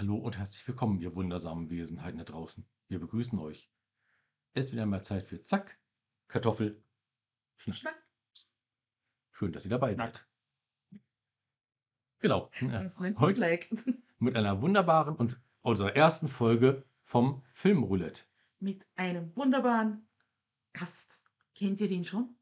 Hallo und herzlich willkommen, ihr wundersamen Wesenheiten da draußen. Wir begrüßen euch. Es ist wieder mal Zeit für Zack, Kartoffel, Schnack. Schnack. Schön, dass ihr dabei seid. Genau. Heute Lag. mit einer wunderbaren und unserer ersten Folge vom Filmroulette. Mit einem wunderbaren Gast. Kennt ihr den schon?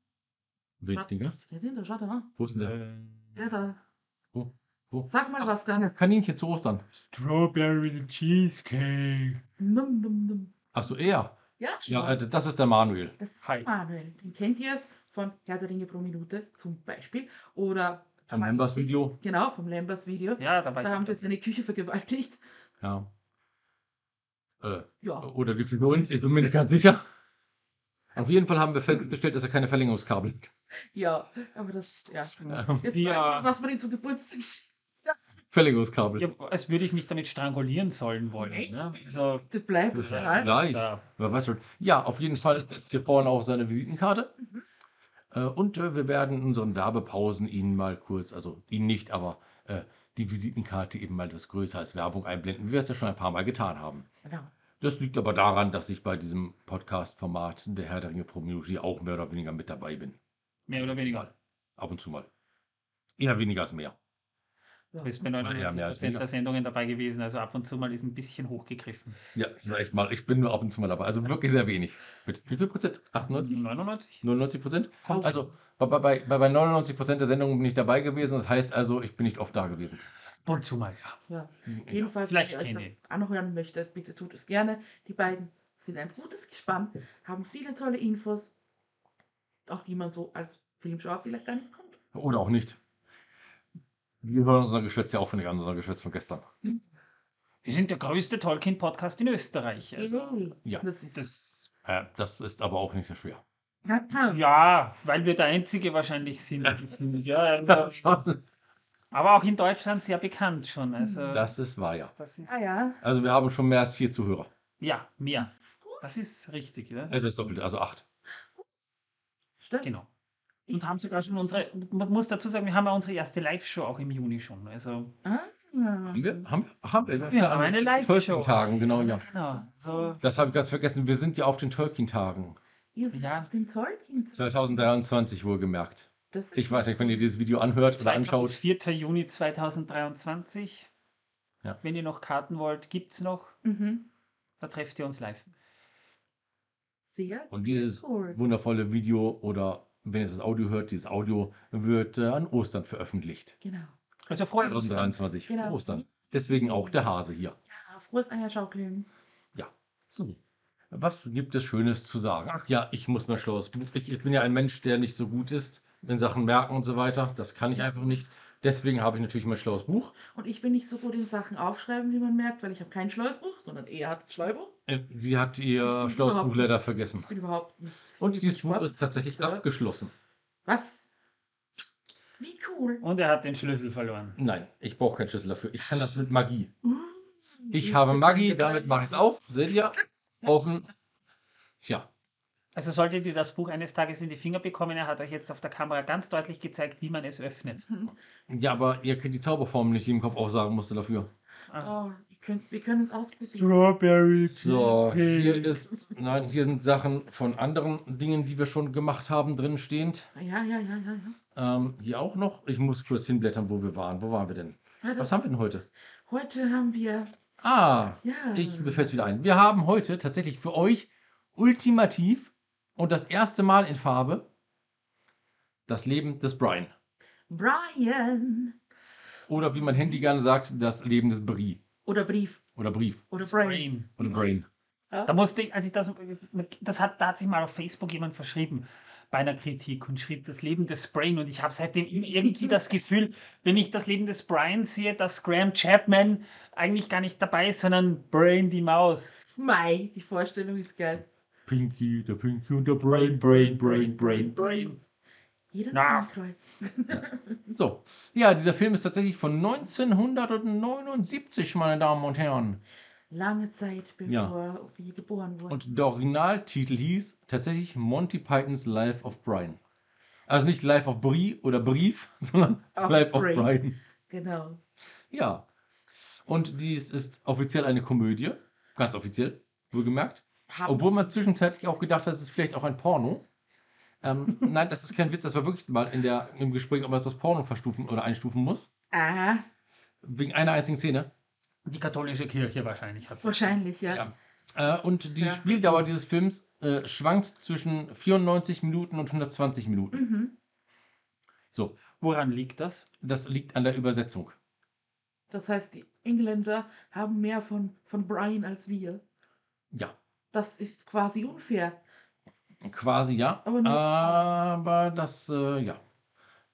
Wen, den Gast? Ihr den? Da schaut er nach. Wo ist denn der? Der da. Wo? Wo? Sag mal was, Gang. Kaninchen zu Ostern. Strawberry Cheesecake. Num, num, num. Achso, er. Ja, Ja, äh, das ist der Manuel. das ist Hi. Manuel. Den kennt ihr von Herr der Ringe pro Minute zum Beispiel. Oder Vom Members Video. Genau, vom Lambers Video. Ja, da war Da haben wir ich. seine Küche vergewaltigt. Ja. Äh, Ja. oder die Figurins, ich bin mir nicht ganz sicher. Auf jeden Fall haben wir festgestellt, dass er keine Verlängerungskabel hat. Ja, aber das, ja. Ähm, Jetzt Ja. weiß ich, was man ihm zum Geburtstag Verlängerungskabel. Ja, als würde ich mich damit strangulieren sollen wollen. Ne? Also, Bitte bleibt. Das ist Ja. gleich. ja. Wer weiß schon. Ja, auf jeden Fall ist jetzt hier vorne auch seine Visitenkarte. Mhm. Äh, und äh, wir werden in unseren Werbepausen Ihnen mal kurz, also Ihnen nicht, aber äh, die Visitenkarte eben mal etwas größer als Werbung einblenden, wie wir es ja schon ein paar Mal getan haben. Genau. Das liegt aber daran, dass ich bei diesem Podcast-Format der Herr der Ringe Community auch mehr oder weniger mit dabei bin. Mehr oder weniger. Ab und zu mal. Eher weniger als mehr. Ja. Du bist bei Ja, mehr als 99% weniger. der Sendungen dabei gewesen. Also ab und zu mal ist ein bisschen hochgegriffen. Ja, echt mal. Ich bin nur ab und zu mal dabei. Also wirklich sehr wenig. Mit wie viel Prozent? 98? 99? 99 Prozent? Kommt. Also bei, bei, bei, bei 99 Prozent der Sendungen bin ich dabei gewesen. Das heißt also, ich bin nicht oft da gewesen. Ab und zu mal, ja. Ja. Jedenfalls, vielleicht wenn ihr euch das anhören möchtet, bitte tut es gerne. Die beiden sind ein gutes Gespann, haben viele tolle Infos, auf die man so als Filmschauer vielleicht gar nicht kommt. Oder auch nicht. Wir hören unser Geschwätz ja auch von nicht an, unser Geschwätz von gestern. Wir sind der größte Tolkien-Podcast in Österreich. Also, ja, das ist das, Äh, das ist aber auch nicht so schwer. ja. ja, weil wir der Einzige wahrscheinlich sind. ja, also, aber auch in Deutschland sehr bekannt schon. Also, Das ist wahr, ja. das ist, Ah ja. Also wir haben schon mehr als vier Zuhörer. ja, mehr. Das ist richtig, ne? Äh, Das ist doppelt, also acht. Stimmt. Genau. Und haben sogar schon unsere, man muss dazu sagen, wir haben ja unsere erste Live-Show auch im Juni schon. Also, Ah. Haben wir? Haben wir? Haben wir? Wir haben eine Live-Show. Tagen, genau, ja. genau. So, Das habe ich ganz vergessen. Wir sind ja auf den Tolkien-Tagen. Ihr seid Ja. auf den Tolkien. 2023 wohlgemerkt. Ich weiß nicht, wenn ihr dieses Video anhört oder anschaut. 4. Juni 2023. Ja. Wenn ihr noch Karten wollt, gibt es noch. Mhm. Da trefft ihr uns live. Sehr Und dieses cool. wundervolle Video oder wenn ihr das Audio hört, dieses Audio wird äh, an Ostern veröffentlicht. Genau. Also uns. dann. 2023, Genau. vor Ostern. Deswegen auch der Hase hier. Ja, frohes Eierschaukeln. Ja. So. Was gibt es Schönes zu sagen? Ach ja, ich muss mal schlaues Buch. Ich, ich bin ja ein Mensch, der nicht so gut ist in Sachen Merken und so weiter. Das kann ich einfach nicht. Deswegen habe ich natürlich mein schlaues Buch. Und ich bin nicht so gut in Sachen aufschreiben, wie man merkt, weil ich habe kein schlaues Buch, sondern er hat das Schleubuch. Äh, Sie hat ihr schlaues Buch leider nicht- vergessen. Ich bin überhaupt nicht. Und dieses Buch ist tatsächlich Ja. abgeschlossen. Was? Wie cool. Und er hat den Schlüssel verloren. Nein, ich brauche keinen Schlüssel dafür. Ich kann das mit Magie. Uh, Ich habe Magie, damit mache ich es auf. Seht ihr? Offen. Ja. Also solltet ihr das Buch eines Tages in die Finger bekommen, er hat euch jetzt auf der Kamera ganz deutlich gezeigt, wie man es öffnet. Ja, aber ihr könnt die Zauberformel nicht im Kopf aufsagen musste dafür. Ah, Oh, könnt, wir können es ausprobieren. Strawberry. So, hier ist, nein, hier sind Sachen von anderen Dingen, die wir schon gemacht haben, drin stehend. Ja, ja, ja, ja. ja. Ähm, hier auch noch. Ich muss kurz hinblättern, wo wir waren. Wo waren wir denn? ja Was haben wir denn heute? Heute haben wir. Ah, Ja. ich mir fällt wieder ein. Wir haben heute tatsächlich für euch ultimativ und das erste Mal in Farbe das Leben des Brian. Brian. Oder wie mein Handy gerne sagt, das Leben des Brie. Oder Brief. Oder Brief. Oder Brian. Brain. Oder Brain. Da musste ich, als ich das, das hat, da hat sich mal auf Facebook jemand verschrieben bei einer Kritik und schrieb das Leben des Brain und ich habe seitdem irgendwie das Gefühl, wenn ich das Leben des Brian sehe, dass Graham Chapman eigentlich gar nicht dabei ist, sondern Brain die Maus. Mai, die Vorstellung ist geil. Pinky, der Pinky und der Brain, Brain, Brain, Brain, Brain. Jeder Na. Kreuz. So, ja, dieser Film ist tatsächlich von 1979, meine Damen und Herren. Lange Zeit, bevor Ja. wir geboren wurden. Und der Originaltitel hieß tatsächlich Monty Pythons Life of Brian. Also nicht Life of Brie oder Brief, sondern Of Life of Brian. Brian. genau. Ja. Und dies ist offiziell eine Komödie. Ganz offiziell, wohlgemerkt. Haben, Obwohl man zwischenzeitlich auch gedacht hat, es ist vielleicht auch ein Porno. Ähm, nein, das ist kein Witz, das war wirklich mal in der, im Gespräch, ob man das als Porno verstufen oder einstufen muss. Aha, Wegen einer einzigen Szene. Die katholische Kirche wahrscheinlich hat. wahrscheinlich, ja. Ja. Äh, und die Ja. Spieldauer dieses Films äh, schwankt zwischen 94 Minuten und 120 Minuten. Mhm. So, Woran liegt das? das liegt an der Übersetzung. Das heißt, die Engländer haben mehr von, von Brian als wir. Ja, Das ist quasi unfair. quasi ja. Aber nur Aber das, äh, ja.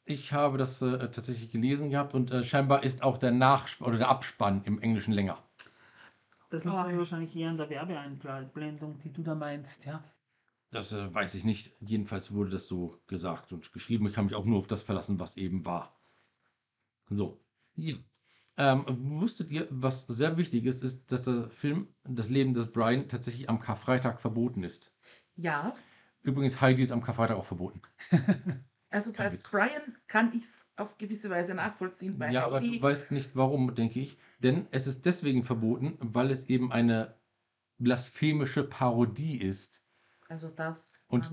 Ich habe das äh, tatsächlich gelesen gehabt und äh, scheinbar ist auch der Nachspann oder der Abspann im Englischen länger. Das liegt Oh. wahrscheinlich eher an der Werbeeinblendung, die du da meinst, ja. Das äh, weiß ich nicht. Jedenfalls wurde das so gesagt und geschrieben. Ich kann mich auch nur auf das verlassen, was eben war. So. Ja. Ähm, wusstet ihr, was sehr wichtig ist, ist, dass der Film Das Leben des Brian tatsächlich am Karfreitag verboten ist. Ja, Übrigens, Heidi ist am Karfreitag auch verboten. also bei. Brian kann ich es auf gewisse Weise nachvollziehen. Bei Ja, aber Heidi, du weißt nicht warum, denke ich. Denn es ist deswegen verboten, weil es eben eine blasphemische Parodie ist. also das Und-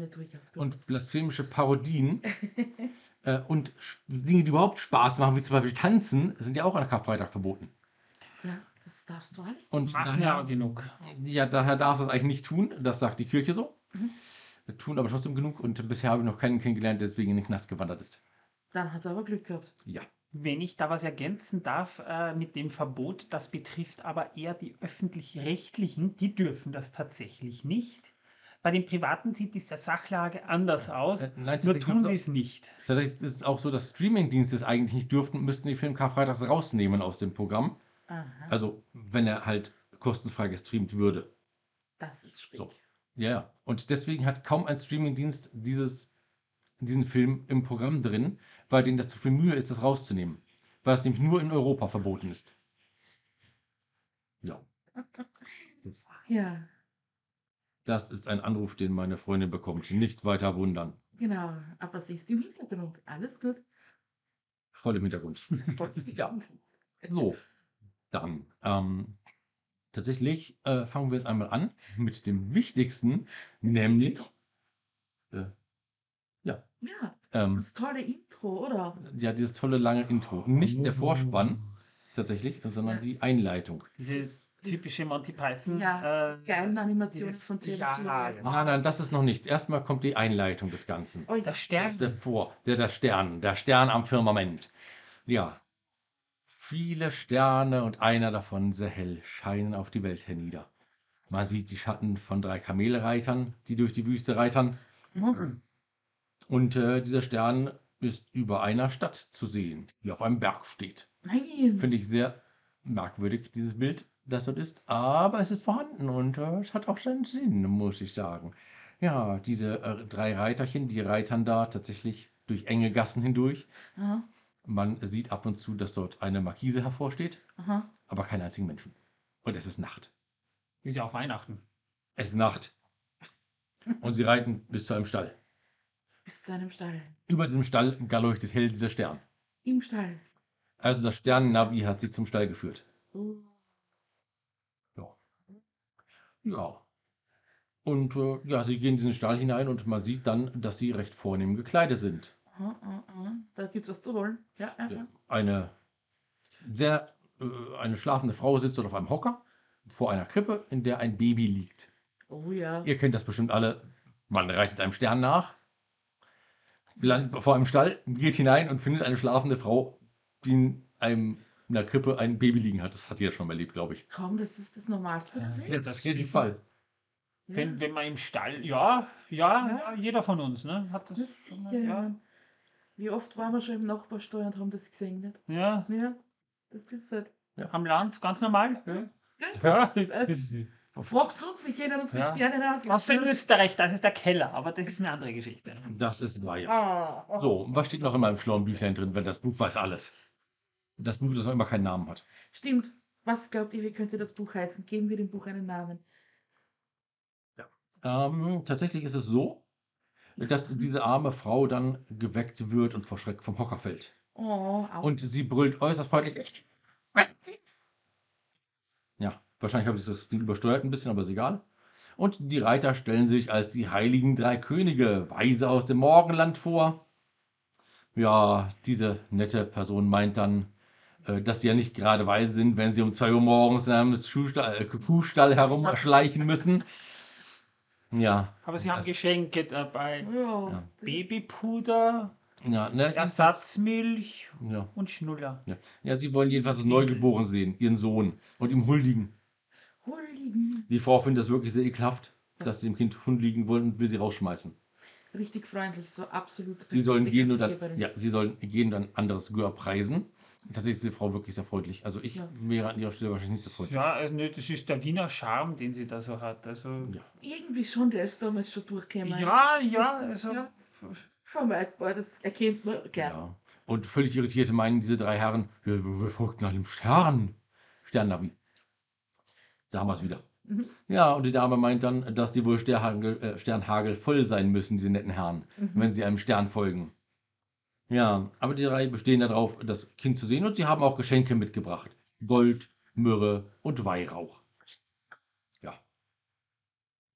Und blasphemische Parodien äh, und Dinge, die überhaupt Spaß machen, wie zum Beispiel Tanzen, sind ja auch an Karfreitag verboten. Ja, das darfst du alles. Und Machen ja daher, genug. ja, daher darfst du es eigentlich nicht tun. Das sagt die Kirche so. Mhm. Wir tun aber trotzdem genug und bisher habe ich noch keinen kennengelernt, der deswegen in den Knast gewandert ist. Dann hat er aber Glück gehabt. Ja. Wenn ich da was ergänzen darf äh, mit dem Verbot, das betrifft aber eher die öffentlich-rechtlichen, die dürfen das tatsächlich nicht. Bei den Privaten sieht diese Sachlage anders aus, Äh, nein, nur tun sie es nicht. Tatsächlich ist es auch so, dass Streamingdienste es eigentlich nicht dürften, müssten die Film Karfreitags rausnehmen aus dem Programm. Aha, Also, wenn er halt kostenfrei gestreamt würde. das ist schräg. So. Ja, ja. Und deswegen hat kaum ein Streamingdienst dieses, diesen Film im Programm drin, weil denen das zu viel Mühe ist, das rauszunehmen. Weil es nämlich nur in Europa verboten ist. Ja. Ja, Das ist ein Anruf, den meine Freundin bekommt. Nicht weiter wundern. genau. Aber sie ist im Hintergrund. Alles gut. Voll im Hintergrund. ja. So. Dann. Ähm, tatsächlich äh, fangen wir jetzt einmal an mit dem Wichtigsten, nämlich. Äh, Ja, ähm, das tolle Intro, oder? ja, dieses tolle lange Intro. Nicht der Vorspann tatsächlich, sondern Ja. die Einleitung. Diese typische Monty Python. Ja, äh, Geilen Animationen dieses- von ja, genau. Nein, nein, das ist noch nicht. Erstmal kommt die Einleitung des Ganzen. Oh, Der Das Stern. ist der Vor, der, der Stern, der Stern am Firmament. Ja. Viele Sterne und einer davon sehr hell scheinen auf die Welt hernieder. Man sieht die Schatten von drei Kamelreitern, die durch die Wüste reitern. Mhm. Und äh, dieser Stern ist über einer Stadt zu sehen, die auf einem Berg steht. Nein. Finde ich sehr merkwürdig, dieses Bild, das dort ist. Aber es ist vorhanden und äh, es hat auch seinen Sinn, muss ich sagen. Ja, diese äh, drei Reiterchen, die reitern da tatsächlich durch enge Gassen hindurch. Aha, Man sieht ab und zu, dass dort eine Markise hervorsteht, aha. aber keinen einzigen Menschen. Und es ist Nacht. Ist ja auch Weihnachten. Es ist Nacht. Und sie reiten bis zu einem Stall. Bis zu einem Stall. Über dem Stall gar leuchtet hell dieser Stern. Im Stall. Also das Sternennavi hat sie zum Stall geführt. Oh. Ja. Und äh, ja, sie gehen in diesen Stall hinein und man sieht dann, dass sie recht vornehm gekleidet sind. Aha, aha, aha. Da gibt es was zu holen. Ja, ja, ja. Eine sehr, äh, eine schlafende Frau sitzt dort auf einem Hocker vor einer Krippe, in der ein Baby liegt. Oh ja. Ihr kennt das bestimmt alle. Man reitet einem Stern nach, landet vor einem Stall, geht hinein und findet eine schlafende Frau, die in einem, in einer Krippe ein Baby liegen hat. Das hat jeder schon mal erlebt, glaube ich. Kaum, das ist das Normalste der Welt. das auf jeden Fall. Ja. Wenn, wenn man im Stall, ja, ja, Ja. ja, jeder von uns, ne? Hat das, Das schon mal, ja. ja. Wie oft waren wir schon im Nachbarsteuer und haben das gesehen? Nicht? ja. Ja, das ist halt. Am Land, ganz normal. Ja. Ja, Ja, das ist, also, fragt uns, wir kennen uns Ja. mit gerne aus. Außer in Österreich, das ist der Keller, aber das ist eine andere Geschichte. Das ist wahr, ja. Ah, ah. So, und was steht noch in meinem schlauen Büchlein drin, wenn das Buch weiß alles? Das Buch, das noch immer keinen Namen hat. Stimmt. Was glaubt ihr, wie könnte das Buch heißen? Geben wir dem Buch einen Namen. Ähm, tatsächlich ist es so, dass diese arme Frau dann geweckt wird und vor Schreck vom Hocker fällt. Oh, au. Und sie brüllt äußerst freundlich. Wahrscheinlich habe ich das Ding übersteuert ein bisschen, aber ist egal. Und die Reiter stellen sich als die heiligen drei Könige, Weise aus dem Morgenland vor. Ja, diese nette Person meint dann, dass sie ja nicht gerade weise sind, wenn sie um 2 Uhr morgens in einem Schuhstall, äh, Kuhstall herumschleichen müssen. Ja, Aber sie haben Das- Geschenke dabei. Ja. Babypuder, ja, ne, Ersatzmilch ja, und Schnuller. ja. ja, sie wollen jedenfalls das Neugeboren sehen, ihren Sohn, und ihm huldigen. Huldigen. Die Frau findet das wirklich sehr ekelhaft, dass sie dem Kind huldigen wollen und will sie rausschmeißen. Richtig freundlich, so absolut. Sie sollen gehen und dann, ja, sie sollen gehen und ein anderes Gör preisen. Tatsächlich ist die Frau wirklich sehr freundlich. Also ich Ja. wäre an ihrer Stelle wahrscheinlich nicht so freundlich. Ja, also, ne, das ist der Wiener Charme, den sie da so hat. Also, Ja. Irgendwie schon, der ist damals schon durchgekommen. ja, ja, also, Ja. Vermeidbar, das erkennt man gern. Ja. Und völlig irritierte meinen diese drei Herren, wir, wir wir folgten einem Stern. Sternnavi. Da haben wir es wieder. Mhm. Ja, und die Dame meint dann, dass die wohl Sternhagel, äh, Sternhagel voll sein müssen, diese netten Herren, Mhm. wenn sie einem Stern folgen. Ja, aber die drei bestehen darauf, das Kind zu sehen und sie haben auch Geschenke mitgebracht. Gold, Myrrhe und Weihrauch. Ja.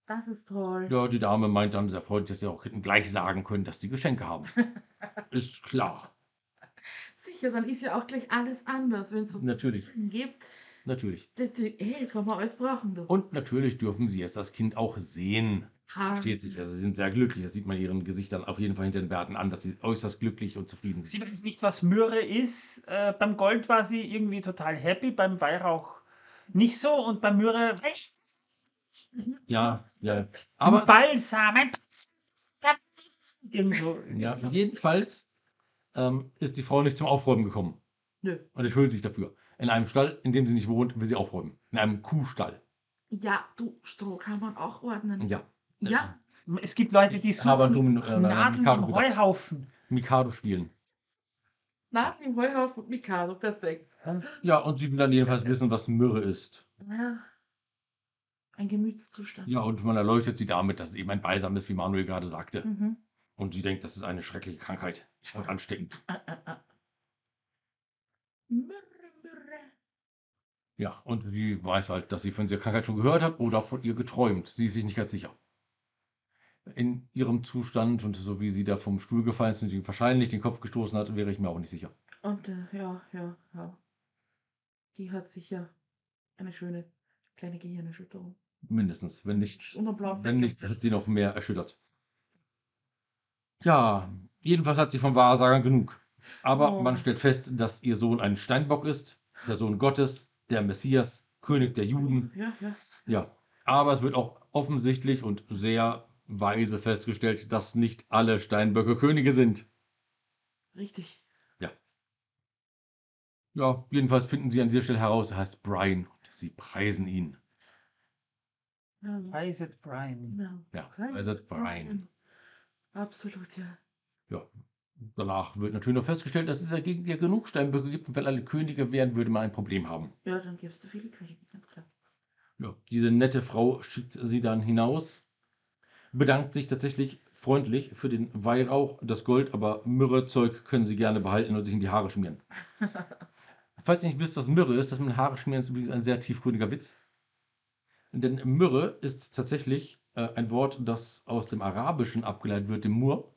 Das ist toll. Ja, die Dame meint dann sehr freundlich, dass sie auch hinten gleich sagen können, dass die Geschenke haben. Ist klar. Sicher, dann ist ja auch gleich alles anders, wenn es so Natürlich, gibt. natürlich. Die, die, hey, kann man alles brauchen. Du. Und natürlich dürfen sie jetzt das Kind auch sehen. Ha. Versteht sich. Also sie sind sehr glücklich. Das sieht man ihren Gesichtern auf jeden Fall hinter den Bärten an, dass sie äußerst glücklich und zufrieden sie sind. weiß nicht, was Myrrhe ist. Äh, beim Gold war sie irgendwie total happy, beim Weihrauch nicht so und bei Myrrhe echt. Ja, ja. Aber Aber Balsam, ein Balsam. Irgendwo. ja, jedenfalls ähm, ist die Frau nicht zum Aufräumen gekommen. Nö. Und entschuldigt sich dafür. In einem Stall, in dem sie nicht wohnt, will sie aufräumen. In einem Kuhstall. Ja, du, Stroh kann man auch ordnen. Ja. Ja, Es gibt Leute, die Aber suchen dumm, äh, Nadeln Mikado im gedacht. Heuhaufen. Mikado spielen. Nadeln im Heuhaufen und Mikado, perfekt. Ja, und sie will dann jedenfalls wissen, was Myrrhe ist. Ja. Ein Gemütszustand. Ja, und man erleuchtet sie damit, dass es eben ein Balsam ist, wie Manuel gerade sagte. Mhm. Und sie denkt, das ist eine schreckliche Krankheit und ansteckend. Ah, ah, ah. Mürre, Mürre. Ja, und sie weiß halt, dass sie von dieser Krankheit schon gehört hat oder von ihr geträumt. Sie ist sich nicht ganz sicher. In ihrem Zustand und so wie sie da vom Stuhl gefallen ist und sie wahrscheinlich den Kopf gestoßen hat, wäre ich mir auch nicht sicher. Und äh, ja, ja, ja. Die hat sicher eine schöne kleine Gehirnerschütterung. Mindestens. Wenn nicht, wenn nicht, hat sie noch mehr erschüttert. Ja, jedenfalls hat sie vom Wahrsagern genug. Aber Oh. man stellt fest, dass ihr Sohn ein Steinbock ist, der Sohn Gottes, der Messias, König der Juden. Ja, ja. Ja, aber es wird auch offensichtlich und sehr weise festgestellt, dass nicht alle Steinböcke Könige sind. Richtig. Ja, jedenfalls finden sie an dieser Stelle heraus, er heißt Brian und sie preisen ihn. Ja, Weiset Brian. ja. Ja, Brian, Brian. Absolut, ja. Ja, danach wird natürlich noch festgestellt, dass es dagegen ja genug Steinböcke gibt und wenn alle Könige wären, würde man ein Problem haben. Ja, dann gibt es zu viele Könige, ganz klar. Ja, diese nette Frau schickt sie dann hinaus, bedankt sich tatsächlich freundlich für den Weihrauch, das Gold, aber Myrrhezeug können sie gerne behalten und sich in die Haare schmieren. Falls ihr nicht wisst, was Myrrhe ist, das mit den Haare schmieren ist übrigens ein sehr tiefgründiger Witz. Denn Myrrhe ist tatsächlich äh, ein Wort, das aus dem Arabischen abgeleitet wird, dem Mur.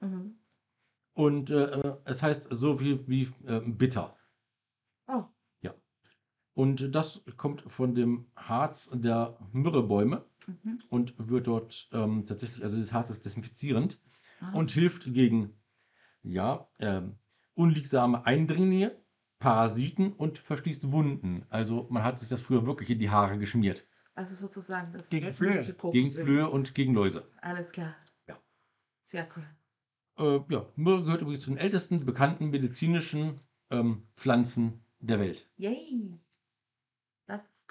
Mhm. Und äh, es heißt so viel wie äh, bitter. Oh, Und das kommt von dem Harz der Myrrhebäume mhm. und wird dort ähm, tatsächlich, also dieses Harz ist desinfizierend Ah. und hilft gegen ja, ähm, unliebsame Eindringlinge, Parasiten und verschließt Wunden. Also man hat sich das früher wirklich in die Haare geschmiert. Also sozusagen das Gegen Flöhe. Gegen. Flöhe und gegen Läuse. Alles klar. Ja. Sehr cool. Äh, ja, Myrrhe gehört übrigens zu den ältesten bekannten medizinischen ähm, Pflanzen der Welt. Yay.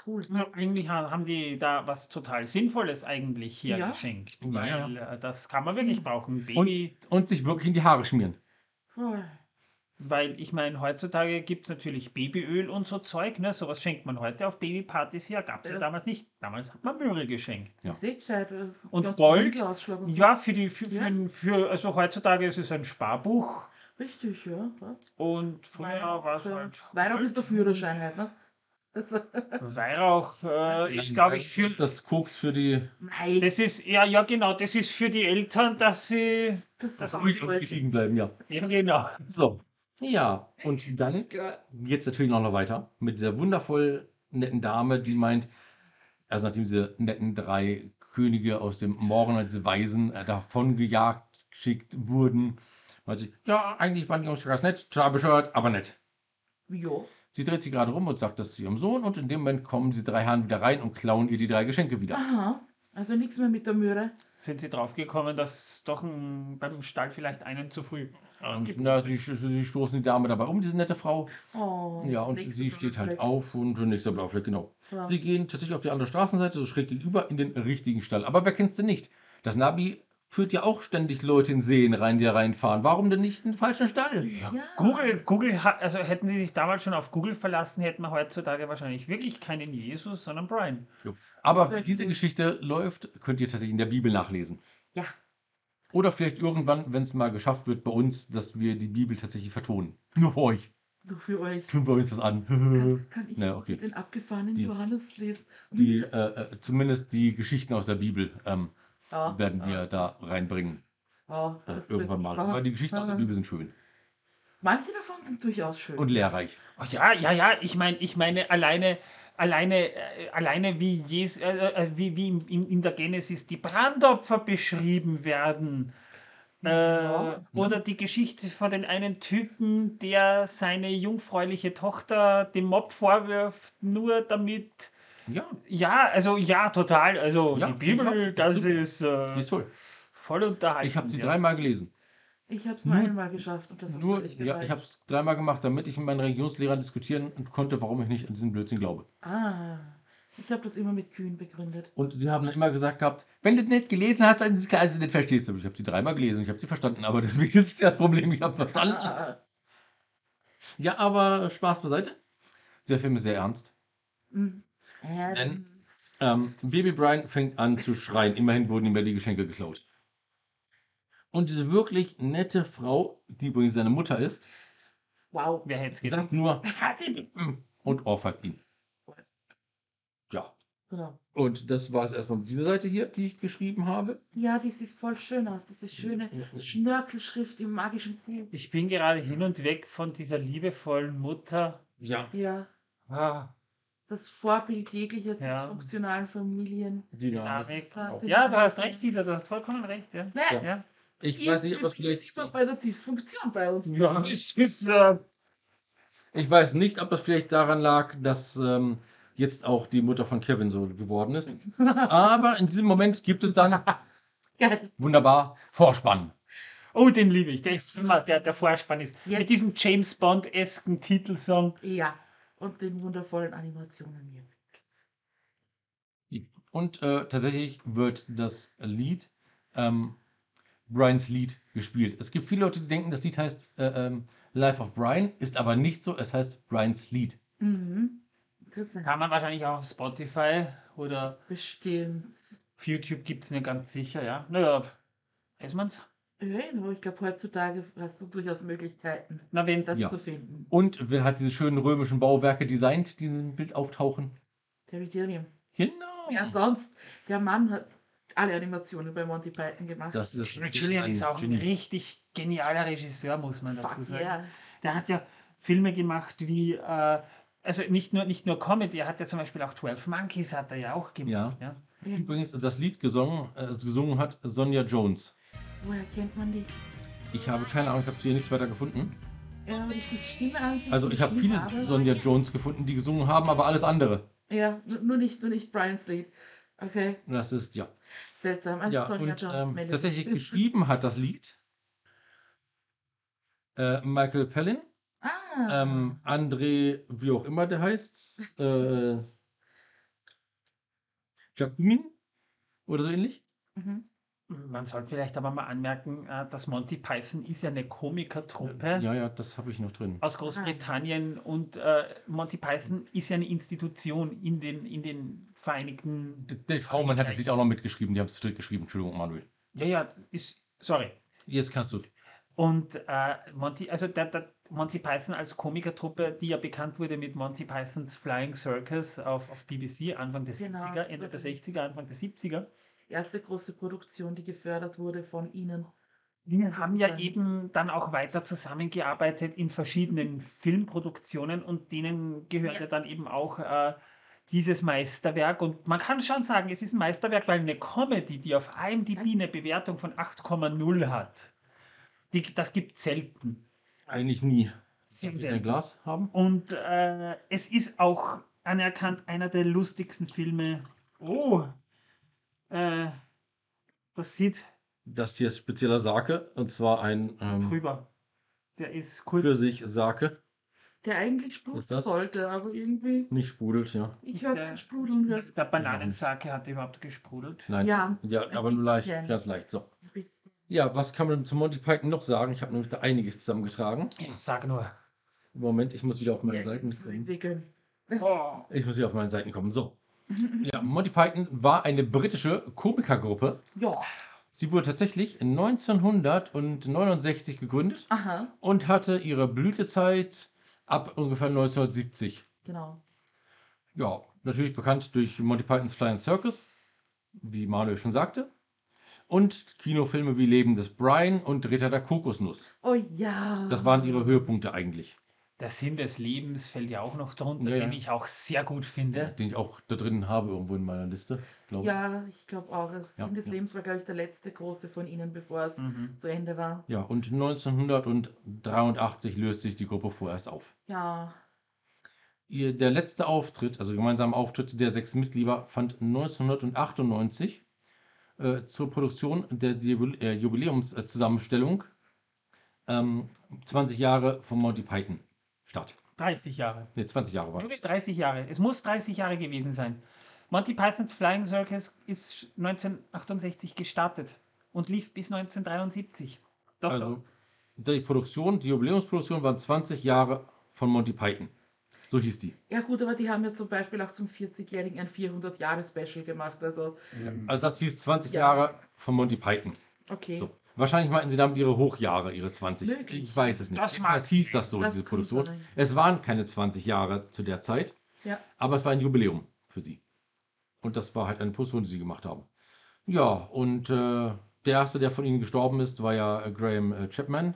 Cool. Also eigentlich ha- haben die da was total Sinnvolles eigentlich hier Ja. geschenkt. Ja, Weil äh, das kann man wirklich brauchen. Und, Baby, und sich wirklich in die Haare schmieren. Weil ich meine, heutzutage gibt es natürlich Babyöl und so Zeug, ne? Sowas schenkt man heute auf Babypartys hier. Gab es ja. Ja. damals nicht. Damals hat man Myrrhe geschenkt. Ja. Ja. Äh, Und Gold? Ja, für die, für, Ja. für, für, also heutzutage ist es ein Sparbuch Richtig, ja. ja. und früher war es Weihnachten halt. Weihnachten ist der Führerschein halt, ne? Weihrauch äh, ist, glaube ich, für. Ist das Koks für die. nein, Das ist, ja, ja, genau, das ist für die Eltern, dass sie. das das ist ist auch nicht voll- liegen bleiben, ja. Ja, genau. So. Ja, und dann Klar. geht's natürlich noch weiter mit dieser wundervoll netten Dame, die meint, also nachdem diese netten drei Könige aus dem Morgen als Weisen äh, davon gejagt geschickt wurden, meint sie, ja, eigentlich waren die Jungs ganz nett, total bescheuert, aber nett. Jo. Sie dreht sich gerade rum und sagt das zu ihrem Sohn und in dem Moment kommen diese drei Herren wieder rein und klauen ihr die drei Geschenke wieder. Aha. Also nichts mehr mit der Möhre. Sind sie draufgekommen, dass doch ein, beim Stall vielleicht einen zu früh. Und na, sie, sie stoßen die Dame dabei um, diese nette Frau. Oh, Ja, und sie steht halt auf und nächster Blaufleck, genau. Ja. Sie gehen tatsächlich auf die andere Straßenseite, so schräg gegenüber, in den richtigen Stall. Aber wer kennst du nicht? Das Navi führt ja auch ständig Leute in Seen rein, die da reinfahren. Warum denn nicht in den falschen Stall? Ja. Google, Google hat, also hätten sie sich damals schon auf Google verlassen, hätten wir heutzutage wahrscheinlich wirklich keinen Jesus, sondern Brian. Aber wie diese Geschichte läuft, könnt ihr tatsächlich in der Bibel nachlesen. Ja. Oder vielleicht irgendwann, wenn es mal geschafft wird bei uns, dass wir die Bibel tatsächlich vertonen. Nur für euch. Du für euch. Tun wir uns das an. Kann, kann ich Na, okay. den abgefahrenen Die- Johannes lesen? Die, äh, äh, zumindest die Geschichten aus der Bibel ähm, Ja. werden wir da reinbringen. Ja, Äh, das irgendwann mal. Aber die Geschichten aus der. Bibel sind schön. Manche davon sind durchaus schön. Und lehrreich. Oh ja, ja, ja, ich meine, ich meine, alleine, alleine, äh, alleine wie, Jes, äh, äh, wie, wie in, in, in der Genesis die Brandopfer beschrieben werden. Äh, Ja. Oder die Geschichte von den einen Typen, der seine jungfräuliche Tochter dem Mob vorwirft, nur damit. Ja, Ja, also ja, total. Also Ja, die Bibel, ja, das super. ist äh, ist toll. voll unterhalten. Ich habe sie ja. dreimal gelesen. ich habe es nur Nur- einmal geschafft und das Nur, völlig ja, ich habe es dreimal gemacht, damit ich mit meinen Religionslehrern diskutieren konnte, warum ich nicht an diesen Blödsinn glaube. Ah, ich habe das immer mit Kühen begründet. Und sie haben dann immer gesagt gehabt, wenn du es nicht gelesen hast, dann ist es klar, dass du nicht verstehst. Aber ich habe sie dreimal gelesen, ich habe sie verstanden, aber deswegen ist es ja das Problem, ich habe verstanden. Ah, Ja, aber Spaß beiseite. Der Film ist sehr ernst. Mm. Ernst. Ähm, Baby Brian fängt an zu schreien. Immerhin wurden ihm ja die Geschenke geklaut. Und diese wirklich nette Frau, die übrigens seine Mutter ist, Wow. Wer hätte es gedacht? sagt nur und ohrfeigt ihn. Ja. Genau. Und das war es erstmal mit dieser Seite hier, die ich geschrieben habe. Ja, die sieht voll schön aus. Diese schöne Schnörkelschrift im magischen Buch. Ich bin gerade hin und weg von dieser liebevollen Mutter. Ja. Ja, Ah, das Vorbild jeglicher Ja. funktionalen Familien. Dynamik. Ja, du hast recht, Dieter, du hast vollkommen recht. Ja. Ne? Ja. Ja. Ich weiß nicht, ob das vielleicht. bei der Dysfunktion bei uns. Ja, es ist, äh, Ich weiß nicht, ob das vielleicht daran lag, dass ähm, jetzt auch die Mutter von Kevin so geworden ist. Aber in diesem Moment gibt es dann wunderbar Vorspann. Oh, den liebe ich. Der ist immer, der, der Vorspann ist. Jetzt. Mit diesem James Bond-esken Titelsong. Ja, und den wundervollen Animationen jetzt. Und äh, tatsächlich wird das Lied, ähm, Brians Lied, gespielt. Es gibt viele Leute, die denken, das Lied heißt äh, ähm, Life of Brian, ist aber nicht so, es heißt Brians Lied. Mhm. Kann man wahrscheinlich auch auf Spotify oder Bestimmt. auf YouTube gibt es nicht ganz sicher, ja. Naja, weiß man's? Ja, aber ich glaube, heutzutage hast du durchaus Möglichkeiten, Na, wenn's. das Ja. zu finden. Und wer hat diese schönen römischen Bauwerke designt, die im Bild auftauchen? Terry Gilliam. Genau. Ja, sonst, der Mann hat alle Animationen bei Monty Python gemacht. Das ist, Terry Gilliam ist auch ein richtig genialer Regisseur, muss man dazu Fuck sagen. yeah. Der hat ja Filme gemacht wie, äh, also nicht nur, nicht nur Comedy, er hat ja zum Beispiel auch 12 Monkeys hat er ja auch gemacht. Ja. Übrigens, das Lied gesungen, äh, gesungen hat Sonja Jones. Woher kennt man die? Ich habe keine Ahnung, ich habe hier nichts weiter gefunden. Ja, wenn ich die Stimme ansehe. Also ich habe viele habe- Sonja Jones gefunden, die gesungen haben, aber alles andere. Ja, nur nicht, nur nicht Brian's Lied. Okay, Das ist, ja. seltsam. Also Ja, Sonja und Jones ähm, tatsächlich geschrieben hat das Lied äh, Michael Pellin, Ah, ähm, André, wie auch immer der heißt, äh, Jacumin oder so ähnlich. mhm. Man sollte vielleicht aber mal anmerken, äh, dass Monty Python ist ja eine Komikertruppe Ja, ja, das habe ich noch drin. aus Großbritannien und äh, Monty Python ist ja eine Institution in den, in den Vereinigten. Dave Haumann hat das Lied auch noch mitgeschrieben, die haben es zurückgeschrieben. Entschuldigung, Manuel. Ja, ja, ist, sorry. Jetzt kannst du. Und äh, Monty, also der, der, Monty Python als Komikertruppe, die ja bekannt wurde mit Monty Pythons Flying Circus auf, auf BBC Anfang der Genau, 70er, Ende der das war 60er, Anfang der 70er. Erste große Produktion, die gefördert wurde von ihnen. Wir haben ja eben dann auch weiter zusammengearbeitet in verschiedenen Filmproduktionen und denen gehört ja, dann eben auch äh, dieses Meisterwerk. Und man kann schon sagen, es ist ein Meisterwerk, weil eine Comedy, die auf IMDb eine Bewertung von 8,0 hat, die, das gibt selten. Eigentlich nie. Sehr selten. ein Glas haben? Und äh, es ist auch anerkannt einer der lustigsten Filme. Oh, äh, das sieht Das hier ist spezieller Sake und zwar ein ähm, drüber. Der ist cool. für sich Sake. Der eigentlich sprudeln das? sollte, aber irgendwie. Nicht sprudelt, ja. Ich höre Der- kein Sprudeln. Hör. Der Bananensake hat überhaupt gesprudelt. Nein. Ja. Ja, aber nur leicht, ganz leicht. So. Ja, was kann man zu Monty Python noch sagen? Ich habe nämlich da einiges zusammengetragen. Sag nur. Moment, ich muss wieder auf meine Ja, Seiten kommen. Oh. Ich muss wieder auf meine Seiten kommen. So. Ja, Monty Python war eine britische Komikergruppe. Ja. Sie wurde tatsächlich 1969 gegründet Aha. und hatte ihre Blütezeit ab ungefähr 1970. Genau. Ja, natürlich bekannt durch Monty Pythons Flying Circus, wie Manuel schon sagte. Und Kinofilme wie Leben des Brian und Ritter der Kokosnuss. Oh ja. Das waren ihre Höhepunkte eigentlich. Der Sinn des Lebens fällt ja auch noch drunter, Ja, ja. den ich auch sehr gut finde. Den ich auch da drin habe, irgendwo in meiner Liste, glaube ich. Ja, ich glaube auch. Das Ja, Sinn des ja. Lebens war, glaube ich, der letzte große von ihnen, bevor es Mhm. zu Ende war. Ja, und 1983 löst sich die Gruppe vorerst auf. Ja. Ihr, der letzte Auftritt, also gemeinsame Auftritt der sechs Mitglieder, fand 1998 äh, zur Produktion der Jubil- äh, Jubiläumszusammenstellung ähm, 20 Jahre von Monty Python statt. 30 Jahre. Ne, 20 Jahre waren Nur es. 30 Jahre. Es muss 30 Jahre gewesen sein. Monty Pythons Flying Circus ist 1968 gestartet und lief bis 1973. Doch, doch. Also die Produktion, die Jubiläumsproduktion waren 20 Jahre von Monty Python. So hieß die. Ja gut, aber die haben ja zum Beispiel auch zum 40-Jährigen ein 400-Jahre-Special gemacht. Also, Also das hieß 20 Ja. Jahre von Monty Python. okay. So. Wahrscheinlich meinten sie damit ihre Hochjahre, ihre 20. Möglich. Ich weiß es nicht. Das mag hieß das so, Das diese Produktion. sein. Es waren keine 20 Jahre zu der Zeit, Ja. aber es war ein Jubiläum für sie. Und das war halt eine Produktion, die sie gemacht haben. Ja, und äh, der erste, der von ihnen gestorben ist, war ja äh, Graham äh, Chapman.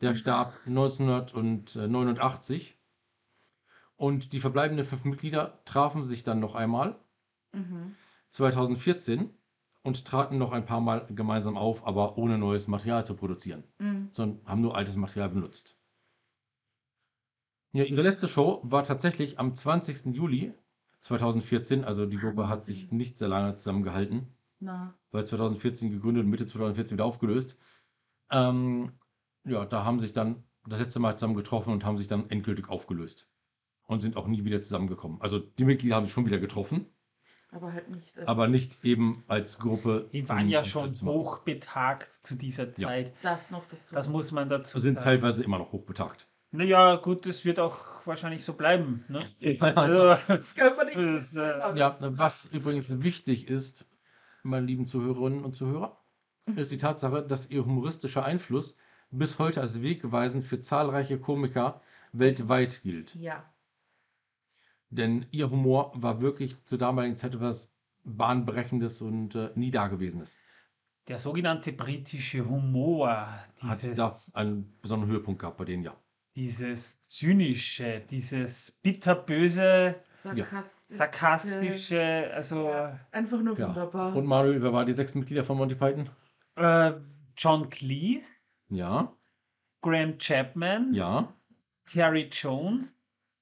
Der starb 1989. Und die verbleibenden fünf Mitglieder trafen sich dann noch einmal Mhm. 2014 und traten noch ein paar Mal gemeinsam auf, aber ohne neues Material zu produzieren, Mhm. sondern haben nur altes Material benutzt. Ja, ihre letzte Show war tatsächlich am 20. Juli 2014, also die Gruppe hat sich nicht sehr lange zusammengehalten, Na. weil 2014 gegründet und Mitte 2014 wieder aufgelöst. Ähm, ja, da haben sich dann das letzte Mal zusammen getroffen und haben sich dann endgültig aufgelöst und sind auch nie wieder zusammengekommen. Also die Mitglieder haben sich schon wieder getroffen, Aber halt nicht. als aber nicht eben als Gruppe. Die waren ja schon hochbetagt zu dieser Ja. Zeit. Das noch dazu. Das muss man dazu sind sagen. teilweise immer noch hochbetagt. Naja, gut, das wird auch wahrscheinlich so bleiben. Ne? Ja, Also, das können wir nicht. das, äh, Ja, was übrigens wichtig ist, meine lieben Zuhörerinnen und Zuhörer, ist die Tatsache, dass ihr humoristischer Einfluss bis heute als wegweisend für zahlreiche Komiker weltweit gilt. Ja. Denn ihr Humor war wirklich zur damaligen Zeit etwas Bahnbrechendes und äh, nie Dagewesenes. der sogenannte britische Humor, Hat diese, da einen besonderen Höhepunkt gehabt bei denen, ja. dieses zynische, dieses bitterböse, Sarkastisch. sarkastische, also Ja. Einfach nur Ja. wunderbar. Und Manuel, wer war die sechs Mitglieder von Monty Python? äh, John Cleese, Ja, Graham Chapman, ja, Terry Jones,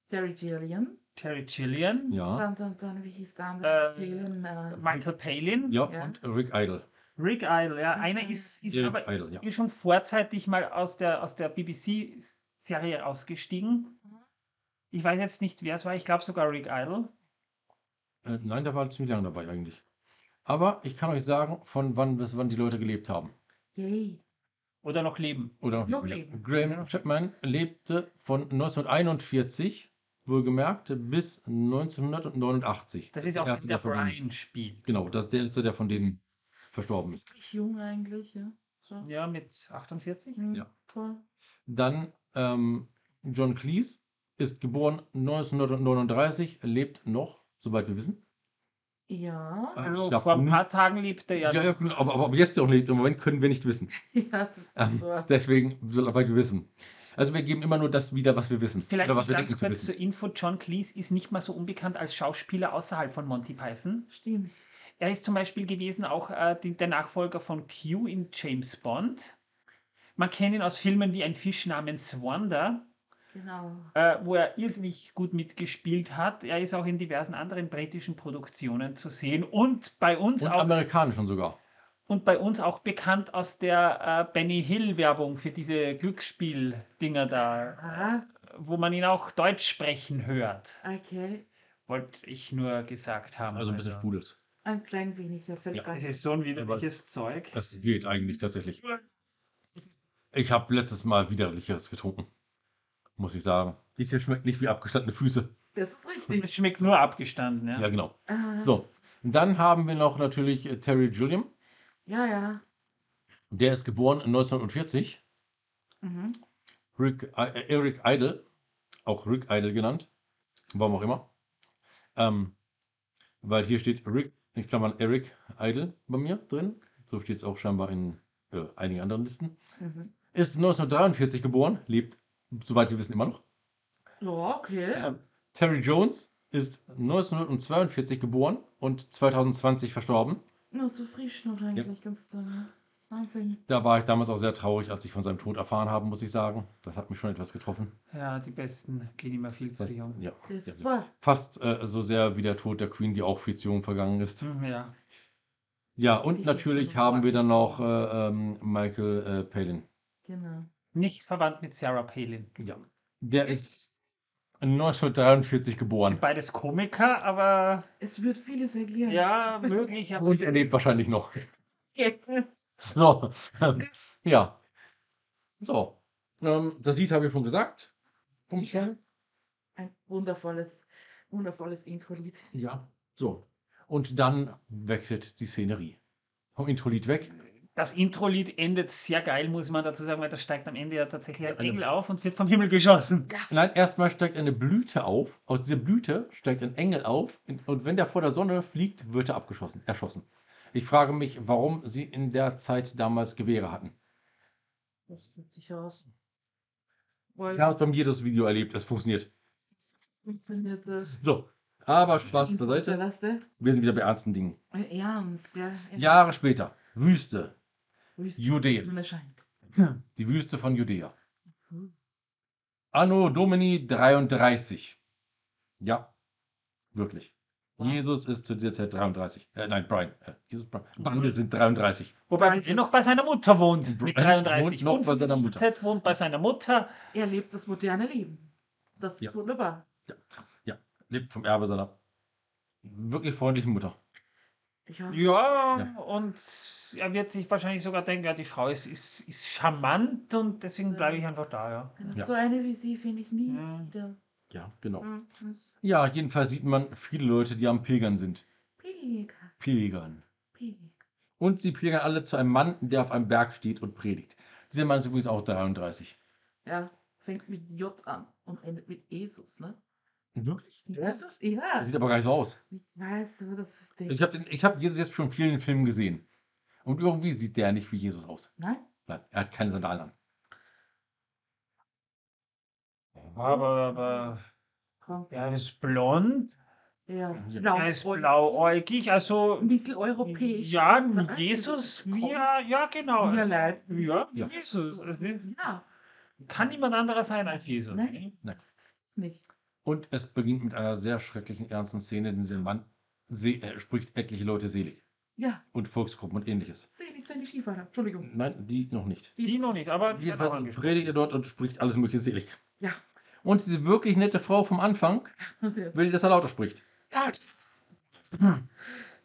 Terry Gilliam. Terry Gillian, ja, Dann, dann, dann, wie hieß der andere? Äh, Palin, äh, Michael Palin, ja, Ja. und Rick Idle. Rick Idle, ja. Einer ist, ist Rick aber Idle, ja. ist schon vorzeitig mal aus der, aus der BBC-Serie ausgestiegen. Ich weiß jetzt nicht, wer es war. Ich glaube sogar Rick Idle. Äh, nein, der war ziemlich lange dabei eigentlich. Aber ich kann euch sagen, von wann bis wann die Leute gelebt haben. yay. Oder noch leben. Oder Noch ja. leben. Graham Chapman lebte von 1941, wohlgemerkt, bis 1989. Das ist ja auch erste, der denen- Brian spielt. Genau, das ist der letzte, der von denen verstorben ist. Ich jung eigentlich, ja. So. Ja, mit 48. Hm, Ja. Toll. Dann ähm, John Cleese ist geboren 1939, lebt noch, soweit wir wissen. Ja. Ah, Also glaub vor ein paar Tagen lebte er Ja, ja. ja, aber, aber ob jetzt noch lebt, im Moment können wir nicht wissen. ja Ähm, so. deswegen, soweit wir wissen. Also wir geben immer nur das wieder, was wir wissen. Vielleicht oder was wir ganz denken zu kurz wissen. zur Info: John Cleese ist nicht mal so unbekannt als Schauspieler außerhalb von Monty Python. Stimmt. Er ist zum Beispiel gewesen auch äh, die, der Nachfolger von Q in James Bond. Man kennt ihn aus Filmen wie Ein Fisch namens Wanda, Genau. äh, wo er irrsinnig gut mitgespielt hat. Er ist auch in diversen anderen britischen Produktionen zu sehen und bei uns Und auch amerikanischen sogar. Und bei uns auch bekannt aus der äh, Benny Hill Werbung für diese Glücksspiel-Dinger da, Ah, wo man ihn auch Deutsch sprechen hört. okay. Wollte ich nur gesagt haben. Also ein bisschen Sprudels. Ein klein wenig, ja, fällt Ja. Das ist so ein widerliches Zeug. Das geht eigentlich tatsächlich. Ich habe letztes Mal widerlicheres getrunken. Muss ich sagen. Dies hier schmeckt nicht wie abgestandene Füße. Das ist Es richtig. schmeckt nur abgestanden, ja. Ja, genau. Ah, So, dann haben wir noch natürlich äh, Terry Gilliam. Ja, ja. Der ist geboren 1940. Mhm. Rick, äh, Eric Idle, auch Rick Idle genannt. Warum auch immer. Ähm, weil hier steht Rick, in Klammern Eric Idle bei mir drin. So steht es auch scheinbar in äh, einigen anderen Listen. Mhm. Ist 1943 geboren, lebt, soweit wir wissen, immer noch. Ja, okay. Ähm, Terry Jones ist 1942 geboren und 2020 verstorben. Nur so frisch noch eigentlich, ganz toll. ne? Wahnsinn. Da war ich damals auch sehr traurig, als ich von seinem Tod erfahren habe, muss ich sagen. Das hat mich schon etwas getroffen. Ja, die Besten gehen immer viel zu Fast, jung. ja, Das ja, war. fast äh, so sehr wie der Tod der Queen, die auch viel zu jung vergangen ist. Hm, Ja. Ja, und Die natürlich haben wir dann noch äh, ähm, Michael äh, Palin. Genau. Nicht verwandt mit Sarah Palin. Ja. Der ist 1943 geboren. Beides Komiker, aber Es wird vieles erklären. ja, möglich. Aber Und er lebt wahrscheinlich noch. So, ähm, ja. So. Ähm, das Lied habe ich schon gesagt. Song. Ein wundervolles, wundervolles Intro-Lied. Ja. So. Und dann wechselt die Szenerie. Vom Intro-Lied weg. Das Intro-Lied endet sehr geil, muss man dazu sagen, weil da steigt am Ende ja tatsächlich ein Eine- Engel auf und wird vom Himmel geschossen. Nein, erstmal steigt eine Blüte auf. Aus dieser Blüte steigt ein Engel auf. Und wenn der vor der Sonne fliegt, wird er abgeschossen, erschossen. Ich frage mich, warum sie in der Zeit damals Gewehre hatten. Das fühlt sich aus. Weil Ich habe es beim Jesus-Video erlebt, es funktioniert. funktioniert das. So, aber Spaß beiseite. Wir sind wieder bei ernsten Dingen. Äh, Ernst, ja. Jahre später, Wüste, Wüste, scheint. die Wüste von Judäa. Mhm. Anno Domini 33. Ja, wirklich. Wow. Jesus ist zu dieser Zeit 33. Äh, nein, Brian. Äh, Jesus, Brian. Beide sind 33. Wobei er noch bei seiner Mutter wohnt. Mit Brian 33. wohnt noch Und bei seiner Mutter. Ted wohnt bei seiner Mutter. Er lebt das moderne Leben. Das ist Ja. wunderbar. Lebt vom Erbe seiner wirklich freundlichen Mutter. Ja. Ja, Ja. und er wird sich wahrscheinlich sogar denken, ja, die Frau ist, ist, ist charmant und deswegen bleibe ich einfach da, ja. Ja. So eine wie sie finde ich nie Ja. wieder. Ja, genau. Hm, das Ja, jedenfalls sieht man viele Leute, die am Pilgern sind. Pilger, Pilgern. Pilger. Und sie pilgern alle zu einem Mann, der auf einem Berg steht und predigt. Dieser Mann ist übrigens auch 33. Ja, fängt mit J an und endet mit Jesus, ne? Wirklich? Ja, ist das? Ja, Er sieht aber gar nicht so aus. ich weiß, aber das ist der. Ich habe hab Jesus jetzt schon in vielen Filmen gesehen. Und irgendwie sieht der nicht wie Jesus aus. Nein? Nein, er hat keine Sandalen an. Aber, aber Komm. er ist blond, Ja, blau. er ist blauäugig, also Mitteleuropäisch. ja. Jesus, wie er, ja genau. Ja, leid. Ja, Ja. Jesus. Ja, Kann niemand anderer sein als Jesus. Nein. Nein. nicht. Und es beginnt mit einer sehr schrecklichen, ernsten Szene, denn dieser Mann äh, spricht etliche Leute selig. Ja, Und Volksgruppen und ähnliches. selig seine Skifahrer. Entschuldigung. Nein, die noch nicht. Die noch nicht, aber die hat auch predigt er dort und spricht alles mögliche selig. Ja. Und diese wirklich nette Frau vom Anfang will, dass er lauter spricht. Ja.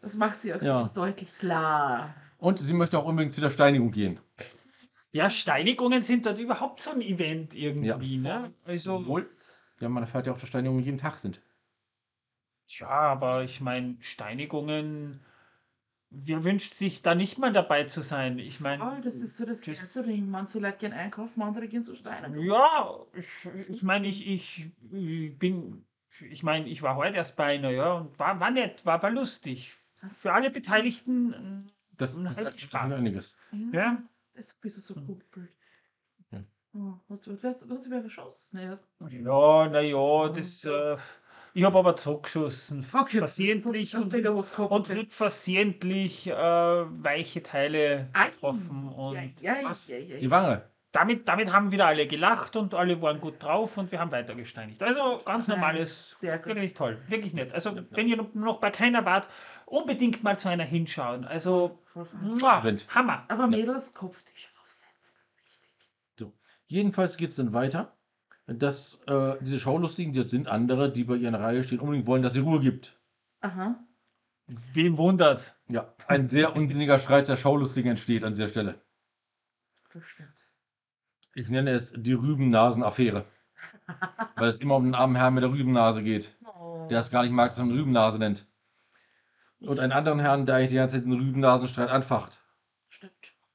Das macht sie auch Ja. deutlich klar. Und sie möchte auch unbedingt zu der Steinigung gehen. Ja, Steinigungen sind dort überhaupt so ein Event irgendwie, ne? Also, Obwohl- Ja, man erfährt ja auch, dass Steinigungen jeden Tag sind. ja, aber ich meine, Steinigungen wer wünscht sich da nicht mal dabei zu sein? Ich meine, Oh, das ist so das das- erste Ding. Manche Leute gehen einkaufen, andere gehen zu Steinen. ja, ich, ich meine, ich, ich, ich bin, ich meine, ich war heute erst bei einer, ja, und war, war nett, war, war lustig. Für alle Beteiligten, Das Ein ist einiges. ja. Das ist ein bisschen so gut. Ja. Oh, was, was, über verschossen? Ja. Ja, naja, das, äh, ich habe aber zurückgeschossen. Okay. Versehentlich Und und, wird versehentlich äh, weiche Teile Ei. getroffen. Und ja, ja, Was? ja, ja, Die. Wange. damit, damit haben wieder alle gelacht und alle waren gut drauf und wir haben weiter gesteinigt. Also ganz normales, sehr gut. wirklich toll, wirklich nett. Also wenn ihr noch bei keiner wart, unbedingt mal zu einer hinschauen. Also muah. Hammer. Aber Mädels. Richtig. Jedenfalls geht es dann weiter, dass äh, diese Schaulustigen, die dort sind, andere, die bei ihren Reihe stehen, unbedingt wollen, dass sie Ruhe gibt. Aha. Wem wundert? Ja, ein sehr unsinniger Streit der Schaulustigen entsteht an dieser Stelle. Das stimmt. Ich nenne es die Rübennasen-Affäre. Weil es immer um den armen Herrn mit der Rübennase geht, Oh. der es gar nicht mag, dass man Rübennase nennt. Und einen anderen Herrn, der eigentlich die ganze Zeit den Rübennasenstreit anfacht.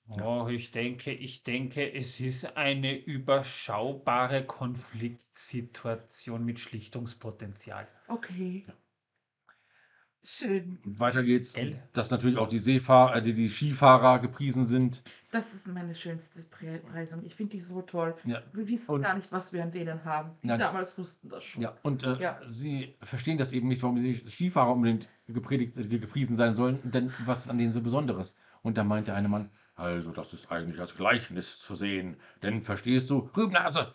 Oh, ich denke, ich denke, es ist eine überschaubare Konfliktsituation mit Schlichtungspotenzial. Okay. Schön. Weiter geht's, Gell? dass natürlich auch die Seefahrer, äh, die, die Skifahrer gepriesen sind. Das ist meine schönste Pre- Preisung. Ich finde die so toll. Ja. Wir wissen Und- gar nicht, was wir an denen haben. Die Nein. damals wussten das schon. Ja, und äh, Ja. sie verstehen das eben nicht, warum die Skifahrer unbedingt gepredigt, äh, gepriesen sein sollen, denn was ist an denen so Besonderes? Und da meint der eine Mann, also das ist eigentlich als Gleichnis zu sehen, denn verstehst du, Rübennase!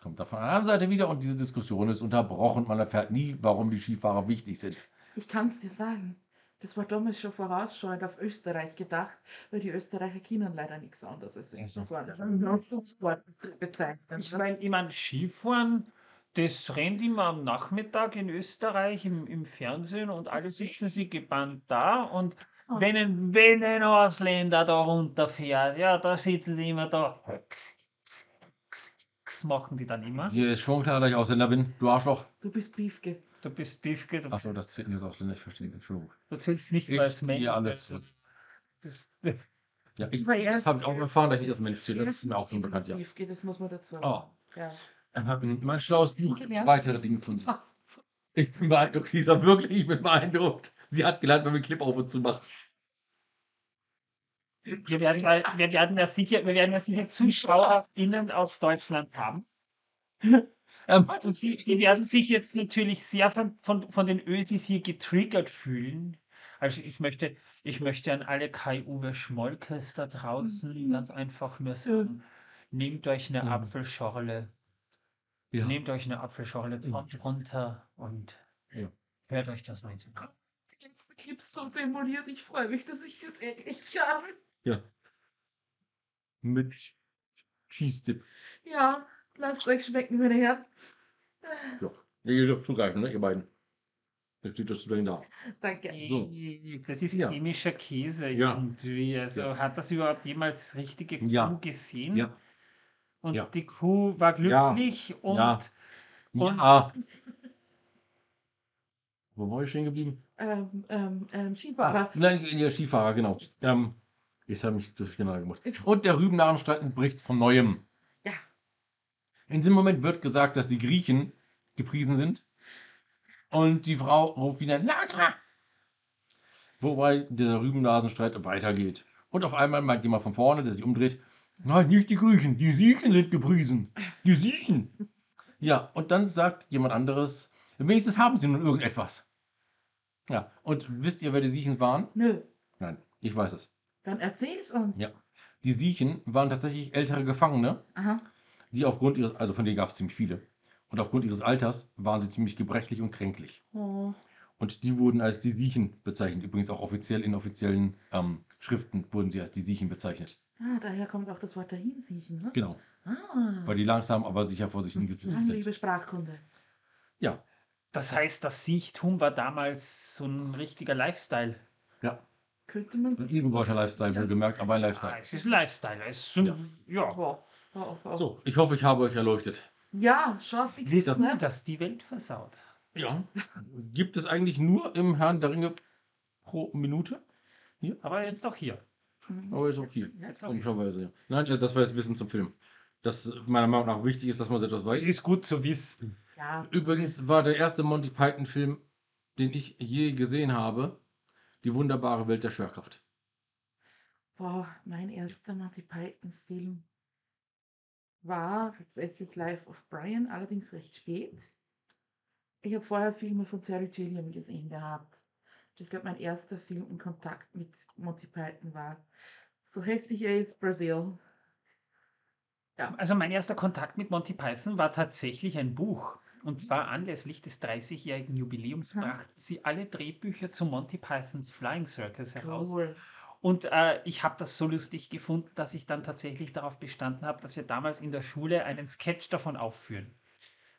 Kommt da von der anderen Seite wieder und diese Diskussion ist unterbrochen, man erfährt nie, warum die Skifahrer wichtig sind. Ich kann es dir sagen. Das war damals schon vorausschauend auf Österreich gedacht, weil die Österreicher kennen leider nichts anderes als so. Sport bezeichnen. Ich meine, ich mein, Skifahren, das rennt immer am Nachmittag in Österreich im, im Fernsehen und alle sitzen sie gebannt da und Oh. wenn ein, wenn ein Ausländer da runterfährt, ja, da sitzen sie immer da. X, X, X, X machen die dann immer. Hier ist schon klar, dass ich Ausländer bin, du Arschloch. Du bist Beefke. Du bist Biefke, du, Achso, das zählt nicht als Ausländer, ich verstehe, Entschuldigung. du zählst nicht Ich mehr als Mensch. alles zurück. Bist- Ja, ich, das habe ich auch erfahren, dass ich nicht als Mensch zähle, das ist mir auch schon bekannt, ja. Beefke, das muss man dazu Oh. Ja. Ich habe mein schlaues Buch weitere Dinge gefunden. Ich bin beeindruckt, Lisa, wirklich, ich bin beeindruckt. Sie hat gelernt, beim Clip auf und zu machen. Wir werden, mal- wir werden ja sicher, wir werden ja sicher ZuschauerInnen aus Deutschland haben. Ähm, Und die, die werden sich jetzt natürlich sehr von, von, von den Ösis hier getriggert fühlen. Also ich möchte, ich möchte an alle Kai-Uwe Schmolkes da draußen ganz einfach nur sagen, nehmt euch eine Mhm. Apfelschorle, ja. nehmt euch eine Apfelschorle, kommt runter und Ja. hört euch das mal an. Die letzten Clips so formuliert. Ich freue mich, dass ich das endlich habe. Ja. Mit Cheese-Dip. Ja, lasst euch schmecken, meine Herren. Ja. Ja, ihr dürft zugreifen, ne, ihr beiden. Jetzt steht das wieder da. Danke. So. Das ist Ja. chemischer Käse Ja. irgendwie. Also Ja. hat das überhaupt jemals richtige Kuh Ja. gesehen? Ja. Und Ja. die Kuh war Ja. glücklich und Ja. Und- Ja. Wo war ich stehen geblieben? Ähm, ähm, ähm, Skifahrer. Nein, der Skifahrer, genau. Ähm, ich habe mich durcheinander gemacht. Und der Rübennarenstreit entbricht von Neuem. Ja. In diesem Moment wird gesagt, dass die Griechen gepriesen sind. Und die Frau ruft wieder lauter. Wobei der Rübennasenstreit weitergeht. Und auf einmal meint jemand von vorne, der sich umdreht, nein, nicht die Griechen, die Siechen sind gepriesen. Die Siechen. Ja, und dann sagt jemand anderes, wenigstens haben sie nun irgendetwas. Ja, und wisst ihr, wer die Siechen waren? Nö, Nein, ich weiß es. Dann erzähl's uns. Ja. Die Siechen waren tatsächlich ältere Gefangene, Aha. die aufgrund ihres, also von denen gab es ziemlich viele. Und aufgrund ihres Alters waren sie ziemlich gebrechlich und kränklich. Oh. Und die wurden als die Siechen bezeichnet. Übrigens auch offiziell in offiziellen ähm, Schriften wurden sie als die Siechen bezeichnet. Ah, daher kommt auch das Wort dahinsiechen, ne? Genau. Ah. Weil die langsam, aber sicher vor sich Lange sind. liebe Sprachkunde. Ja, das heißt, das Siechtum war damals so ein richtiger Lifestyle. ja. Könnte man sich. Übenworter Lifestyle, Ja. wohlgemerkt, aber ein Ah, Lifestyle. es ist ein Lifestyle. Es ist, ja. ja. Wow. Wow, wow. So, ich hoffe, ich habe euch erleuchtet. Ja, schau, fix Siehst du, ne? dass die Welt versaut. Ja. Gibt es eigentlich nur im Herrn der Ringe pro Minute? Hier? Aber jetzt auch hier. Mhm. Aber ist okay. Ja, Jetzt auch hier. Komischerweise, ja. Nein, das war das Wissen zum Film. Das meiner Meinung nach wichtig ist, dass man so etwas Es weiß. ist gut zu wissen. Ja, Übrigens war der erste Monty Python-Film, den ich je gesehen habe, Die wunderbare Welt der Schwerkraft. boah, mein erster Monty Python-Film war tatsächlich Life of Brian, allerdings recht spät. Ich habe vorher Filme von Terry Gilliam gesehen gehabt. Ich glaube, mein erster Film in Kontakt mit Monty Python war so heftig er ist, Brasil. Also mein erster Kontakt mit Monty Python war tatsächlich ein Buch. Und zwar anlässlich des 30-jährigen Jubiläums Mhm. brachten sie alle Drehbücher zu Monty Pythons Flying Circus heraus. Cool. Und äh, ich habe das so lustig gefunden, dass ich dann tatsächlich darauf bestanden habe, dass wir damals in der Schule einen Sketch davon aufführen.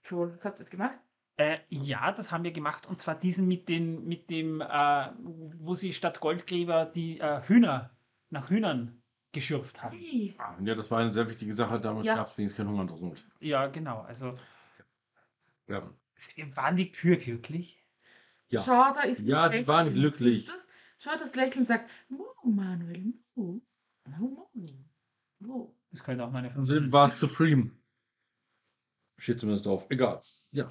Cool. Habt ihr das gemacht? Äh, ja, das haben wir gemacht. Und zwar diesen mit, den, mit dem, äh, wo sie statt Goldgräber die äh, Hühner nach Hühnern geschürft haben. Hey. Ja, das war eine sehr wichtige Sache. Damals Ja. gab es wenigstens keinen Hunger und so. Ja, genau. Also Ja. waren die Kühe glücklich? Ja. Schau, da ist Ja, die waren glücklich. Du's? Schau, das Lächeln sagt, Mu, Manuel. Mu, Mu. Mu. Das könnte auch meine Familie. Film war es Supreme. Steht zumindest drauf. Egal. Ja.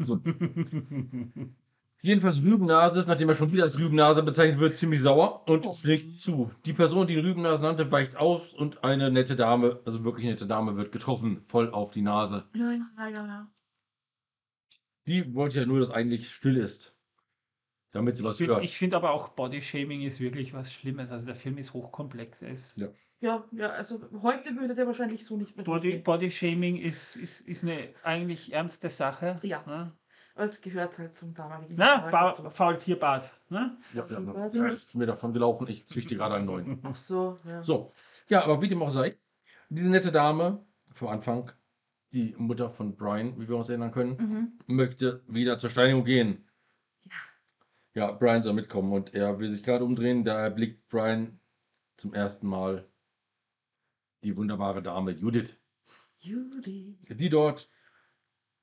So. Jedenfalls Rübennase ist, nachdem er schon wieder als Rübennase bezeichnet wird, ziemlich sauer und Oh. schlägt zu. Die Person, die Rübennase nannte, weicht aus und eine nette Dame, also wirklich nette Dame, wird getroffen, voll auf die Nase. Ja, ja, ja, ja. Die wollte ja nur, dass eigentlich still ist. Damit sie was Ich finde hört. find aber auch Bodyshaming ist wirklich was Schlimmes. Also der Film ist hochkomplex. Er ist Ja. Ja, ja, also heute würde der wahrscheinlich so nicht mehr Body. Bodyshaming ist, ist, ist eine eigentlich ernste Sache. Ja. Ne? Aber es gehört halt zum damaligen Na, ba dazu. Faultierbart. Ne? Ja, ja, ja. Er ist mir davon gelaufen, ich züchte gerade einen neuen. Ach so, ja. So, ja, aber wie dem auch sei, diese nette Dame vom Anfang, die Mutter von Brian, wie wir uns erinnern können, Mhm. möchte wieder zur Steinigung gehen. Ja. Ja, Brian soll mitkommen und er will sich gerade umdrehen, da erblickt Brian zum ersten Mal die wunderbare Dame Judith, Judy. die dort,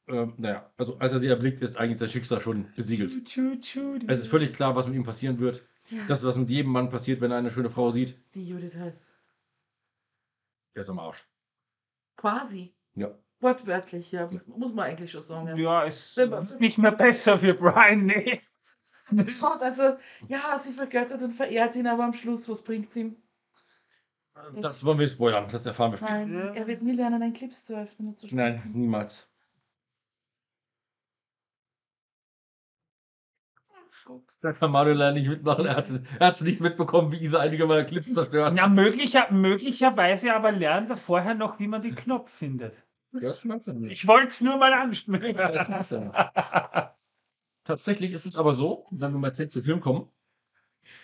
ähm, naja, also als er sie erblickt, ist eigentlich sein Schicksal schon besiegelt. Tschu. Es ist völlig klar, was mit ihm passieren wird. Ja, Das, was mit jedem Mann passiert, wenn er eine schöne Frau sieht, die Judith heißt. er ist am Arsch. Quasi. Ja. Wortwörtlich, ja. Muss, muss man eigentlich schon sagen. Ja. Ja, es wird nicht mehr besser für Brian, nee. Schaut, also, ja, sie vergöttert und verehrt ihn, aber am Schluss, was bringt's ihm? Das wollen wir spoilern, das erfahren wir später. Nein, Ja. er wird nie lernen, einen Clips zu öffnen und zu Nein, sprechen. niemals. Da kann Manuel leider nicht mitmachen. Er hat, er hat nicht mitbekommen, wie Isa einige meiner Clips zerstört. Ja, möglicher, möglicherweise aber lernt er vorher noch, wie man den Knopf findet. Das magst du nicht. Ich wollte es nur mal ansprechen. Das magst du nicht. Tatsächlich ist es aber so, wenn wir mal zurück zum Film kommen,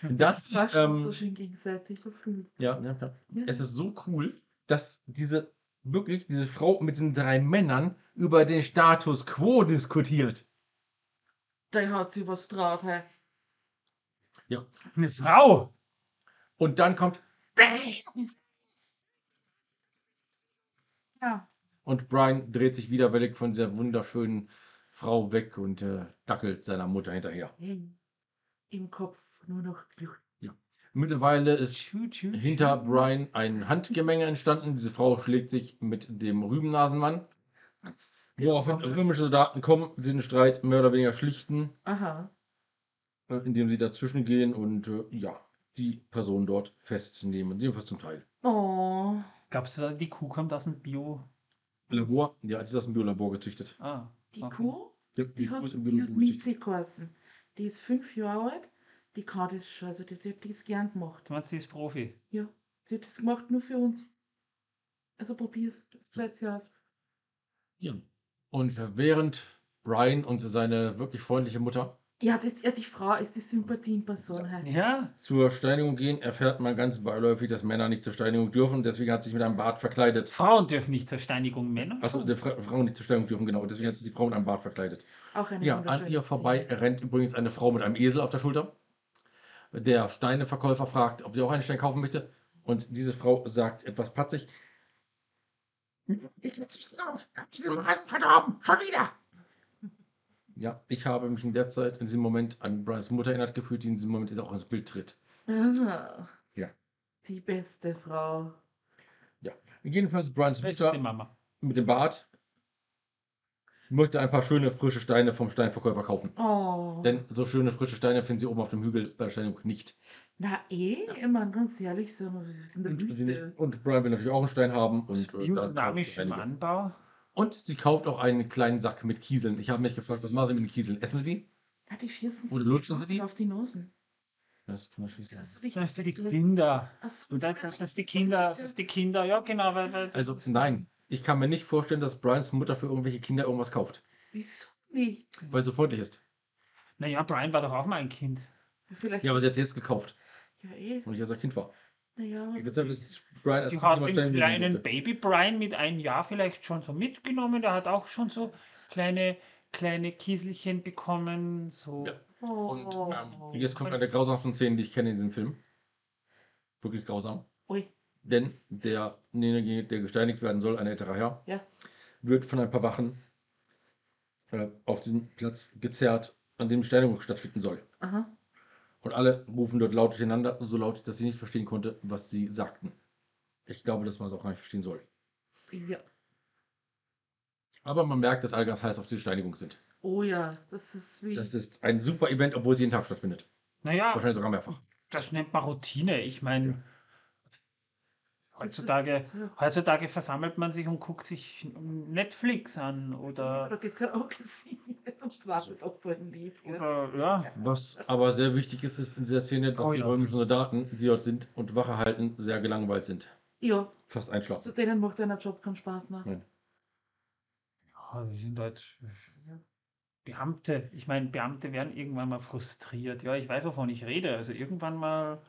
dass Das ähm, so schön gegenseitig. Gut. ja, ja, ja. Ja. es ist so cool, dass diese wirklich diese Frau mit diesen drei Männern über den Status quo diskutiert. Da hat sie was drauf, hä? Eine Frau. Und dann kommt Ja. Und Brian dreht sich widerwillig von dieser wunderschönen Frau weg und äh, dackelt seiner Mutter hinterher. Im Kopf nur noch Glück. Mittlerweile ist Tschu, tschu, hinter. Brian ein Handgemenge entstanden. Diese Frau schlägt sich mit dem Rübennasenmann. Woraufhin römische Soldaten kommen, diesen Streit mehr oder weniger schlichten, Aha. äh, indem sie dazwischen gehen und äh, ja, die Person dort festnehmen. Jedenfalls zum Teil. Oh. Glaubst du, die Kuh kommt aus dem Bio? Labor, ja, die ist aus dem Biolabor gezüchtet. Ah, Die okay. Kuh, Ja, die, Kuh hat, ist im die Biolabor gezüchtet. Geheißen. Die ist fünf Jahre alt. Die kann das schon. Also die, die hat das gern gemacht. Du meinst, sie ist Profi? Ja. Sie hat das gemacht nur für uns. Also probier's. Das zweite Jahr aus. Ja. Und äh, während Brian und seine wirklich freundliche Mutter Ja, das, ja, die Frau ist die Sympathienperson. hä? Ja. zur Steinigung gehen, erfährt man ganz beiläufig, dass Männer nicht zur Steinigung dürfen. Deswegen hat sie sich mit einem Bart verkleidet. Frauen dürfen nicht zur Steinigung, Männer. Achso, Fra Frauen nicht zur Steinigung dürfen, genau. Deswegen hat sie die Frau mit einem Bart verkleidet. Auch eine Ja, an ihr vorbei rennt übrigens eine Frau mit einem Esel auf der Schulter. Der Steineverkäufer fragt, ob sie auch einen Stein kaufen möchte. Und diese Frau sagt etwas patzig. Ich will nicht glauben, hat sie den Mann verdorben, schon wieder. Ja, ich habe mich in der Zeit, in diesem Moment an Brians Mutter erinnert gefühlt, die in diesem Moment auch ins Bild tritt. Ah, Ja. Die beste Frau. Jedenfalls Brians Beste Mutter Mama. mit dem Bart möchte ein paar schöne frische Steine vom Steinverkäufer kaufen. Oh. Denn so schöne frische Steine finden sie oben auf dem Hügel bei der Steinigung nicht. Na eh, immer ganz ehrlich, so in der Und, Wüste. und Brian will natürlich auch einen Stein haben. Und, äh, Im da sie einige. Anbau. Und sie kauft auch einen kleinen Sack mit Kieseln. Ich habe mich gefragt, was machen sie mit den Kieseln? Essen sie die? Ja, die schießen Oder sich lutschen sie die? auf die Nosen. Das kann natürlich sein. Das ist Das richtig. ist für die Kinder. So, das, das, das die Kinder, das die Kinder, ja genau, weil, weil Also nein, ich kann mir nicht vorstellen, dass Brians Mutter für irgendwelche Kinder irgendwas kauft, Wieso nicht? weil sie so freundlich ist. Naja, Brian war doch auch mal ein Kind. Vielleicht. Ja, aber sie hat sie jetzt gekauft Ja, eh. und ich als er Kind war. Naja. Jetzt ist Brian als Die Kind hat den kleinen. Baby Brian mit einem Jahr vielleicht schon so mitgenommen. Der hat auch schon so kleine, kleine Kieselchen bekommen. So. Ja. Und Oh. ähm, jetzt kommt eine der grausamsten Szenen, die ich kenne in diesem Film. Wirklich grausam. Ui. Denn derjenige, der gesteinigt werden soll, ein älterer Herr, Ja. wird von ein paar Wachen äh, auf diesen Platz gezerrt, an dem Steinigung stattfinden soll. Aha. Und alle rufen dort laut durcheinander, so laut, dass ich nicht verstehen konnte, was sie sagten. Ich glaube, dass man es auch gar nicht verstehen soll. Ja. Aber man merkt, dass alle ganz heiß auf diese Steinigung sind. Oh ja, das ist wie. Das ist ein super Event, obwohl es jeden Tag stattfindet. Naja, Wahrscheinlich sogar mehrfach. das nennt man Routine. Ich meine, Ja. Heutzutage, heutzutage versammelt man sich und guckt sich Netflix an Oder oder, geht kein Auge sehen und wartet auf sein Lied. oder ja. Was aber sehr wichtig ist, ist in dieser Szene, dass Oh die ja. römischen Soldaten, die dort sind und Wache halten, sehr gelangweilt sind. Ja, Fast zu einschlafen. denen macht einer Job keinen Spaß. Ne? Nein. Ja, die sind halt Beamte. Ich meine, Beamte werden irgendwann mal frustriert. Ja, ich weiß, wovon ich rede. Also irgendwann mal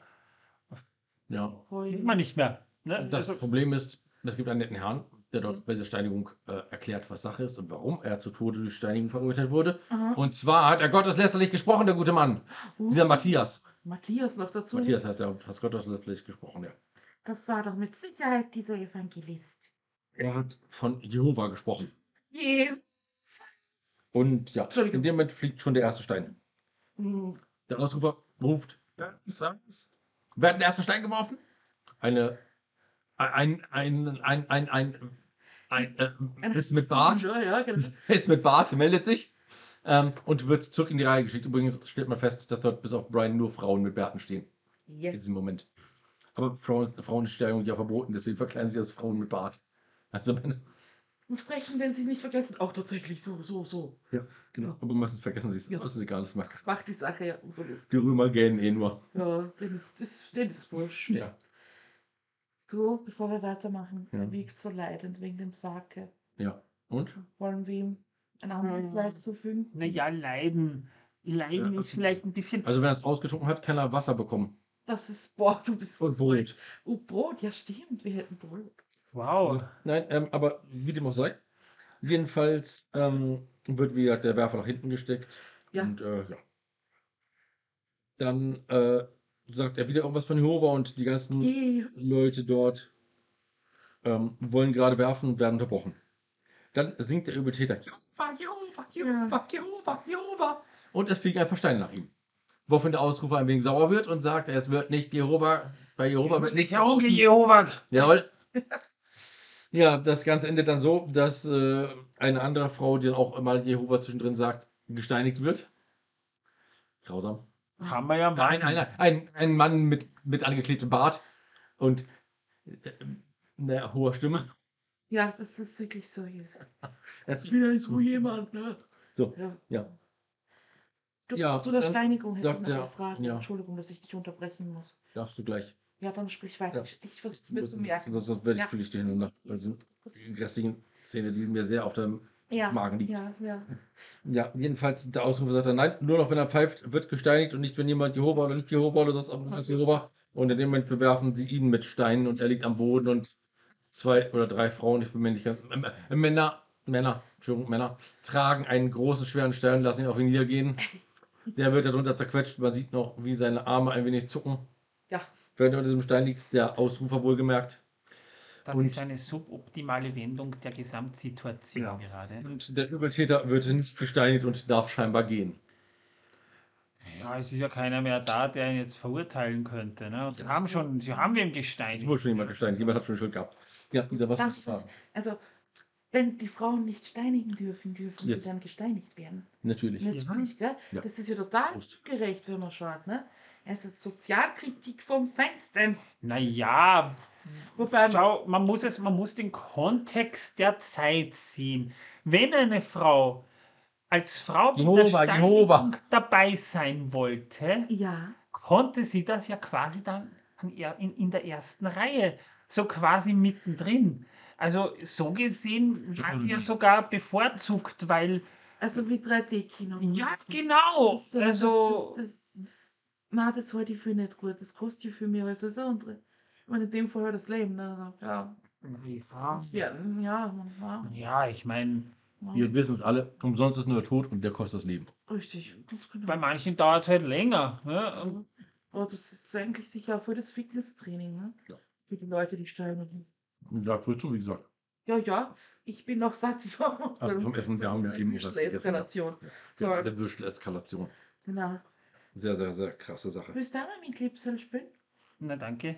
Ja. Will man nicht mehr. Ne? Das Also, Problem ist, es gibt einen netten Herrn, der dort bei dieser Steinigung äh, erklärt, was Sache ist und warum er zu Tode durch Steinigung verurteilt wurde. Aha. Und zwar hat er gotteslästerlich gesprochen, der gute Mann. Uh, Dieser Matthias. Matthias noch dazu. Matthias heißt er, hat gotteslästerlich gesprochen, ja. Das war doch mit Sicherheit dieser Evangelist. Er hat von Jehova gesprochen. Je. Und ja, Entschuldigung. in dem Moment fliegt schon der erste Stein. Hm, Der Ausrufer ruft? Wer hat den ersten Stein geworfen? Eine, ein, ein, ein, ein, ein, ein, äh, ist mit Bart, Ja, ja, genau. ist mit Bart, meldet sich ähm, und wird zurück in die Reihe geschickt. Übrigens stellt man fest, dass dort bis auf Brian nur Frauen mit Bärten stehen. In Yes. diesem Moment. Aber Frauen, Frauenstellung ja verboten, deswegen verkleiden sie sich als Frauen mit Bart. Also, Männer. Und sprechen, wenn sie es nicht vergessen, auch tatsächlich so, so, so. ja, genau. Aber meistens vergessen sie es. Ja. Das ist egal, das macht Das macht die Sache ja umso lustiger. die Römer gähnen eh nur. Ja, denen ist, das, denen ist wurscht. Ja. So, bevor wir weitermachen, Ja. er wiegt so leidend wegen dem Sake. Ja. Und? Wollen wir ihm ein anderes Leid zufügen? naja, Leiden. Leiden Ja. ist vielleicht ein bisschen. Also, wenn er es ausgetrunken hat, kann er Wasser bekommen. Das ist, boah, du bist Und Brot. Oh, Brot, ja stimmt, wir hätten Brot. Wow. Nein, ähm, aber wie dem auch sei. Jedenfalls ähm, wird wieder der Werfer nach hinten gesteckt. Ja. Und äh, ja. Dann äh, sagt er wieder irgendwas von Jehova und die ganzen Die, Leute dort ähm, wollen gerade werfen und werden unterbrochen. Dann singt der Übeltäter Jehova, Jehova, Jehova, Jehova, Jehova. Und es fliegen einfach Steine nach ihm. Woraufhin der Ausrufer ein wenig sauer wird und sagt, es wird nicht Jehova, bei Jehova wird nicht gerufen. Jehova. Jawohl. Ja, das Ganze endet dann so, dass äh, eine andere Frau, die dann auch mal Jehova zwischendrin sagt, gesteinigt wird. Grausam. Haben wir ja mal. Ein, ein, ein, ein Mann mit, mit angeklebtem Bart und äh, einer hoher Stimme. ja, das ist wirklich so. Das Ich bin ja so jemand, ne? So, Ja. ja. Du, Ja, zu der Steinigung hätte ich noch eine Frage. ja. Entschuldigung, dass ich dich unterbrechen muss. Darfst du gleich. Ja, dann sprich weiter. Ja. Ich, ich versuche mir zu merken. Sonst sonst werde ich Ja. fühle ich dir hin und nach. Das sind die restlichen Szene, die mir sehr auf dem Ja, Magen liegt. ja, ja. Ja, jedenfalls der Ausrufer sagt er, nein, nur noch wenn er pfeift, wird gesteinigt und nicht, wenn jemand Jehova oder nicht Jehova oder sonst irgendwas Jehova. Und in dem Moment bewerfen sie ihn mit Steinen und er liegt am Boden und zwei oder drei Frauen, ich bin mir nicht ganz, äh, Männer, Männer, Entschuldigung, Männer, tragen einen großen, schweren Stein und lassen ihn auf ihn niedergehen. Der wird darunter zerquetscht, man sieht noch, wie seine Arme ein wenig zucken, Ja, während er unter diesem Stein liegt, der Ausrufer wohlgemerkt. Das Und- ist eine suboptimale Wendung der Gesamtsituation Ja. gerade. Und der Übeltäter wird nicht gesteinigt und darf scheinbar gehen. Ja, es ist ja keiner mehr da, der ihn jetzt verurteilen könnte. Ne? Und sie haben schon, sie haben ihn gesteinigt. Es wurde schon jemand gesteinigt, jemand hat schon Schuld gehabt. Ja, Isa, was Darf sagen? Also, wenn die Frauen nicht steinigen dürfen, dürfen Jetzt. sie dann gesteinigt werden. Natürlich. Natürlich, gell? Ja. Das ist ja total Prost. gerecht, wenn man schaut, ne? Also Sozialkritik vom Feinsten. Naja, Wobei, schau, man muss, es, man muss den Kontext der Zeit sehen. Wenn eine Frau als Frau Jehova, Jehova. dabei sein wollte, ja, konnte sie das ja quasi dann an in, in der ersten Reihe, so quasi mittendrin. Also so gesehen war sie ja sogar bevorzugt, weil, also wie 3D-Kino. ja genau, also Das, das, na, das halte ich für nicht gut. Das kostet ja viel mehr als alles andere. Ich meine, in dem Fall halt das Leben. Ne? Also, ja, ja, ja, ja, ja, ja, ich meine, ja. Wir wissen es alle, umsonst ist nur der Tod und der kostet das Leben. Richtig. Das genau. bei manchen dauert es halt länger. Ne? Aber das ist eigentlich sicher auch für das Fitnesstraining, ne? Ja. Für die Leute, die. Und da wohl zu, wie gesagt. Ja, ja, ich bin noch satt vom, Also vom Essen, wir haben ja eben was gegessen. Eskalation. Ja, Voll. der Würstel-Eskalation. Genau. Sehr, sehr, sehr krasse Sache. Willst du auch mal mit Clipsel spielen? Na danke.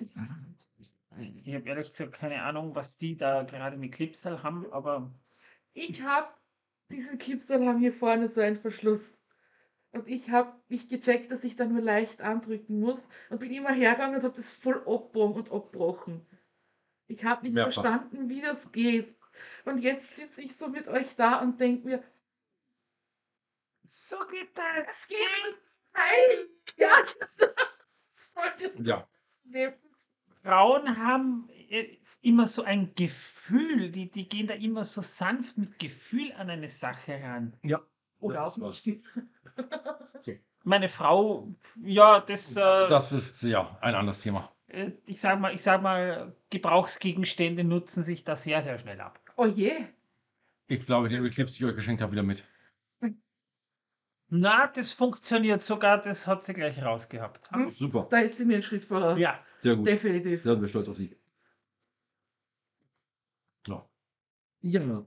Ich habe ehrlich gesagt keine Ahnung, was die da gerade mit Clipsal haben, aber Ich habe, diese Clipsel haben hier vorne so einen Verschluss. Und ich habe nicht gecheckt, dass ich da nur leicht andrücken muss. Und bin immer hergegangen und habe das voll abgebogen und abgebrochen. Ich habe nicht Mehrfach. verstanden, wie das geht. Und jetzt sitze ich so mit euch da und denke mir, so geht das. es geht uns heil. Ja, das Ja. Frauen haben äh, immer so ein Gefühl, die, die gehen da immer so sanft mit Gefühl an eine Sache ran. ja. Oder Das auch ist nicht. Meine Frau, ja, das, äh, Das ist ja ein anderes Thema. äh, ich sag mal, ich sag mal, Gebrauchsgegenstände nutzen sich da sehr, sehr schnell ab. Oh je. Ich glaube, den Eclipse, die ich euch geschenkt habe, wieder mit. Na, das funktioniert sogar, das hat sie gleich rausgehabt. Hm? Super. Da ist sie mir einen Schritt voraus. Ja, Sehr gut. Definitiv. Da sind wir stolz auf sie. Ja. Ja.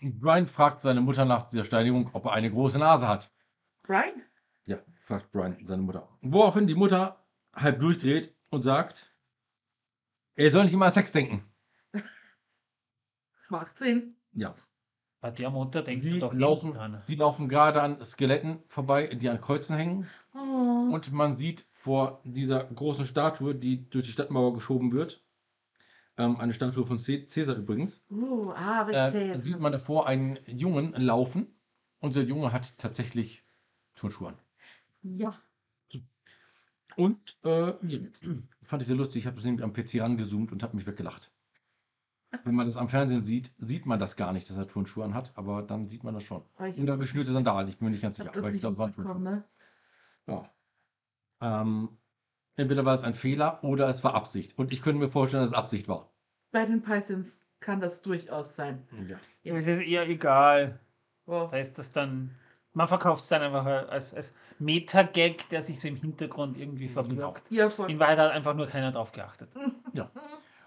Brian fragt seine Mutter nach dieser Steinigung, ob er eine große Nase hat. Brian? Ja, fragt Brian seine Mutter. Woraufhin die Mutter halb durchdreht und sagt, er soll nicht immer an Sex denken. Macht Sinn. Ja. Bei der Mutter denkt Sie sie doch laufen, nicht dran. sie laufen gerade an Skeletten vorbei, die an Kreuzen hängen. Oh. Und man sieht vor dieser großen Statue, die durch die Stadtmauer geschoben wird, ähm, eine Statue von Cä- Cäsar übrigens, Uh, ah, äh, sieht man davor einen Jungen laufen. Und der Junge hat tatsächlich Turnschuhe an. ja. Und äh, fand ich sehr lustig. Ich habe das nämlich am PC rangezoomt und habe mich weggelacht. Wenn man das am Fernsehen sieht, sieht man das gar nicht, dass er Turnschuhe an hat, aber dann sieht man das schon. Ich Oder geschnürte Sandalen, ich bin mir nicht ganz sicher, aber ich glaube, es waren Turnschuhe. ne? Ja. Ähm, entweder war es ein Fehler oder es war Absicht. Und ich könnte mir vorstellen, dass es Absicht war. Bei den Pythons kann das durchaus sein. Ja. Ja, es ist eher egal. Wow. Da ist das dann. Man verkauft es dann einfach als, als Meta-Gag, der sich so im Hintergrund irgendwie verbirgt. Ja, voll. In Wahrheit hat einfach nur keiner drauf geachtet.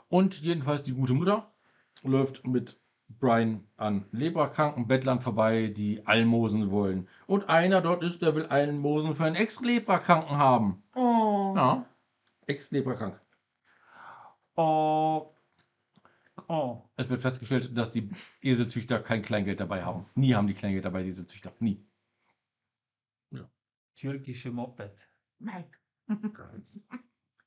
Und jedenfalls die gute Mutter läuft mit Brian an Leprakranken Bettlern vorbei, die Almosen wollen. Und einer dort ist, der will Almosen für einen Ex-Leprakranken haben. Oh. Ja. Ex-Leprakrank. Oh. Oh. Es wird festgestellt, dass die Eselzüchter kein Kleingeld dabei haben. Nie haben die Kleingeld dabei, diese Züchter. Nie. Türkische Moped. Mike.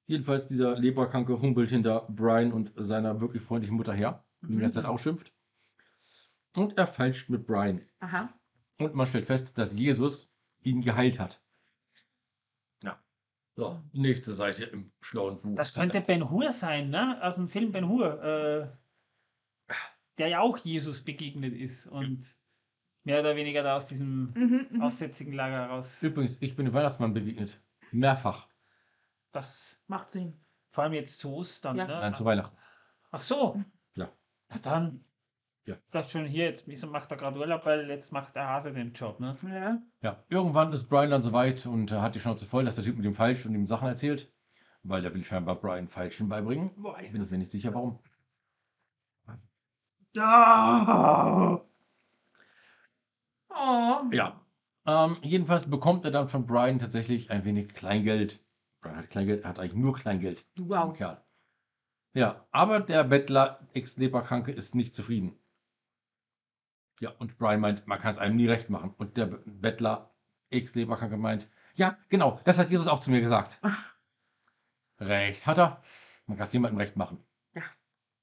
Jedenfalls dieser Leprakranke humpelt hinter Brian und seiner wirklich freundlichen Mutter her, die die ganze Zeit ausschimpft. Und er feilscht mit Brian. Aha. Und man stellt fest, dass Jesus ihn geheilt hat. Ja. So, nächste Seite im schlauen Buch. Das könnte Ben Hur sein, ne? Aus dem Film Ben Hur. Äh, der ja auch Jesus begegnet ist und mehr oder weniger da aus diesem Mhm, mhm. aussätzigen Lager raus. Übrigens, ich bin dem Weihnachtsmann begegnet. Mehrfach. Das, Macht Sinn. vor allem jetzt zu Ostern, Ja. ne? Nein, zu Weihnachten. Ach so. Ja. Na dann. Ja. Das schon hier, jetzt wieso macht er gerade Urlaub, weil jetzt macht der Hase den Job, ne? Ja. Ja, irgendwann ist Brian dann so weit und äh, hat die Schnauze voll, dass der Typ mit ihm falsch und ihm Sachen erzählt. weil der will scheinbar Brian Falschen beibringen. Ich bin mir nicht sicher, warum. Ah! Oh. Ja. Ähm, jedenfalls bekommt er dann von Brian tatsächlich ein wenig Kleingeld. Brian hat Kleingeld, er hat eigentlich nur Kleingeld. Wow. Kerl. Ja, aber der Bettler, Ex-Leberkranke, ist nicht zufrieden. Ja, und Brian meint, man kann es einem nie recht machen. Und der Be- Bettler, Ex-Leberkranke, meint, ja, genau, das hat Jesus auch zu mir gesagt. Ach. Recht hat er. Man kann es niemandem recht machen. Ja.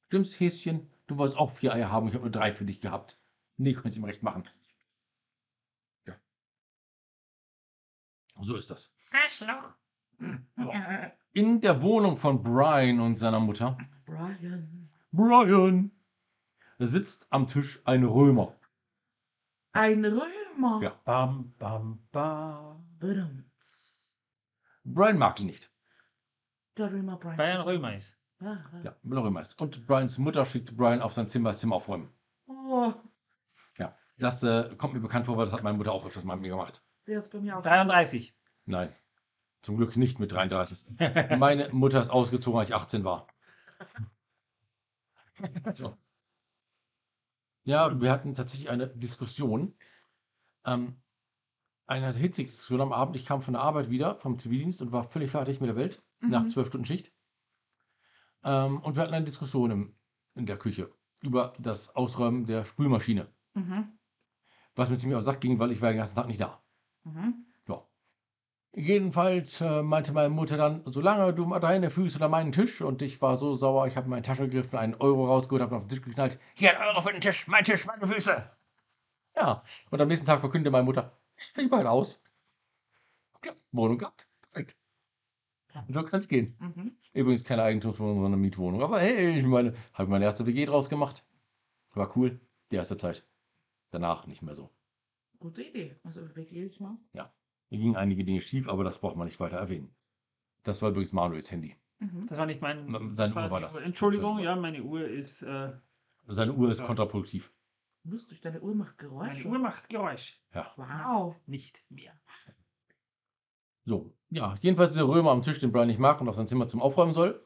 Stimmt's, Häschen? Du wolltest auch vier Eier haben, ich habe nur drei für dich gehabt. Nee, es ihm recht machen. Ja. So ist das. Arschloch. In der Wohnung von Brian und seiner Mutter Brian. Brian sitzt am Tisch ein Römer. Ein Römer. Ja. Bam, bam, bam. Badumts. Brian mag ihn nicht. Der Römer Brian. Weil er ein Römer ist. Ja, ja. Ja, weil er Römer ist. Und Brians Mutter schickt Brian auf sein Zimmer, das Zimmer aufräumen. Oh, Ja. Das äh, kommt mir bekannt vor, weil das hat meine Mutter auch öfters mal mit mir gemacht. sie hat es bei mir auch. 33. Nein. Zum Glück nicht mit 33. Meine Mutter ist ausgezogen, als ich 18 war. So. Ja, wir hatten tatsächlich eine Diskussion. Ähm, eine hitzige Diskussion am Abend. Ich kam von der Arbeit wieder, vom Zivildienst und war völlig fertig mit der Welt, nach Mhm. zwölf Stunden Schicht. Ähm, und wir hatten eine Diskussion im, in der Küche über das Ausräumen der Spülmaschine. Mhm. Was mir ziemlich auf den Sack ging, weil ich war den ganzen Tag nicht da. Mhm. Ja. Jedenfalls äh, meinte meine Mutter dann, solange du deine Füße unter meinen Tisch und ich war so sauer, ich habe in meine Tasche gegriffen, einen Euro rausgeholt, habe auf den Tisch geknallt. Hier ein Euro für den Tisch, mein Tisch, meine Füße. Ja, und am nächsten Tag verkündete meine Mutter, ich will beide aus. Ja, Wohnung gehabt. Perfekt. So kann es gehen. Mhm. Übrigens keine Eigentumswohnung, sondern Mietwohnung. Aber hey, ich meine, habe meine erste WG draus gemacht. War cool, die erste Zeit. Danach nicht mehr so. Gute Idee. Also wirklich mal. Mir gingen einige Dinge schief, aber das braucht man nicht weiter erwähnen. Das war übrigens Manuels Handy. Mhm. Das war nicht mein. Seine das Uhr war das. Entschuldigung, Seine Uhr. ja, meine Uhr ist. Äh, Seine Uhr ist Ja. kontraproduktiv. Lustig, deine Uhr macht meine Geräusche. Uhr macht Geräusch. Wow. Nicht mehr. So, ja, jedenfalls dieser Römer am Tisch, den Brian nicht mag und auf sein Zimmer zum Aufräumen soll.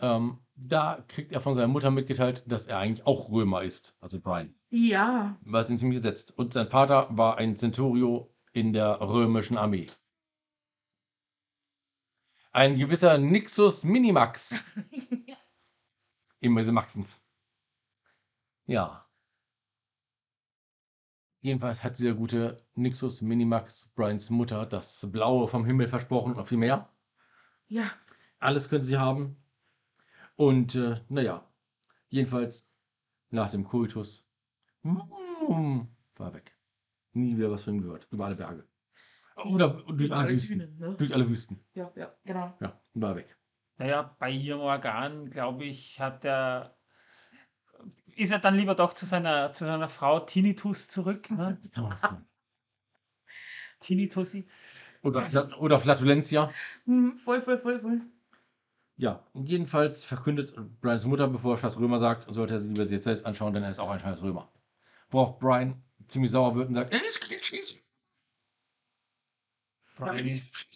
Ähm, da kriegt er von seiner Mutter mitgeteilt, dass er eigentlich auch Römer ist, also Brian, Ja. was ihn ziemlich gesetzt. Und sein Vater war ein Centurio in der römischen Armee. Ein gewisser Nixus Minimax. Immer diese Maxens. Ja. Jedenfalls hat dieser gute Nixus Minimax Brians Mutter das Blaue vom Himmel versprochen und noch viel mehr. ja. Alles können sie haben. Und äh, naja, jedenfalls nach dem Kultus war weg. Nie wieder was von ihm gehört. Über alle Berge. Oder durch Über alle alle Wüsten. Dünen, ne? Durch alle Wüsten. Ja, ja, genau. Ja, war er weg. Naja, bei ihrem Organ, glaube ich, hat er. Ist er dann lieber doch zu seiner, zu seiner Frau Tinnitus zurück? Ne? Tinnitusi. Oder, oder Flatulentia. Hm, voll, voll, voll, voll. Ja, jedenfalls verkündet Brians Mutter, bevor er scheiß Römer sagt, sollte er sie lieber sich selbst anschauen, denn er ist auch ein scheiß Römer. Worauf Brian ziemlich sauer wird und sagt, er ist kein Scheiß. Brian ist,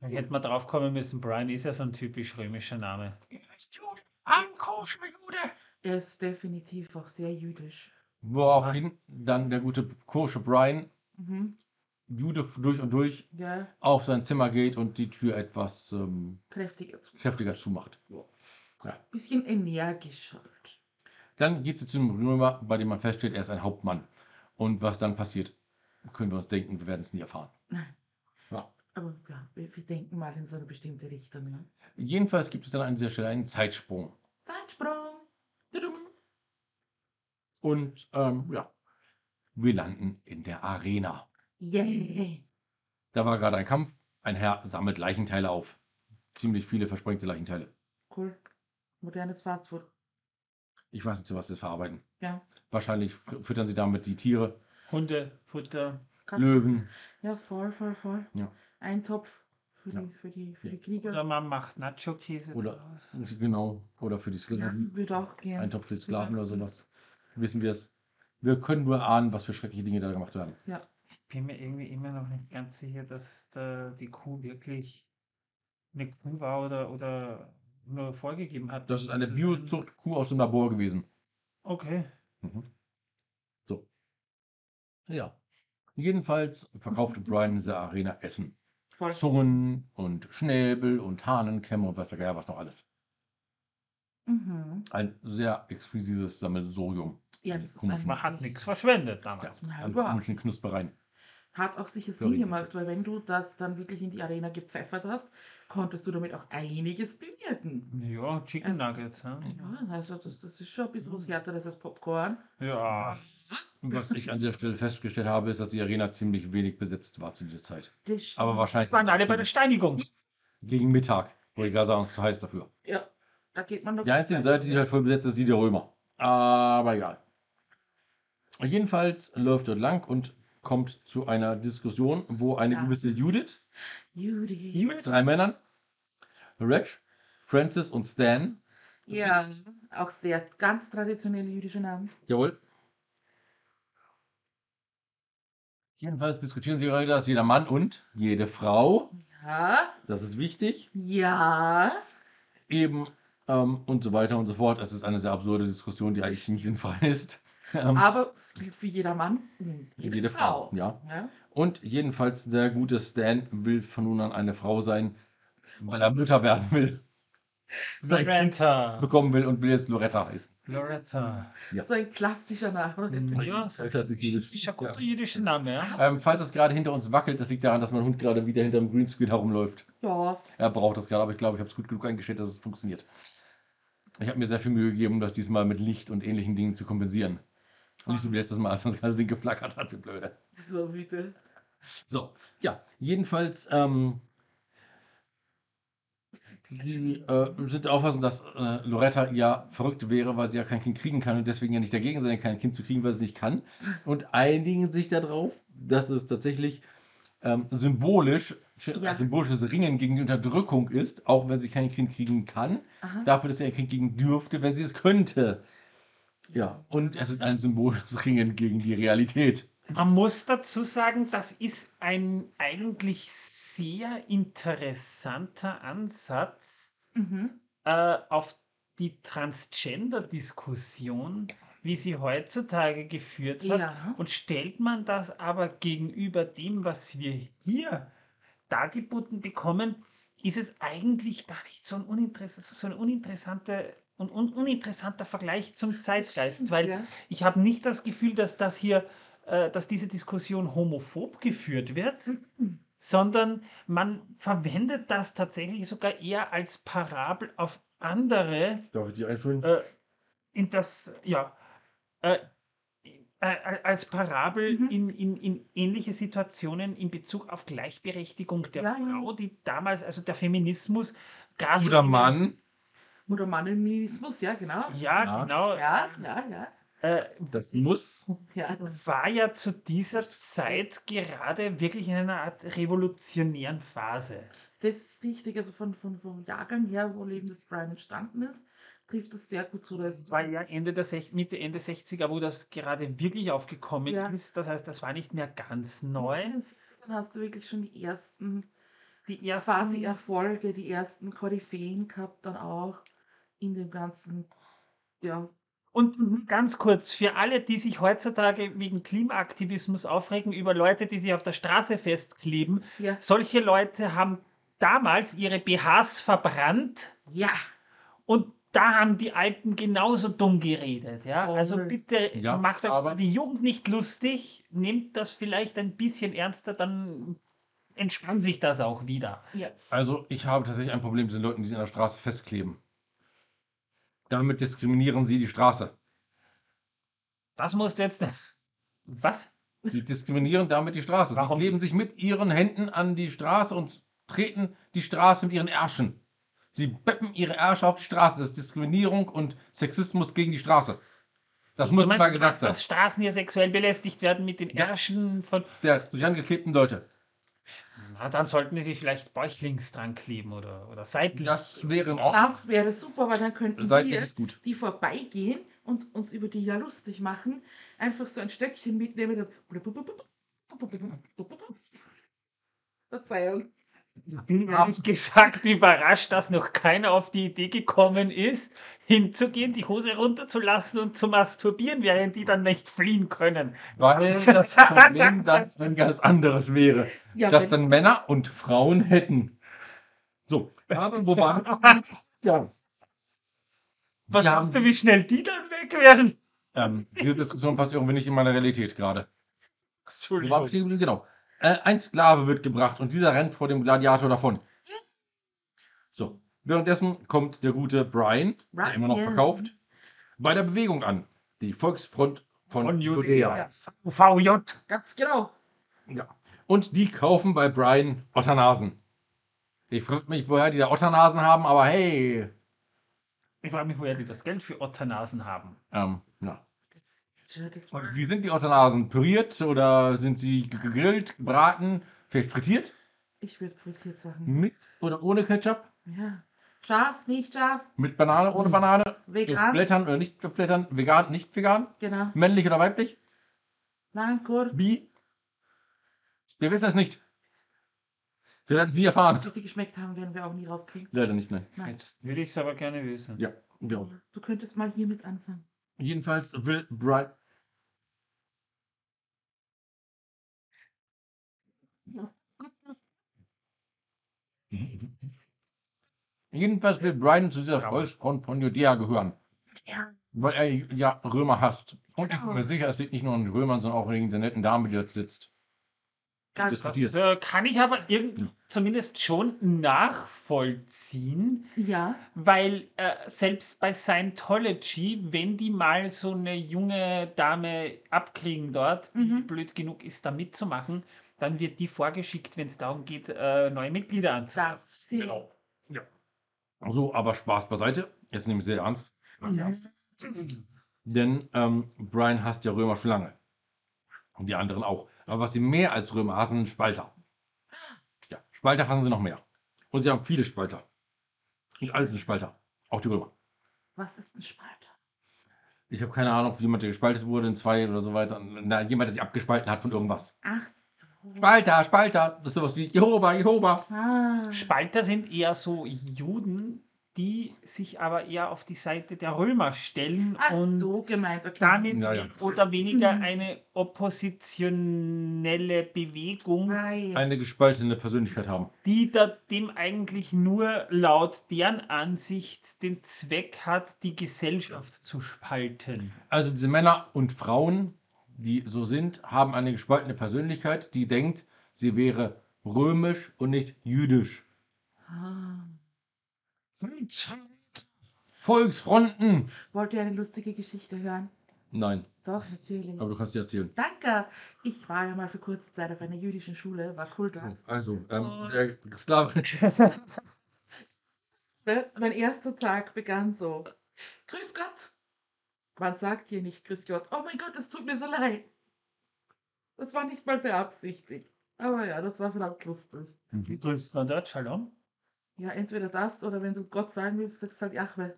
da hätte man drauf kommen müssen, Brian ist ja so ein typisch römischer Name. Er ist Jude, ein koscher Jude. Er ist definitiv auch sehr jüdisch. Woraufhin dann der gute kosche Brian, Mhm. Jude durch und durch, Ja, auf sein Zimmer geht und die Tür etwas ähm, kräftiger zu. kräftiger zumacht. Bisschen energischer. Dann geht sie zu dem Römer, bei dem man feststellt, er ist ein Hauptmann. Und was dann passiert, können wir uns denken, wir werden es nie erfahren. Nein. Ja. Aber ja, wir, wir denken mal in so eine bestimmte Richtung. Ne? Jedenfalls gibt es dann an dieser Stelle einen Zeitsprung. Zeitsprung. Tudum. Und ähm, ja, wir landen in der Arena. Yay. Da war gerade ein Kampf. Ein Herr sammelt Leichenteile auf. Ziemlich viele versprengte Leichenteile. Cool. Modernes Fastfood. Ich weiß nicht, zu was es verarbeiten. Ja. Wahrscheinlich füttern sie damit die Tiere, Hunde, Futter. Katz- Löwen. Ja, voll, voll, voll. Ja. Ein Topf für Ja. die, für die, für Ja. die Krieger. Oder man macht Nacho-Käse Oder- draus. Genau. Oder für die Ja, Sklaven. würde auch gehen. Ein Topf für Sklaven oder sowas. Wissen wir es. Wir können nur ahnen, was für schreckliche Dinge da gemacht werden. Ich bin mir irgendwie immer noch nicht ganz sicher, dass da die Kuh wirklich eine Kuh war oder, oder nur vorgegeben hat. Das ist eine ein- Biozuchtkuh aus dem Labor gewesen. Okay. Mhm. So. Ja. Jedenfalls verkaufte Brian in dieser Arena Essen. Voll. Zungen und Schnäbel und Hahnenkämme und was der Geier was noch alles. Mhm. Ein sehr exquisites Sammelsurium. Ja, das ist Man hat nichts verschwendet Ja, damals. Ja, an komischen Knuspereien. Hat auch sicher. Sinn gemacht, weil wenn du das dann wirklich in die Arena gepfeffert hast, konntest du damit auch einiges bewirken. Ja, Chicken Es- Nuggets. Ja. Ja, also das, das ist schon ein bisschen was härteres als Popcorn. ja. Was ich an der Stelle festgestellt habe, ist, dass die Arena ziemlich wenig besetzt war zu dieser Zeit. Aber wahrscheinlich Das waren alle bei der Steinigung. gegen Mittag. Wollte ich gerade sagen, es ist zu heiß dafür. Ja, da geht man noch. Die einzige Seite, die halt voll besetzt ist, die der Römer. Aber egal. Jedenfalls läuft dort lang und kommt zu einer Diskussion, wo eine Ja. gewisse Judith Judy. mit drei Männern, Reg, Francis und Stan, Ja, sitzt. auch sehr ganz traditionelle jüdische Namen. jawohl. Jedenfalls diskutieren sie gerade, dass jeder Mann und jede Frau, Ja, das ist wichtig, ja. eben ähm, und so weiter und so fort. Es ist eine sehr absurde Diskussion, die eigentlich ziemlich sinnfrei ist. Ähm, Aber es gilt für jeder Mann jede, jede Frau, ja. Ja. Und jedenfalls der gute Stan will von nun an eine Frau sein, weil er Mutter werden will. Loretta. bekommen will und will jetzt Loretta heißen. Loretta. So ein klassischer Name. Mhm. Ja, so ja guter jüdischer Name, ja. Ähm, falls es gerade hinter uns wackelt, das liegt daran, dass mein Hund gerade wieder hinter dem Greenscreen herumläuft. Ja, Er braucht das gerade, aber ich glaube, ich habe es gut genug eingestellt, dass es funktioniert. Ich habe mir sehr viel Mühe gegeben, um das diesmal mit Licht und ähnlichen Dingen zu kompensieren. Nicht so wie letztes Mal, als das ganze Ding geflackert hat, wie blöde. war wütend. So, ja, jedenfalls ähm, die äh, sind der Auffassung, dass äh, Loretta ja verrückt wäre, weil sie ja kein Kind kriegen kann und deswegen ja nicht dagegen sein kann, ein Kind zu kriegen, weil sie es nicht kann. Und einigen sich darauf, dass es tatsächlich ähm, symbolisch, Ja. symbolisches Ringen gegen die Unterdrückung ist, auch wenn sie kein Kind kriegen kann, Aha. dafür, dass sie ein Kind kriegen dürfte, wenn sie es könnte. Ja, und es ist ein symbolisches Ringen gegen die Realität. Man muss dazu sagen, das ist ein eigentlich sehr interessanter Ansatz Mhm. äh, auf die Transgender-Diskussion, wie sie heutzutage geführt wird. Ja. Und stellt man das aber gegenüber dem, was wir hier dargeboten bekommen, ist es eigentlich gar nicht so ein, uninteress so ein uninteressante, un un uninteressanter Vergleich zum Zeitgeist, weil ja. ich habe nicht das Gefühl, dass das hier, äh, dass diese Diskussion homophob geführt wird, sondern man verwendet das tatsächlich sogar eher als Parabel auf andere Darf ich die einführen? äh, in das, ja, äh, äh, als Parabel Mhm. in, in, in ähnliche Situationen in Bezug auf Gleichberechtigung der Ja. Frau, die damals, also der Feminismus, gar so Oder Mann. Oder Manninismus, ja, genau. Ja, Ja. genau. Ja, ja, ja. Äh, Das muss. ja. war ja zu dieser Zeit gerade wirklich in einer Art revolutionären Phase. Das ist richtig, also von, von, vom Jahrgang her, wo Leben des Brian entstanden ist, trifft das sehr gut zu. Das war ja Ende der Sech Mitte, Ende 60er, wo das gerade wirklich aufgekommen Ja. ist. Das heißt, das war nicht mehr ganz neu. Dann hast du wirklich schon die ersten Die ersten quasi Erfolge, die ersten Koryphäen gehabt, dann auch in dem ganzen, ja, Und ganz kurz, für alle, die sich heutzutage wegen Klimaaktivismus aufregen, über Leute, die sich auf der Straße festkleben, ja, solche Leute haben damals ihre BHs verbrannt ja, und da haben die Alten genauso dumm geredet. Ja? Also bitte Ja, macht euch aber- die Jugend nicht lustig, nehmt das vielleicht ein bisschen ernster, dann entspannt sich das auch wieder. ja. Also, ich habe tatsächlich ein Problem mit den Leuten, die sich an der Straße festkleben. Damit diskriminieren sie die Straße. Das musst du jetzt. Was? Sie diskriminieren damit die Straße. Warum? Sie kleben sich mit ihren Händen an die Straße und treten die Straße mit ihren Ärschen. Sie beppen ihre Ärsche auf die Straße. Das ist Diskriminierung und Sexismus gegen die Straße. Das muss mal gesagt sein. dass Straßen hier sexuell belästigt werden mit den. Ärschen von. Der sich angeklebten Leute. Na, dann sollten die sich vielleicht bäuchlings dran kleben oder, oder seitlich. Das wäre Ordnung. Das wäre super, weil dann könnten Seitlich wir, ist gut. die vorbeigehen und uns über die ja lustig machen, einfach so ein Stöckchen mitnehmen. dann- Verzeihung. Bin ehrlich gesagt überrascht, dass noch keiner auf die Idee gekommen ist, hinzugehen, die Hose runterzulassen und zu masturbieren, während die dann nicht fliehen können. Weil das Problem dann ein ganz anderes wäre. Ja, dass dann Männer und Frauen hätten. So, aber wo waren Ja. Was haben- du, wie schnell die dann weg wären? Ähm, diese Diskussion passt irgendwie nicht in meiner Realität gerade. Entschuldigung. Genau. Äh, ein Sklave wird gebracht und dieser rennt vor dem Gladiator davon. So, währenddessen kommt der gute Brian, der immer noch Brian. verkauft, bei der Bewegung an. Die Volksfront von, Von Judäa. VJ. Ganz genau. Ja. Und die kaufen bei Brian Otternasen. Ich frage mich, woher die da Otternasen haben, aber hey. Ich frage mich, woher die das Geld für Otternasen haben. Ähm, Und wie sind die Otternasen? Püriert oder sind sie ge- gegrillt, gebraten, vielleicht frittiert? ich würde frittiert sagen. Mit oder ohne Ketchup? Ja. Scharf, nicht scharf, Mit Banane, ohne Banane? vegan. Blättern oder nicht Blättern? Vegan, nicht vegan? Genau. Männlich oder weiblich? Nein, kurz. Bi? Wir wissen es nicht. Wir werden es nie erfahren. Wie die geschmeckt haben, werden wir auch nie rauskriegen. Leider nicht, nein. Nein. Würde ich es aber gerne wissen. Ja, wir auch. Du könntest mal hiermit anfangen. Jedenfalls will Brian. Jedenfalls will Brian zu dieser Volksfront von Judäa gehören, Ja. weil er ja Römer hasst. Und ich bin mir sicher, es liegt nicht nur an den Römern, sondern auch wegen der netten Dame, die dort sitzt. Das- Das äh, kann ich aber irgend zumindest schon nachvollziehen, Ja. weil äh, selbst bei Scientology, wenn die mal so eine junge Dame abkriegen dort, die Mhm. blöd genug ist, da mitzumachen, dann wird die vorgeschickt, wenn es darum geht, äh, neue Mitglieder anzuwerben. Das. Genau. Ja. So, aber Spaß beiseite. Jetzt nehme ich sehr ernst. Ja. Denn ähm, Brian hasst ja Römer schon lange. Und die anderen auch. Aber was sie mehr als Römer hassen, sind Spalter. Ja, Spalter hassen sie noch mehr. Und sie haben viele Spalter. Und alles sind Spalter. Auch die Römer. Was ist ein Spalter? Ich habe keine Ahnung, ob jemand, der gespaltet wurde in zwei oder so weiter. Na, jemand, der sich abgespalten hat von irgendwas. Ach. so. Spalter, Spalter. Das ist sowas wie Jehova, Jehova. Ah. Spalter sind eher so Juden, die sich aber eher auf die Seite der Römer stellen Ach und so gemeint. Okay. damit Ja, ja. oder weniger Mhm. eine oppositionelle Bewegung, Ah, ja. Eine gespaltene Persönlichkeit haben. die da dem eigentlich nur laut deren Ansicht den Zweck hat, die Gesellschaft zu spalten. Also diese Männer und Frauen, die so sind, haben eine gespaltene Persönlichkeit, die denkt, sie wäre römisch und nicht jüdisch. Ah. Volksfronten! Wollt ihr eine lustige Geschichte hören? Nein, Doch, natürlich. aber du kannst dir erzählen. Danke. Ich war ja mal für kurze Zeit auf einer jüdischen Schule, war cool dort. Also, ähm, Und- der Sklave. Ne? Mein erster Tag begann so. Grüß Gott. Man sagt hier nicht Grüß Gott. Oh mein Gott, es tut mir so leid. Das war nicht mal beabsichtigt. Aber ja, das war verdammt lustig. Wie grüßt man dort? Shalom? Ja, entweder das oder wenn du Gott sagen willst, sagst du halt Jahwe.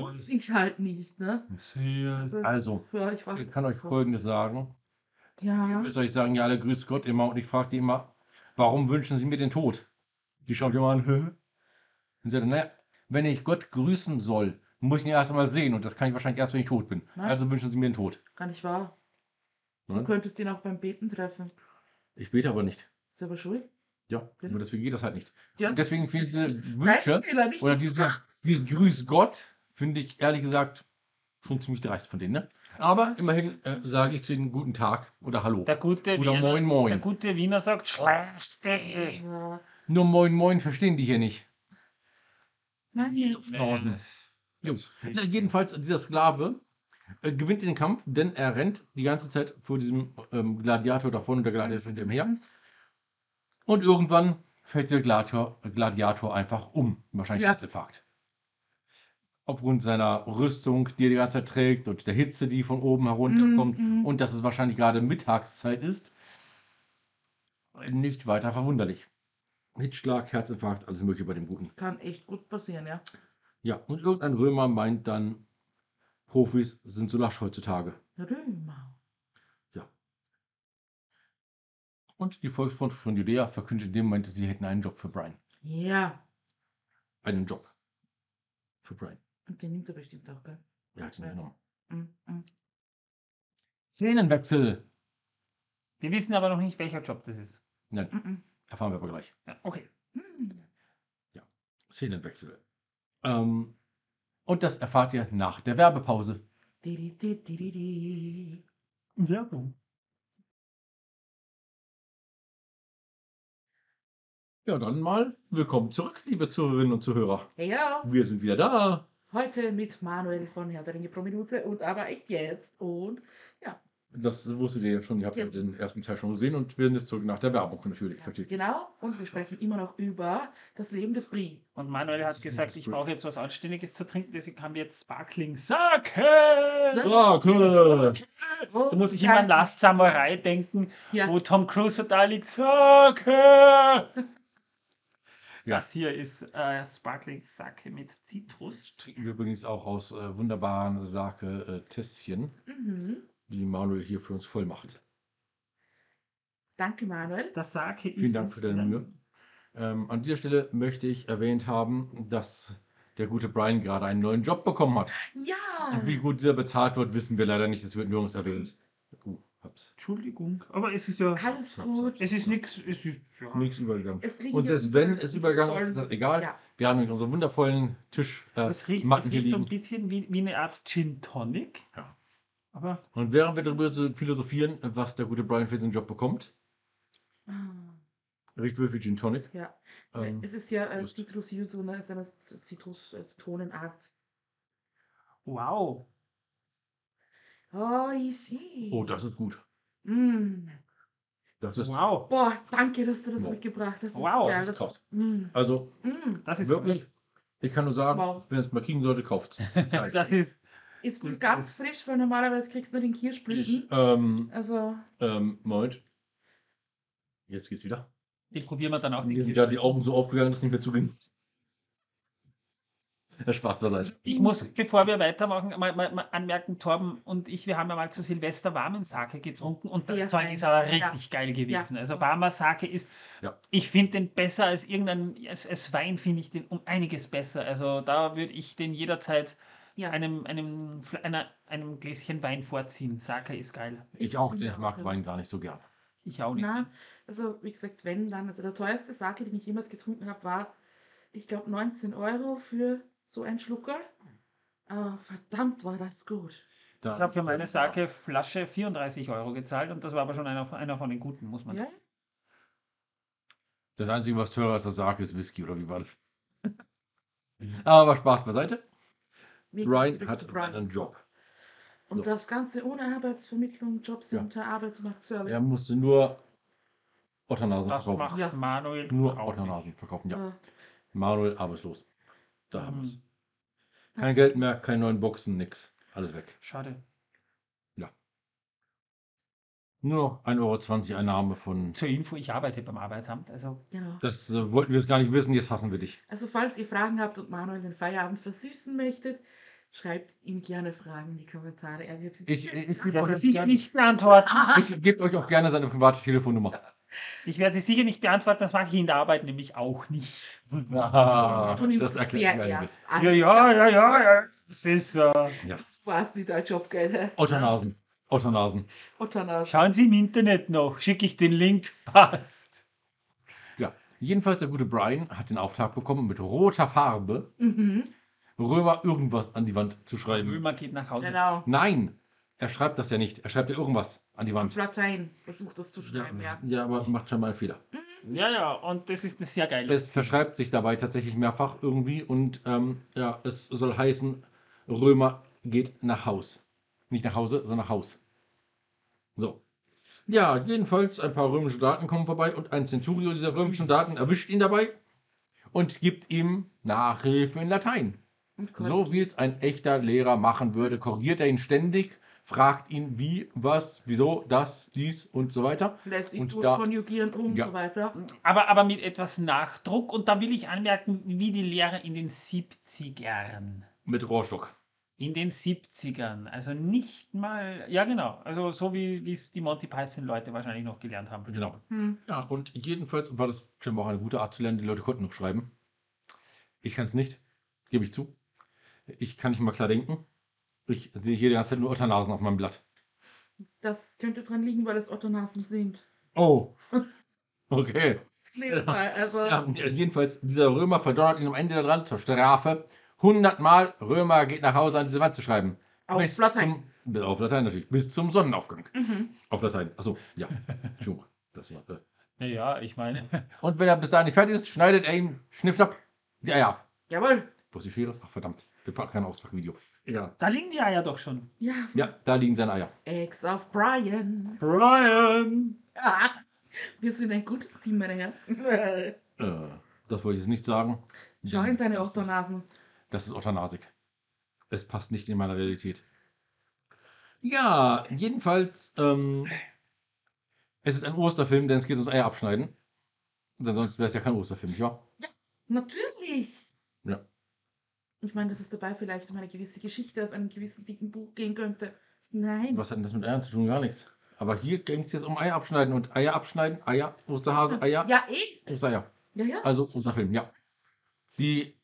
Muss ich halt nicht, ne? Servus. Also, Ja, ich ich kann euch Folgendes sagen. Ihr Ja. müsst euch sagen, ja, alle grüßt Gott immer. Und ich frage die immer, warum wünschen sie mir den Tod? Die schaut immer an, hä? Und sagt, naja, wenn ich Gott grüßen soll, muss ich ihn erst einmal sehen. Und das kann ich wahrscheinlich erst, wenn ich tot bin. Nein. Also wünschen sie mir den Tod. Gar nicht wahr. Du Ne? könntest ihn auch beim Beten treffen. Ich bete aber nicht. Selber schuld. Ja, nur deswegen geht das halt nicht. Ja, Und deswegen viele diese Dein Wünsche oder diese, diese Grüß Gott finde ich ehrlich gesagt schon ziemlich dreist von denen. Ne? Aber immerhin äh, sage ich zu ihnen guten Tag oder Hallo. Der gute, Oder Wiener, Moin Moin. der gute Wiener sagt. Ja. Nur Moin Moin verstehen die hier nicht. Nein. Draußen. Jungs. Na, jedenfalls, dieser Sklave äh, gewinnt den Kampf, denn er rennt die ganze Zeit vor diesem ähm, Gladiator davon und der Gladiator hinter ihm her. Und irgendwann fällt der Gladiator, Gladiator einfach um. Wahrscheinlich Ja. Herzinfarkt. Aufgrund seiner Rüstung, die er die ganze Zeit trägt und der Hitze, die von oben herunterkommt Mhm, mhm. und dass es wahrscheinlich gerade Mittagszeit ist. Nicht weiter verwunderlich. Hitzschlag, Herzinfarkt, alles mögliche bei dem Guten. Kann echt gut passieren, ja. Ja, und irgendein Römer meint dann, Profis sind so lasch heutzutage. Römer. Ja. Und die Volksfront von Judäa verkündet in dem Moment, sie hätten einen Job für Brian. Ja. Einen Job. Für Brian. Und den nimmt er bestimmt auch, gell? Er hat ihn genommen. Mm, mm. Szenenwechsel. Wir wissen aber noch nicht, welcher Job das ist. Nein, Mm, erfahren wir aber gleich. Ja, okay. Mm. Szenenwechsel. Ähm, und das erfahrt ihr nach der Werbepause. Di, di, di, di, di, di. Werbung. Ja, dann mal willkommen zurück, liebe Zuhörerinnen und Zuhörer. Hey, ja. Wir sind wieder da. Heute mit Manuel von Herr der Ringe pro Minute und aber echt jetzt. Und Das wusstet ihr ja schon, ihr habt ja Ja. den ersten Teil schon gesehen und wir sind jetzt zurück nach der Werbung natürlich. Versteht ihr? genau. Und wir sprechen immer noch über das Leben des Brie. Und Manuel hat gesagt, ich brauche jetzt was Anständiges zu trinken, deswegen haben wir jetzt Sparkling Sake. Cool. Da muss ich immer an Last Samurai denken, Ja. wo Tom Cruise so da liegt. Sake! Ja. Das hier ist äh, Sparkling Sake mit Zitrus. Trinken wir übrigens auch aus äh, wunderbaren Sake-Tässchen, Mhm. die Manuel hier für uns voll macht. Danke, Manuel. Das Sake Vielen Dank für deine Mühe. Ähm, an dieser Stelle möchte ich erwähnt haben, dass der gute Brian gerade einen neuen Job bekommen hat. Ja. Und wie gut dieser bezahlt wird, wissen wir leider nicht. Das wird nirgends erwähnt. Uh, hab's. Entschuldigung, aber es ist ja. Alles Hab's, hab's, gut. Es ist nichts. Es ist, ja. Nichts übergegangen. Es liegen Und selbst wenn es übergangen sollen- ist, ist egal. Ja. Wir haben unseren wundervollen Tisch äh, Es riecht, Matten es riecht so ein bisschen wie, wie eine Art Gin Tonic. Ja. Aber Und während wir darüber so philosophieren, was der gute Brian für seinen Job bekommt, Ah, riecht wohl wie Gin Tonic. Ja. Ähm, es ist ja äh. Citrus so eine, eine Zitrus-Tonenart. wow. Oh, ich sehe. oh, das ist gut. Mm. Das ist Wow. Boah, danke, dass du das Wow. mitgebracht hast. Das Wow, geil, das ist krass. Mm. also Mm. Das ist wirklich. Ich kann nur sagen, Wow. wenn es mal kriegen sollte, kauft es. Ist Das ganz frisch, weil normalerweise kriegst du nur den Kirschblüten. ähm, Also, ähm, Moment. Jetzt geht's wieder. die probieren wir dann auch nicht. gerade die Augen so aufgegangen, dass es nicht mehr zuging. Spaß beiseite. Ich muss, bevor wir weitermachen, mal, mal, mal anmerken, Torben und ich, wir haben ja mal zu Silvester warmen Sake getrunken und das Sehr Zeug ist aber Ja. richtig geil gewesen. Ja. Also warmer Sake ist, Ja. ich finde den besser als irgendein, als, als Wein finde ich den um einiges besser. Also da würde ich den jederzeit ja. einem, einem, einer, einem Gläschen Wein vorziehen. Sake ist geil. Ich auch, ich mag ja. Wein gar nicht so gern. Ich auch nicht. Na, also wie gesagt, wenn dann, also der teuerste Sake, den ich jemals getrunken habe, war, ich glaube, 19 Euro für so ein Schluckerl. Aber verdammt war das gut. Da- Ich habe für meine Sake-Flasche 34 Euro gezahlt und das war aber schon einer, von- einer von den guten, muss man Ja? Das Einzige, was teurer ist, das Sake, ist Whisky, oder wie war das? Aber Spaß beiseite. Gehen zurück hat Brian. einen Job. Und So. das Ganze ohne Arbeitsvermittlung, Jobcenter, Arbeitsmarktservice. Er musste nur Otternasen Das verkaufen. macht Ja. Manuel Nur. Otternasen verkaufen, ja. Äh, Manuel arbeitslos. Da haben wir es. Mhm. Kein Geld mehr, keine neuen Boxen, nix. Alles weg. Schade. Nur noch 1,20 Euro Einnahme von. Zur Info, ich arbeite beim Arbeitsamt, also genau. Das äh, wollten wir es gar nicht wissen, jetzt hassen wir dich. Also falls ihr Fragen habt und Manuel den Feierabend versüßen möchtet, schreibt ihm gerne Fragen in die Kommentare. Er wird sie Ich, ich, ich, ich gerne- nicht beantworten. ich gebe euch auch gerne seine private Telefonnummer. Ich werde sie sicher nicht beantworten, das mache ich in der Arbeit nämlich auch nicht. Ah, Du nimmst das es erklärt sehr mir ernst. Ja, ja, ja, ja, ja. Das ist, äh, Was mit deinem Job, gell? Otternasen. Otternasen. Otternas. schauen Sie im Internet noch, schicke ich den Link, passt. Ja, jedenfalls der gute Brian hat den Auftrag bekommen, mit roter Farbe Mhm, Römer irgendwas an die Wand zu schreiben. Römer geht nach Hause. genau. Nein, er schreibt das ja nicht. Er schreibt ja irgendwas an die Wand. Latein. Versucht das zu schreiben, ja. ja, aber macht schon mal einen Fehler. Ja, ja, und das ist eine sehr geile Es verschreibt sich dabei tatsächlich mehrfach irgendwie und ähm, ja, es soll heißen, Römer geht nach Haus. Nicht nach Hause, sondern nach Haus. So. Ja, jedenfalls ein paar römische Daten kommen vorbei und ein Centurio dieser römischen Daten erwischt ihn dabei und gibt ihm Nachhilfe in Latein. Und So wie es ein echter Lehrer machen würde, korrigiert er ihn ständig, fragt ihn wie, was, wieso, das, dies und so weiter. lässt ihn und da- konjugieren und Ja. so weiter. Aber, aber mit etwas Nachdruck und da will ich anmerken, wie die Lehrer in den 70ern. Mit Rohrstock. In den 70ern. Also nicht mal. Ja, genau. Also so wie wie es die Monty Python-Leute wahrscheinlich noch gelernt haben. Genau. Hm. Ja, und jedenfalls war das scheinbar auch eine gute Art zu lernen. Die Leute konnten noch schreiben. Ich kann es nicht, gebe ich zu. Ich kann nicht mal klar denken. Ich sehe hier die ganze Zeit nur Otternasen auf meinem Blatt. Das könnte dran liegen, weil es Ottonasen sind. Oh. Okay. Das lebt mal, also. Ja, jedenfalls, dieser Römer verdonnert ihn am Ende daran zur Strafe. 100 Mal Römer geht nach Hause an diese Wand zu schreiben. Auf bis Latein. Zum, bis auf Latein natürlich. Bis zum Sonnenaufgang. Mhm. Auf Latein. Achso, ja. Entschuldigung. Das war, äh. Ja, ja, ich meine. Und wenn er bis dahin nicht fertig ist, schneidet er ihm schnifflapp die Eier ab. Jawohl. Wo ist die Schere? Ach verdammt. Wir packen kein Auspackvideo. Egal. Da liegen die Eier doch schon. Ja. Ja, da liegen seine Eier. Eggs of Brian. Brian! Ah, wir sind ein gutes Team, meine Herren. Äh, das wollte ich jetzt nicht sagen. Schau in deine das ist, Ottonasen. das ist Ottanasik. Es passt nicht in meine Realität. Ja, jedenfalls, ähm, es ist ein Osterfilm, denn es geht ums Eier abschneiden. Denn sonst wäre es ja kein Osterfilm, nicht wahr? Natürlich. Ja. Ich meine, dass es dabei vielleicht um eine gewisse Geschichte aus einem gewissen dicken Buch gehen könnte. Nein. Was hat denn das mit Eiern zu tun? Gar nichts. Aber hier ging es jetzt um Eier abschneiden und Eier abschneiden, Eier, Osterhase, Eier, Ja, eh. Ostereier. Ja, ja. Also Osterfilm, ja. Die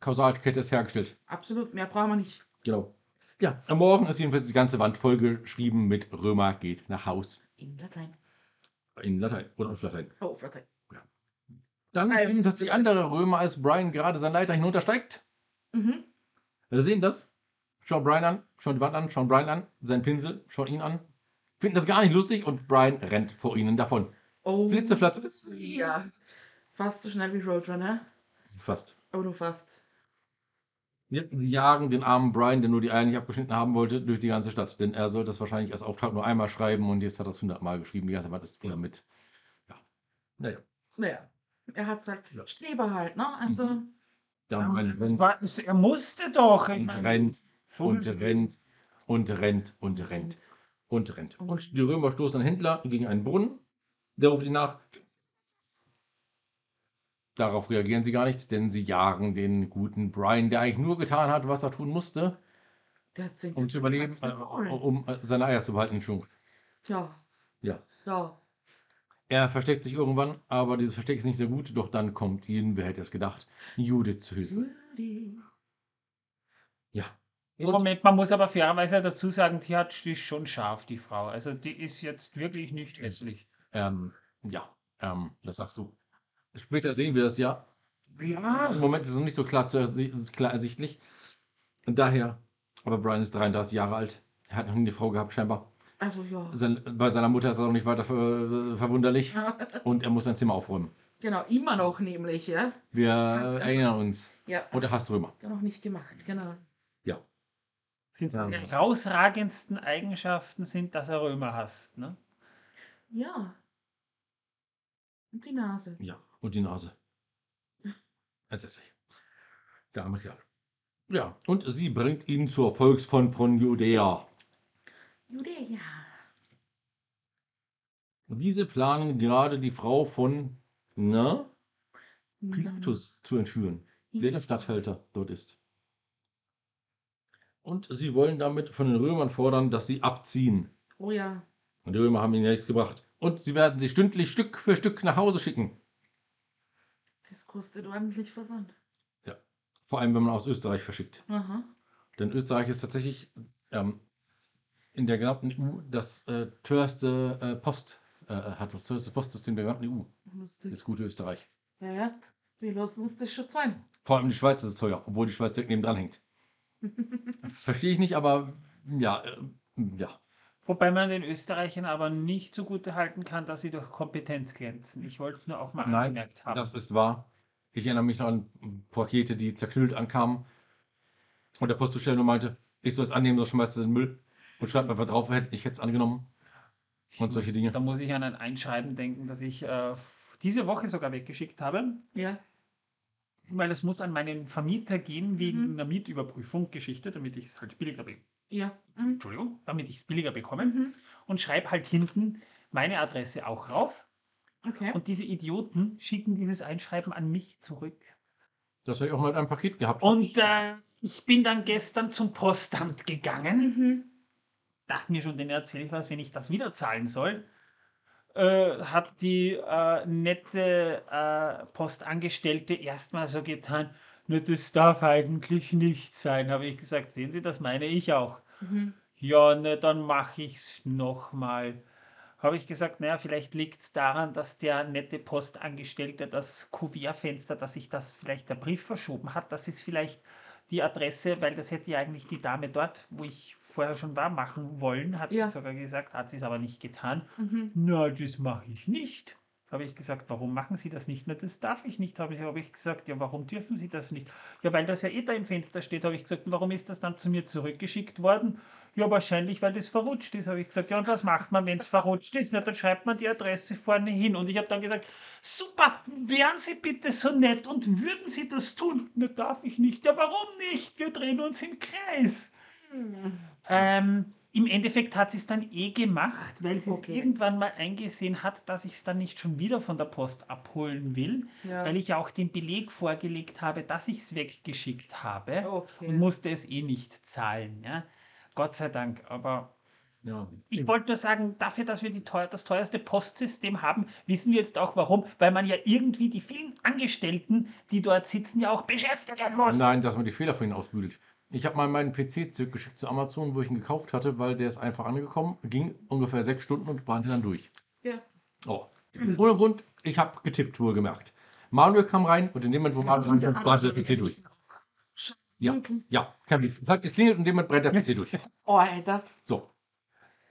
Kausalkette ist hergestellt. Absolut. Mehr brauchen wir nicht. Genau. Ja, am Morgen ist jedenfalls die ganze Wand vollgeschrieben mit Römer geht nach Haus. In Latein. In Latein oder auf Latein. Oh, auf Latein. Dann Ähm, sehen dass die andere Römer, als Brian gerade seine Leiter hinuntersteigt. Mhm. Wir sehen das. Schauen Brian an, schauen die Wand an, schauen Brian an, seinen Pinsel, schauen ihn an. Finden das gar nicht lustig und Brian rennt vor ihnen davon. Oh. Flitzeflatze. Ja. Fast so schnell wie Roadrunner. Fast. Oh, nur fast. Ja, sie jagen den armen Brian, der nur die Eier nicht abgeschnitten haben wollte, durch die ganze Stadt. Denn er soll das wahrscheinlich als Auftrag nur einmal schreiben und jetzt hat er es 100 Mal geschrieben. Die ganze Wand ist voll mit. Ja. Naja. Naja. Er hat halt Ja. Streber halt, ne? Also. Mhm. Ja. Brian rennt War- Er musste doch. Und rennt und rennt und rennt und rennt und rennt. Und die Römer stoßen einen Händler gegen einen Brunnen. Der ruft ihn nach. Darauf reagieren sie gar nicht, denn sie jagen den guten Brian, der eigentlich nur getan hat, was er tun musste, um zu überleben, äh, um seine Eier zu behalten. Entschuldigung. Tja. Ja. Ja. Er versteckt sich irgendwann, aber dieses Versteck ist nicht so gut, doch dann kommt ihnen, wer hätte es gedacht, Judith zu Hilfe. Judy. Ja. Im Moment, man muss aber fairerweise dazu sagen, die hat die ist schon scharf, die Frau. Also die ist jetzt wirklich nicht hässlich. Ähm, ja, ähm, das sagst du. Später sehen wir das ja. Ja. Im Moment ist es noch nicht so klar, klar ersichtlich. Und daher, aber Brian ist 33 Jahre alt. Er hat noch nie eine Frau gehabt, scheinbar. Also ja. Sein, bei seiner Mutter ist er auch nicht weiter ver, verwunderlich. Und er muss sein Zimmer aufräumen. Genau, immer noch nämlich, ja. Wir Ganz erinnern uns. Ja. Und er hasst Römer. Hat er noch nicht gemacht, genau. Sind Ja. seine herausragendsten Eigenschaften sind, dass er Römer hasst. Ne? Ja. Und die Nase. Ja, und die Nase. Entsetzlich. Der arme Kerl. Ja, und sie bringt ihn zur Volksfront von Judäa. Judäa. Diese planen gerade die Frau von na, Mhm. Pilatus zu entführen, Ja. der der Statthalter dort ist. Und sie wollen damit von den Römern fordern, dass sie abziehen. Oh ja. Und die Römer haben ihnen ja nichts gebracht. Und sie werden sie stündlich Stück für Stück nach Hause schicken. Das kostet ordentlich Versand. Vor allem, wenn man aus Österreich verschickt. Aha. Denn Österreich ist tatsächlich ähm, in der gesamten EU das äh, teuerste äh, Post, äh, hat das teuerste Postsystem der gesamten EU. Lustig. Das gute Österreich. Ja, ja. Wir lassen uns das schon zahlen. Vor allem die Schweiz ist teuer, obwohl die Schweiz direkt nebendran hängt. Verstehe ich nicht, aber ja, äh, ja. Wobei man den Österreichern aber nicht zugute halten kann, dass sie durch Kompetenz glänzen. Ich wollte es nur auch mal Nein, angemerkt haben. Das ist wahr. Ich erinnere mich noch an Pakete, die zerknüllt ankamen. Und der Postzusteller nur meinte, ich soll es annehmen, sonst schmeißt es in den Müll. Und schreibt einfach drauf, hätte- ich hätte es angenommen. Und solche muss, Dinge. Da muss ich an ein Einschreiben denken, das ich äh, diese Woche sogar weggeschickt habe. Ja. Weil es muss an meinen Vermieter gehen wegen Mhm. einer Mietüberprüfung Geschichte, damit ich es halt billiger be Ja. Mhm. Entschuldigung, damit ich es billiger bekomme. Mhm. Und schreibe halt hinten meine Adresse auch rauf. Okay. Und diese Idioten schicken dieses Einschreiben an mich zurück. Das habe ich auch mal mit einem Paket gehabt. Und äh, Ich bin dann gestern zum Postamt gegangen. Dachte mir schon, den erzähle ich was, wenn ich das wieder zahlen soll. Äh, hat die äh, nette äh, Postangestellte erstmal so getan, "Na, das darf eigentlich nicht sein. Habe ich gesagt, sehen Sie, das meine ich auch. Mhm. Ja, ne, dann mache ich's nochmal. Habe ich gesagt, naja, vielleicht liegt es daran, dass der nette Postangestellte das Kuvertfenster, dass sich das vielleicht der Brief verschoben hat. Das ist vielleicht die Adresse, weil das hätte ja eigentlich die Dame dort, wo ich vorher schon war, machen wollen, hat Ja. sie sogar gesagt, hat sie es aber nicht getan. Mhm. Na, das mache ich nicht. Habe ich gesagt, warum machen Sie das nicht? Na, das darf ich nicht. Habe ich, habe ich gesagt, ja, warum dürfen Sie das nicht? Ja, weil das ja eh da im Fenster steht, habe ich gesagt, warum ist das dann zu mir zurückgeschickt worden? Ja, wahrscheinlich, weil das verrutscht ist, habe ich gesagt. Ja, und was macht man, wenn es verrutscht ist? Na, dann schreibt man die Adresse vorne hin. Und ich habe dann gesagt, super, wären Sie bitte so nett und würden Sie das tun? Na, darf ich nicht. Ja, warum nicht? Wir drehen uns im Kreis. Ähm, Im Endeffekt hat sie es dann eh gemacht, weil sie Okay. es irgendwann mal eingesehen hat, dass ich es dann nicht schon wieder von der Post abholen will, Ja. weil ich ja auch den Beleg vorgelegt habe, dass ich es weggeschickt habe Okay. und musste es eh nicht zahlen. Ja? Gott sei Dank. Aber Ja. ich wollte nur sagen, dafür, dass wir die teuer, das teuerste Postsystem haben, wissen wir jetzt auch warum, weil man ja irgendwie die vielen Angestellten, die dort sitzen, ja auch beschäftigen muss. Nein, dass man die Fehler von ihnen ausbügelt. Ich habe mal meinen PC zurückgeschickt zu Amazon, wo ich ihn gekauft hatte, weil der ist einfach angekommen, ging ungefähr sechs Stunden und brannte dann durch. Ja. Oh. Ohne Grund, ich habe getippt, wohlgemerkt. Manuel kam rein und in dem Moment, wo Manuel kam, brannte der PC durch. Ja, ja, kein Witz. Es hat geklingelt und in dem Moment brennt der PC durch. Oh, Alter. So.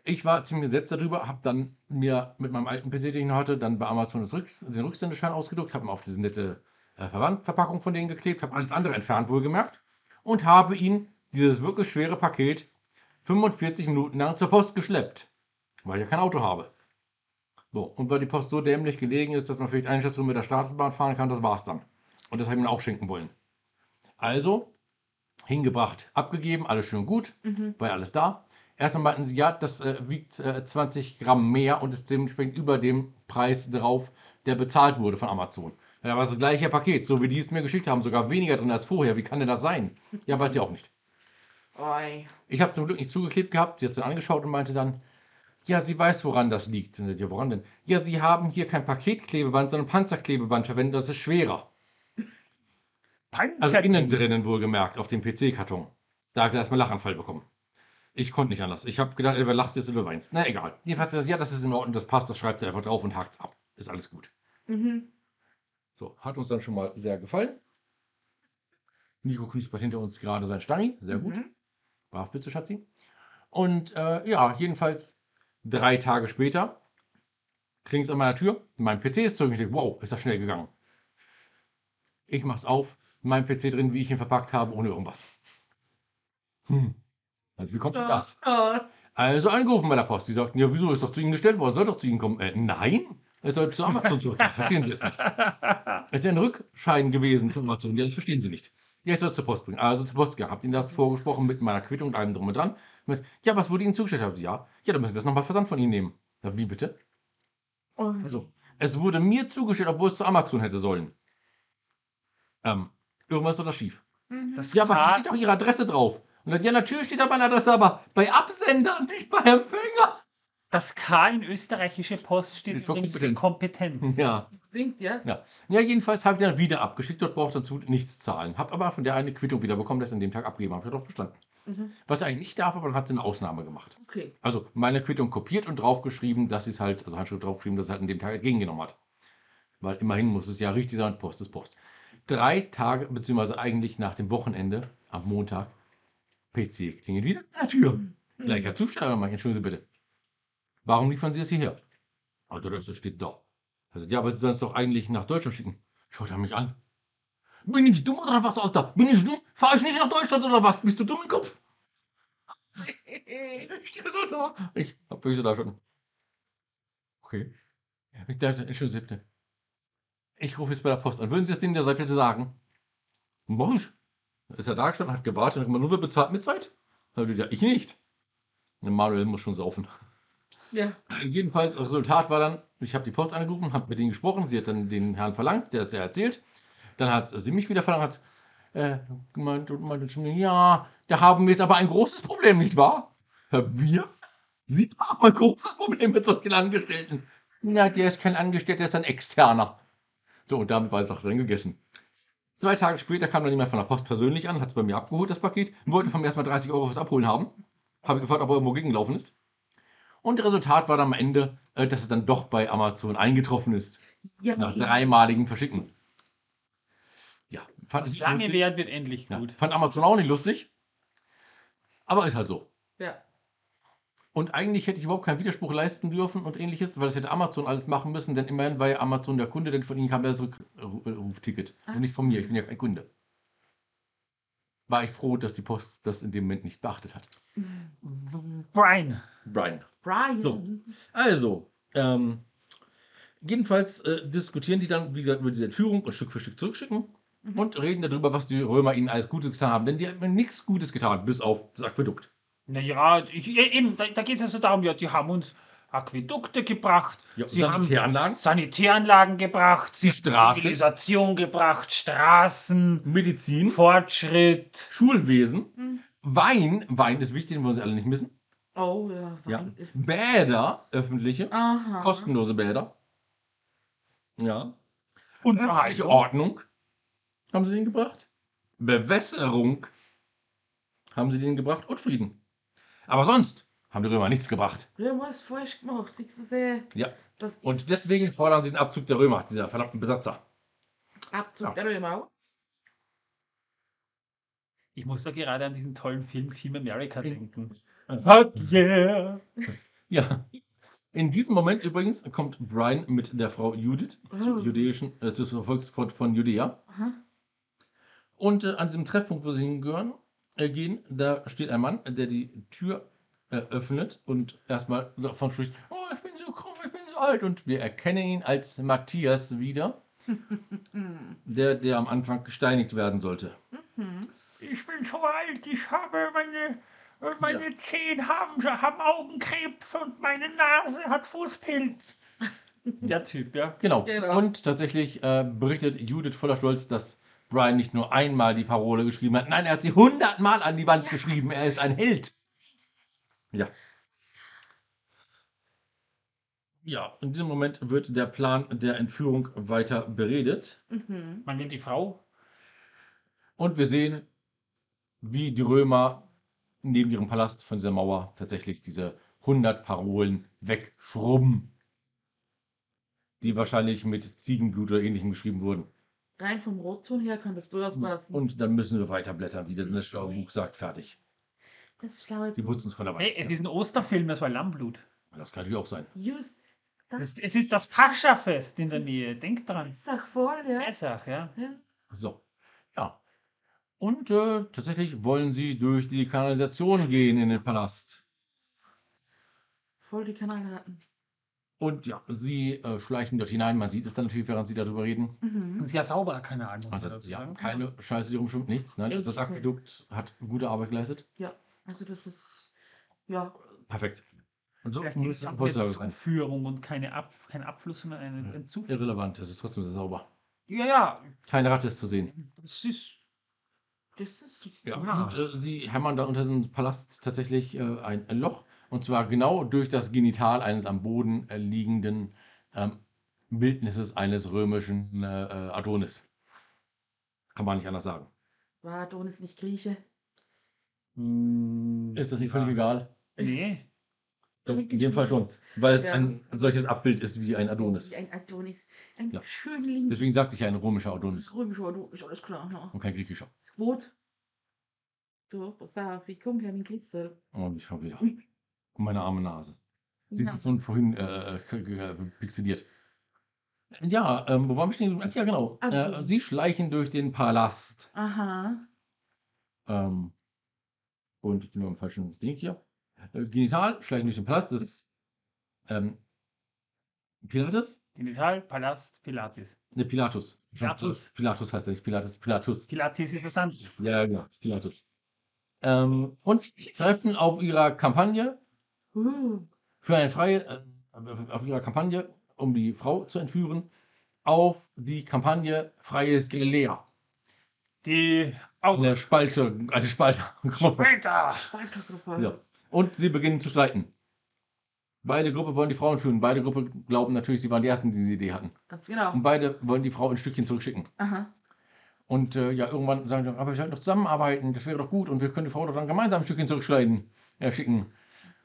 Ich war ziemlich gesetzt darüber, habe dann mir mit meinem alten PC, den ich noch hatte, dann bei Amazon das Rück den Rücksendeschein ausgedruckt, habe ihn auf diese nette äh, Verpackung von denen geklebt, habe alles andere entfernt, wohlgemerkt, und habe ihn, dieses wirklich schwere Paket, 45 Minuten lang zur Post geschleppt, weil ich ja kein Auto habe. So, und weil die Post so dämlich gelegen ist, dass man vielleicht eine Station mit der Straßenbahn fahren kann, das war's dann. Und das habe ich mir auch schenken wollen. Also, hingebracht, abgegeben, alles schön gut, Mhm. war ja alles da. Erstmal meinten sie, ja, das äh, wiegt äh, 20 Gramm mehr und ist dementsprechend über dem Preis drauf, der bezahlt wurde von Amazon. Ja, da war das gleiche Paket, so wie die es mir geschickt haben, sogar weniger drin als vorher. Wie kann denn das sein? Ja, weiß ich auch nicht. Oi. Ich habe zum Glück nicht zugeklebt gehabt. Sie hat es dann angeschaut und meinte dann, ja, sie weiß, woran das liegt. Ja, woran denn? Ja, sie haben hier kein Paketklebeband, sondern Panzerklebeband verwendet. Das ist schwerer. Also innen drinnen wohlgemerkt, auf dem PC-Karton. Da habe ich erstmal Lachanfall bekommen. Ich konnte nicht anders. Ich habe gedacht, entweder lachst du jetzt oder weinst. Na egal. Jedenfalls, hat sie gesagt, ja, das ist in Ordnung, das passt, das schreibt sie einfach drauf und hakt's ab. Ist alles gut. Mhm. So, hat uns dann schon mal sehr gefallen. Nico knuspert hinter uns gerade sein Stangi. Sehr gut. Mhm. Brav bitte, Schatzi. Und äh, ja, jedenfalls drei Tage später klingt es an meiner Tür. Mein PC ist zurück. Ich denke, wow, ist das schnell gegangen. Ich mach's auf. Mein PC drin, wie ich ihn verpackt habe, ohne irgendwas. Hm. Also, wie kommt denn das? Oh. Also angerufen bei der Post. Die sagten, ja, wieso ist doch zu Ihnen gestellt worden? Soll doch zu Ihnen kommen. Äh, nein, es soll zu Amazon zurückgehen. Verstehen Sie es nicht. Es ist ja ein Rückschein gewesen zu Amazon. Ja, das verstehen Sie nicht. Ja, ich soll es zur Post bringen. Also zur Post gegangen. Habt Ihnen das vorgesprochen mit meiner Quittung und allem drum und dran. Mit, ja, was wurde Ihnen zugestellt? Ja, ja, dann müssen wir das nochmal Versand von Ihnen nehmen. Ja, wie bitte? Oh. Also, es wurde mir zugestellt, obwohl es zu Amazon hätte sollen. Ähm, irgendwas ist da schief. Mhm. Das Ja, aber da K- steht doch Ihre Adresse drauf. Und dann, ja, natürlich steht da meine Adresse, aber bei Absendern, nicht bei Empfänger. Das K in österreichische Post steht für übrigens für Kompetenz. Ja. Klingt, ja. Ja, ja jedenfalls habe ich dann wieder abgeschickt. Dort braucht dazu nichts zahlen. Habe aber von der eine Quittung wieder bekommen, das an dem Tag abgegeben habe. Ich darauf bestanden. Mhm. Was ich eigentlich nicht darf, aber dann hat sie eine Ausnahme gemacht. Okay. Also meine Quittung kopiert und draufgeschrieben, dass sie es halt, also Handschrift draufgeschrieben, dass sie halt an dem Tag entgegengenommen hat. Weil immerhin muss es ja richtig sein, Post ist Post. Drei Tage, beziehungsweise eigentlich nach dem Wochenende, am Montag, PC klingelt wieder an der Tür. Gleicher Zustand, aber entschuldigen Sie bitte. Warum liefern Sie es hierher? Also das steht da. Also, ja, aber Sie sollen es doch eigentlich nach Deutschland schicken. Schaut er mich an. Bin ich dumm oder was, Alter? Bin ich dumm? Fahr ich nicht nach Deutschland oder was? Bist du dumm im Kopf? Ich stehe so da. Ich hab wirklich so da schon. Okay. Ich dachte, entschuldigen Sie bitte. Ich rufe jetzt bei der Post an. Würden Sie es denen der Seite sagen? Mach ich. Ist er da gestanden, hat gewartet und hat gesagt, nur wer bezahlt mit Zeit? Da ich ja, ich nicht. Manuel muss schon saufen. Ja. Jedenfalls, Resultat war dann, ich habe die Post angerufen, habe mit denen gesprochen, sie hat dann den Herrn verlangt, der es ja erzählt. Dann hat sie mich wieder verlangt, hat, äh, gemeint und meinte zu mir, ja, da haben wir jetzt aber ein großes Problem, nicht wahr? Wir? Sie haben ein großes Problem mit solchen Angestellten. Na, der ist kein Angestellter, der ist ein Externer. So, und damit war es auch drin gegessen. Zwei Tage später kam dann jemand von der Post persönlich an, hat es bei mir abgeholt, das Paket, und wollte von mir erstmal 30 Euro fürs Abholen haben. Habe gefragt, ob er irgendwo gegengelaufen ist. Und Resultat war dann am Ende, äh, dass es dann doch bei Amazon eingetroffen ist. Ja, Nach dreimaligen Verschicken. Ja, fand Das ich lange lustig. Wert wird endlich Ja, gut. fand Amazon auch nicht lustig. Aber ist halt so. ja. Und eigentlich hätte ich überhaupt keinen Widerspruch leisten dürfen und ähnliches, weil das hätte Amazon alles machen müssen, denn immerhin war ja Amazon der Kunde, denn von ihnen kam das Rückrufticket. Und nicht von mir, ich bin ja kein Kunde. War ich froh, dass die Post das in dem Moment nicht beachtet hat. Brian. Brian. Brian. So. Also, ähm, jedenfalls äh, diskutieren die dann, wie gesagt, über diese Entführung und Stück für Stück zurückschicken und reden darüber, was die Römer ihnen alles Gutes getan haben. Denn die haben nichts Gutes getan, bis auf das Aquädukt. Naja, ich, eben, da, da geht es ja so darum, ja, die haben uns Aquädukte gebracht, Ja, sie haben Sanitäranlagen, Sanitäranlagen gebracht, sie Die Straße. Zivilisation gebracht, Straßen, Medizin, Fortschritt. Schulwesen, Mhm. Wein, Wein ist wichtig, den wollen sie alle nicht missen. Oh ja, Ja. Wein ist. Bäder, öffentliche, Aha. kostenlose Bäder. Ja. Und Ordnung haben sie denen gebracht. Bewässerung haben sie denen gebracht und Frieden. Aber sonst haben die Römer nichts gebracht. Haben was falsch gemacht. Siehst du sehr? Ja. Das ist Und deswegen fordern sie den Abzug der Römer, dieser verdammten Besatzer. Abzug Ja. der Römer. Ich muss da gerade an diesen tollen Film Team America denken. Fuck yeah! Ja. In diesem Moment übrigens kommt Brian mit der Frau Judith zur Oh. jüdischen, äh, zur Volksfront von Judäa. Aha. Und äh, an diesem Treffpunkt, wo sie hingehören, äh, gehen, da steht ein Mann, der die Tür äh, öffnet und erstmal davon spricht, oh, ich bin so krumm, ich bin so alt. Und wir erkennen ihn als Matthias wieder, der, der am Anfang gesteinigt werden sollte. Mhm. Ich bin so alt, ich habe meine, äh, meine Ja. Zehen haben, haben Augenkrebs und meine Nase hat Fußpilz. Der Typ, ja. Genau. Genau. Und tatsächlich äh, berichtet Judith voller Stolz, dass Brian nicht nur einmal die Parole geschrieben hat, nein, er hat sie hundertmal an die Wand geschrieben. Er ist ein Held. Ja. Ja, in diesem Moment wird der Plan der Entführung weiter beredet. Mhm. Man will die Frau. Und wir sehen, wie die Römer neben ihrem Palast von dieser Mauer tatsächlich diese 100 Parolen wegschrubben, die wahrscheinlich mit Ziegenblut oder ähnlichem geschrieben wurden. Rein vom Rotton her kann das durchaus passen. Und dann müssen wir weiterblättern, wie das schlaue Buch sagt, fertig. das schlaue Die putzen es von der Wand. Hey, es ist ein Osterfilm, das war Lammblut. Das kann natürlich auch sein. Just. Das, es ist das Pascha-Fest in der Nähe. Denk dran. Sag voll, ja. Besser, ja. ja. So, ja. Und äh, tatsächlich wollen sie durch die Kanalisation gehen in den Palast. Voll die Kanalratten. Und ja, sie äh, schleichen dort hinein. Man sieht es dann natürlich, während sie darüber reden. Mhm. Ist ja sauber, keine Ahnung. Also, ja, sagen. keine Scheiße, die rumschwimmt, nichts. Nein, Echt das. Aquädukt hat gute Arbeit geleistet. Ja, also das ist. Ja, Perfekt. Und so Vielleicht muss ist es eine. Zuführung und keine Ab kein Abfluss, sondern eine, ein Zuführung. Irrelevant, es ist trotzdem sehr sauber. Ja, ja. Keine Ratte ist zu sehen. Das ist. Das ist super. Ja, Ja. und äh, sie hämmern dann unter dem Palast tatsächlich äh, ein, ein Loch. Und zwar genau durch das Genital eines am Boden äh, liegenden ähm, Bildnisses eines römischen äh, äh, Adonis. Kann man nicht anders sagen. War Adonis nicht Grieche? Ist das nicht völlig egal? Nee. Doch, in Fall schon. Weil es Ja. ein solches Abbild ist wie ein Adonis. Wie ein Adonis. Ein Ja. Schönling. Deswegen sagte ich ja ein römischer Adonis Römischer Adonis, alles klar. Ja. und kein griechischer. Gut. Du, pass auf, ich komme gleich mit Glitzer. Oh, nicht schon wieder. Und meine arme Nase. Die Ja. von vorhin äh, pixeliert. Ja, ähm, wo waren wir stehen? Ja, genau. Äh, sie schleichen durch den Palast. Aha. Ähm, und ich bin beim falschen Ding hier. Äh, genital schleichen durch den Palast. Das ist ähm, Pilatus? Genital, Palast, Pilates. Ne, Pilatus. Pilatus. Pilatus heißt er nicht. Pilatus. Pilatus. Pilates ist interessant. Ja, genau. Pilatus. Ähm, und treffen auf ihrer Kampagne Uh. für eine freie, äh, auf ihrer Kampagne, um die Frau zu entführen, auf die Kampagne Freies Galilea. Die auch Eine Spalte, eine Spalte. Später. Spaltergruppe. Ja. Und sie beginnen zu streiten. Beide Gruppen wollen die Frauen führen. Beide Gruppen glauben natürlich, sie waren die Ersten, die diese Idee hatten. Ganz genau. Und beide wollen die Frau in Stückchen zurückschicken. Aha. Und äh, ja, irgendwann sagen sie, aber wir sollten doch zusammenarbeiten, das wäre doch gut und wir können die Frau doch dann gemeinsam ein Stückchen zurückschneiden, äh, schicken.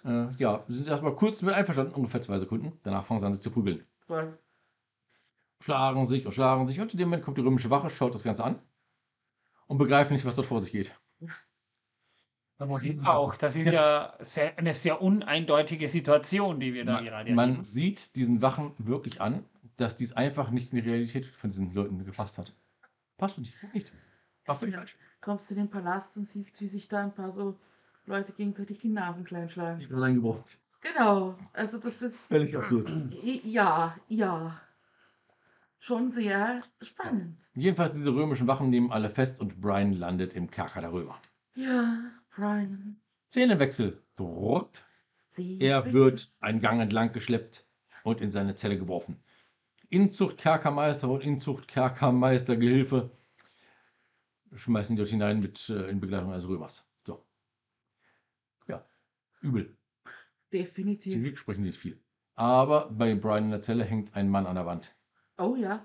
Äh, ja, sind sie erstmal kurz mit einverstanden, ungefähr zwei Sekunden. Danach fangen sie an, sich zu prügeln. Voll. Schlagen sich und schlagen sich. Und in dem Moment kommt die römische Wache, schaut das Ganze an und begreifen nicht, was dort vor sich geht. Auch, das ist ja sehr, eine sehr uneindeutige Situation, die wir da Man, gerade man erleben. sieht diesen Wachen wirklich an, dass dies einfach nicht in die Realität von diesen Leuten gepasst hat. Passt nicht. Nicht. War völlig falsch. Kommst du in den Palast und siehst, wie sich da ein paar so Leute gegenseitig die Nasen klein schlagen. Ich bin reingebrochen. Genau. Also das ist. Völlig absurd. Ja, ja. Schon sehr spannend. Jedenfalls diese römischen Wachen nehmen alle fest und Brian landet im Kerker der Römer. Ja, Brian. Szenenwechsel. Er wird einen Gang entlang geschleppt und in seine Zelle geworfen. Inzuchtkerkermeister und Inzuchtkerkermeistergehilfe schmeißen dort hinein mit äh, in Begleitung eines Römers. So. Ja, übel. Zum Definitiv. Glück sprechen nicht viel. Aber bei Brian in der Zelle hängt ein Mann an der Wand. Oh ja.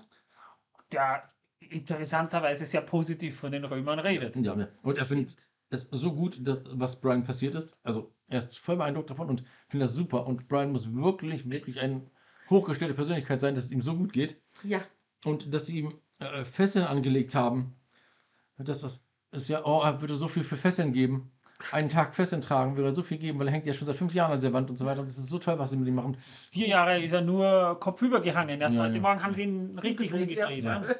Der interessanterweise sehr positiv von den Römern redet. Ja, ja. Und er findet es so gut, dass, was Brian passiert ist. Also er ist voll beeindruckt davon und findet das super. Und Brian muss wirklich, wirklich eine hochgestellte Persönlichkeit sein, dass es ihm so gut geht. Ja. Und dass sie ihm äh, Fesseln angelegt haben. Dass das ist ja, oh, er würde so viel für Fesseln geben. Einen Tag Fesseln tragen würde er so viel geben, weil er hängt ja schon seit fünf Jahren an der Wand und so weiter. Und das ist so toll, was sie mit ihm machen. Vier Jahre ist er nur kopfüber gehangen. Erst Ja, heute ja. Morgen haben sie ihn richtig Umgedreht, ja. umgedreht.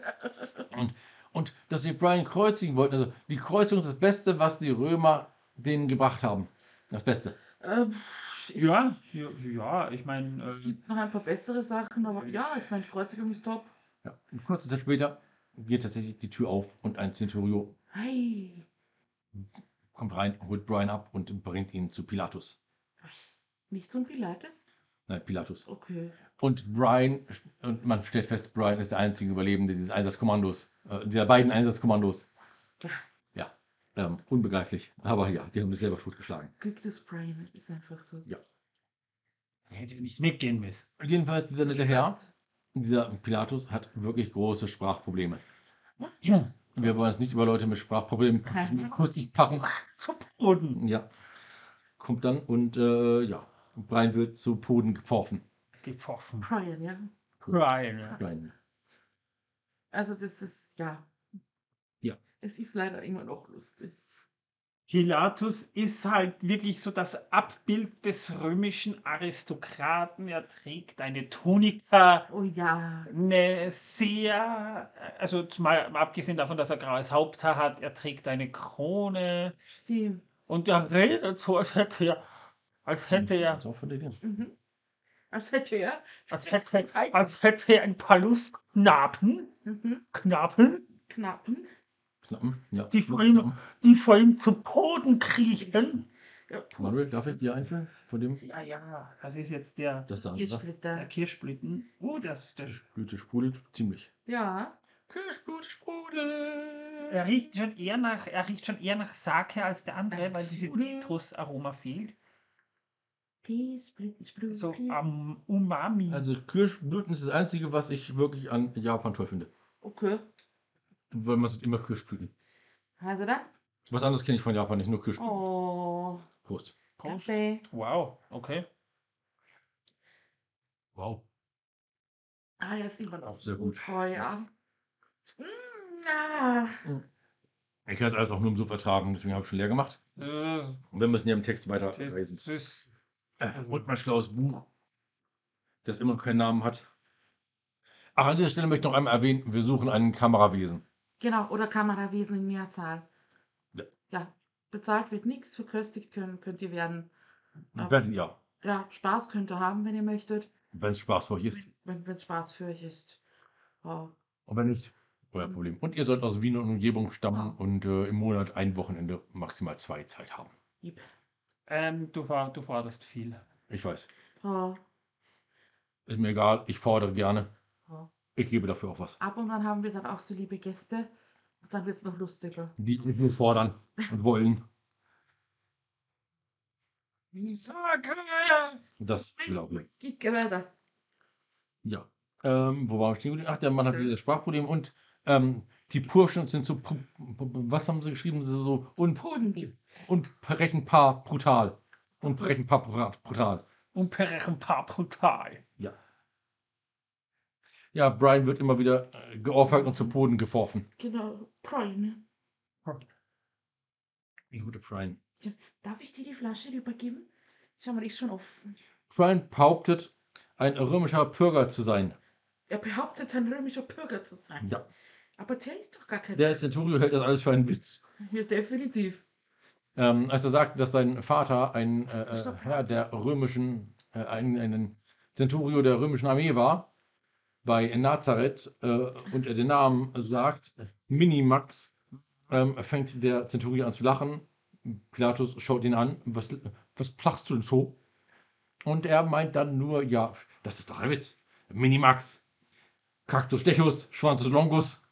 Ja. Und, und dass sie Brian kreuzigen wollten. Also die Kreuzung ist das Beste, was die Römer denen gebracht haben. Das Beste. Ähm, ich- Ja, ja, ja, ich meine, Es äh, gibt noch ein paar bessere Sachen, aber ja, ich meine, Kreuzigung ist top. Ja. Und kurze Zeit später geht tatsächlich die Tür auf und ein Centurio Hey. kommt rein, holt Brian ab und bringt ihn zu Pilatus. Nicht zum Pilates? Nein, Pilatus. Okay. Und Brian, und man stellt fest, Brian ist der einzige Überlebende dieses Einsatzkommandos, äh, dieser beiden Einsatzkommandos. Ja, ähm, unbegreiflich. Aber ja, die haben sich selber totgeschlagen. Glück des Brian ist einfach so. Ja. hätte nicht mitgehen müssen. Und jedenfalls dieser nette Herr, dieser Pilatus, hat wirklich große Sprachprobleme. Ja. Wir wollen jetzt nicht über Leute mit Sprachproblemen lustig packen. Boden Ja. Kommt dann und äh, ja, Brian wird zu Boden geworfen. Gepfoffen. Brian, ja. Brian. ja. Brian. Also das ist, ja. Ja. Es ist leider immer noch lustig. Pilatus ist halt wirklich so das Abbild des römischen Aristokraten. Er trägt eine Tunika, Oh ja. eine sehr, also mal abgesehen davon, dass er graues Haupthaar hat, er trägt eine Krone Stimmt. und er redet so, als hätte er, als hätte er, von denen. Mhm. Als hätte er. als hätte, als hätte er ein paar Lustknaben, Mhm. Knappen, Knappen. Knappen. Ja. Die Freunde- die vor ihm zu Boden kriechen. Ja. Manuel, darf ich dir einführen? Von dem? Ja, ja, das ist jetzt der, Das da. Ihr Der Splitter. Kirschblüten. Oh, das, das Blüte sprudelt ziemlich. Ja. Kirschblut sprudelt. Er riecht schon eher nach, er riecht schon eher nach Sake als der andere, weil diese. Zitrusaroma fehlt. Peace, So am Umami. Also Kirschblüten ist das Einzige, was ich wirklich an Japan toll finde. Okay. Weil man sieht immer Kirschblüten. Also da. Was anderes kenne ich von Japan nicht, nur Kirschblüten. Oh. Prost. Prost. Kaffee. Wow, okay. Wow. Ah, ist immer noch Auch sehr gut. Oh ja. Ich kann es alles auch nur im so vertragen, deswegen habe ich schon leer gemacht. Äh, Und wir müssen ja im Text weiter das, Äh, und mein schlaues Buch, das immer noch keinen Namen hat. Ach, an dieser Stelle möchte ich noch einmal erwähnen, wir suchen einen Kamerawesen. Genau, oder Kamerawesen in Mehrzahl. Ja. Ja. Bezahlt wird nichts, verköstigt können, könnt ihr werden. Wenn, ja, Ja, Spaß könnt ihr haben, wenn ihr möchtet. wenn es Spaß für euch ist. Wenn es Spaß für euch ist. Oh. Und wenn nicht, euer Problem. Und ihr sollt aus Wien und Umgebung stammen Ja. und äh, im Monat ein Wochenende, maximal zwei Zeit haben. Yep. Ähm, du, for, du forderst viel. Ich weiß. Oh. Ist mir egal, ich fordere gerne. Oh. Ich gebe dafür auch was. Ab und an haben wir dann auch so liebe Gäste, Dann wird es noch lustiger. die nur fordern und wollen. Sage! Das glaube ich. Geht weiter. Ja. Ähm, wo war ich stehen geblieben? Ach, der Mann hat wieder Sprachproblem und ähm, die Burschen sind so, was haben sie geschrieben? Sie So un Punden. unberechenbar brutal. Unberechenbar bra- brutal. Unberechenbar brutal. Ja. Ja, Brian wird immer wieder äh, geohrfeigt und zu Boden geworfen. Genau. Prime. Wie gute Brian. Darf ich dir die Flasche übergeben? Schau mal, die ist schon offen. Brian behauptet, ein römischer Bürger zu sein. Er behauptet, ein römischer Bürger zu sein. Ja. Aber der ist doch gar kein. Der Centurio hält das alles für einen Witz. Ja, definitiv. Ähm, als er sagt, dass sein Vater ein äh, äh, Stopp. Herr der römischen, äh, ein, ein Centurio der römischen Armee war, bei Nazareth, äh, und er den Namen sagt, Minimax, ähm, fängt der Centurio an zu lachen. Pilatus schaut ihn an, was, was plachst du denn so? Und er meint dann nur, ja, das ist doch ein Witz. Minimax, Cactus Stechus, Schwanzus Longus.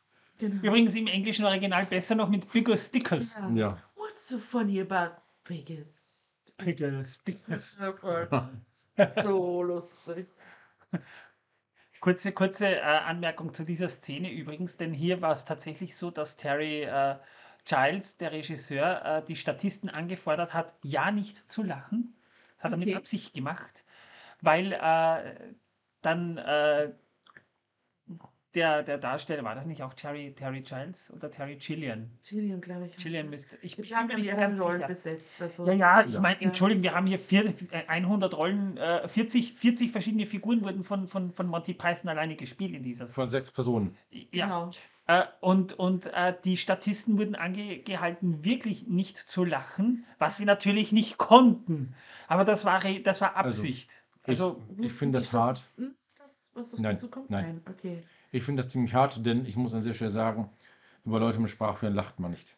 Genau. Übrigens im englischen Original besser noch mit Bigger Stickers. Ja. Ja. What's so funny about Biggest? Bigger Stickers. so lustig. Kurze, kurze äh, Anmerkung zu dieser Szene übrigens, denn hier war es tatsächlich so, dass Terry äh, Giles, der Regisseur, äh, die Statisten angefordert hat, ja nicht zu lachen. Das hat er Okay. mit Absicht gemacht, weil äh, dann äh, der, der Darsteller, war das nicht auch Terry, Terry Giles oder Terry Gillian? Gillian, glaube ich. Gillian müsste. Ich Wir haben ja ganz Rollen sicher. besetzt. Also. Ja, ja, ich Ja. meine, entschuldigen, wir haben hier vier, äh, 100 Rollen, äh, 40, 40 verschiedene Figuren wurden von, von, von Monty Python alleine gespielt in dieser Von sechs Personen. Ja. Genau. Äh, und und äh, die Statisten wurden angehalten, wirklich nicht zu lachen, was sie natürlich nicht konnten. Aber das war, das war Also, Absicht. Ich, Also, ich finde das hart. Das, was auf Nein, sie zukommt? nein. Okay. Ich finde das ziemlich hart, denn ich muss an sehr schnell sagen, über Leute mit Sprachfehlern lacht man nicht.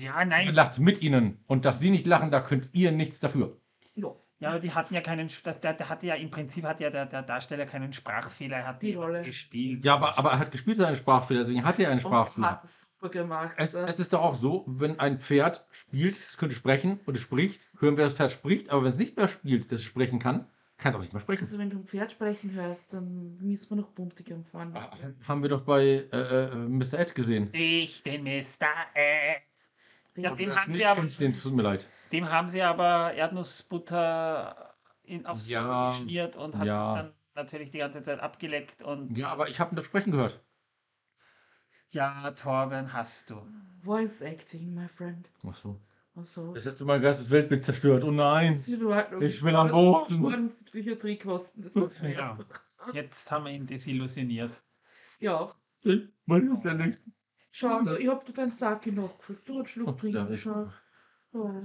ja, Man nein. lacht mit ihnen. Und dass sie nicht lachen, da könnt ihr nichts dafür. Ja, Ja, aber die hatten ja keinen, der, der hatte ja im Prinzip hat ja der, der Darsteller keinen Sprachfehler, er hat Die Rolle. gespielt. Ja, aber, aber er hat gespielt seinen Sprachfehler, deswegen hat er einen Sprachfehler. hat es super gemacht. Es, es ist doch auch so, wenn ein Pferd spielt, es könnte sprechen und es spricht, hören wir, das Pferd spricht, aber wenn es nicht mehr spielt, das es sprechen kann, kann es auch nicht mehr sprechen. also wenn du ein Pferd sprechen hörst, dann müssen wir noch Buntigam fahren. Ah, Haben wir doch bei äh, äh, Mr. Ed gesehen. Ich bin Mr. Ed. Ja, es haben sie aber- den tut mir leid. Dem haben sie aber Erdnussbutter in, aufs Ja, geschmiert und hat ja. sich dann natürlich die ganze Zeit abgeleckt. Und Ja, aber ich habe ihn doch sprechen gehört. ja, Torben, hast du. Voice Acting, my friend. Ach so. Also, Das hast du mein ganzes Weltbild zerstört. Oh nein. Ich will am Boden. die Psychiatriekosten. Das muss Ja. Jetzt haben wir ihn desillusioniert. ja. Was ist der nächste? Schade, ich hab dir deinen Sack nachgefüllt. Du einen Schluck Oh, trinken. ja, schon. Ja.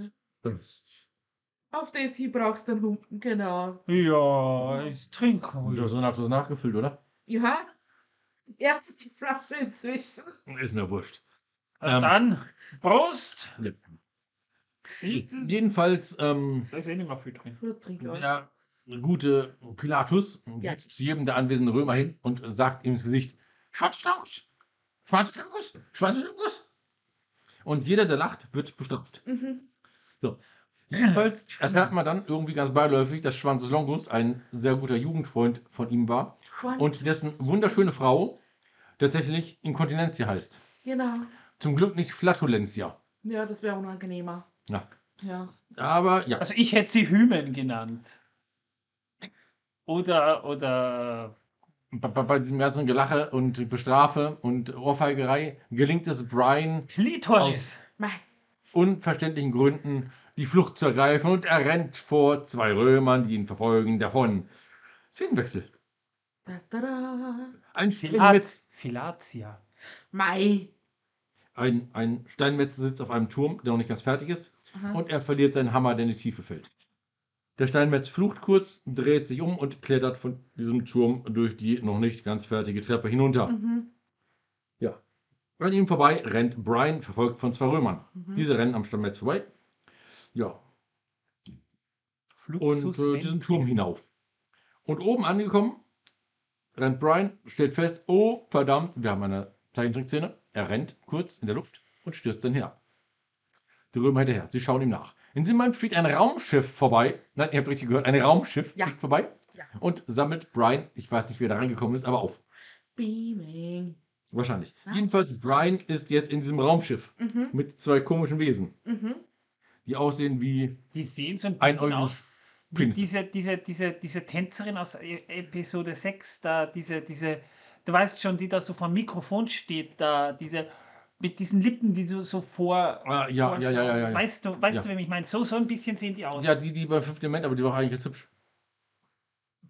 Auf das hier brauchst du einen Humpen, genau. Ja, ich trinke Du hast das nachgefüllt, oder? Ja, er hat die Flasche inzwischen. Ist mir wurscht. Ähm, Dann, Prost! Ja. Ich, Jedenfalls, ähm, da ist eh mehr viel drin. Der gute Pilatus Ja. geht zu jedem der anwesenden Römer hin und sagt ihm ins Gesicht: Schwarzschlankus! Schwarzschlankus! Schwarzschlankus! Und jeder, der lacht, wird bestraft. Mhm. Jedenfalls erfährt man dann irgendwie ganz beiläufig, dass Schwanzus Longus ein sehr guter Jugendfreund von ihm war und dessen wunderschöne Frau tatsächlich Inkontinentia heißt. Genau. Zum Glück nicht Flatulentia. Ja, das wäre unangenehmer. Ja. Ja. Aber ja, Also ich hätte sie Hymen genannt. Oder, oder bei, bei diesem ganzen Gelache und Bestrafe und Ohrfeigerei gelingt es Brian Klitoris. Mei. unverständlichen Gründen die Flucht zu ergreifen und er rennt vor zwei Römern, die ihn verfolgen, davon. Szenenwechsel. Da, da, da. Ein Filat, Steinmetz, Filatia. Mei. Ein, ein Steinmetz sitzt auf einem Turm, der noch nicht ganz fertig ist, Aha. und er verliert seinen Hammer, der in die Tiefe fällt. Der Steinmetz flucht kurz, dreht sich um und klettert von diesem Turm durch die noch nicht ganz fertige Treppe hinunter. Mhm. Ja. An ihm vorbei rennt Brian, verfolgt von zwei Römern. Mhm. Diese rennen am Steinmetz vorbei. Ja. Und Fluxus äh, diesen Turm hinauf. Und oben angekommen, rennt Brian, stellt fest, oh verdammt, wir haben eine Zeichentrickszene. Er rennt kurz in der Luft und stürzt dann hinab. Die Römer hinterher. Sie schauen ihm nach. In diesem Moment fliegt ein Raumschiff vorbei. Nein, ihr habt richtig gehört, ein Raumschiff Ja. fliegt vorbei Ja. und sammelt Brian, ich weiß nicht, wie er da reingekommen ist, aber auf. Beaming. Wahrscheinlich. Ah. Jedenfalls, Brian ist jetzt in diesem Raumschiff Mhm. mit zwei komischen Wesen, Mhm. die aussehen wie Die sehen so ein aus. Diese, diese, diese, diese Tänzerin aus E- Episode 6, da, diese, diese, du weißt schon, die da so vor dem Mikrofon steht, da, diese, mit diesen Lippen, die so, so vor. Ah, ja, ja, ja, ja, ja. Weißt du, weißt Ja. du, wem ich meine? So, so ein bisschen sehen die aus. Ja, die, die beim fünften Element, aber die war eigentlich ganz hübsch.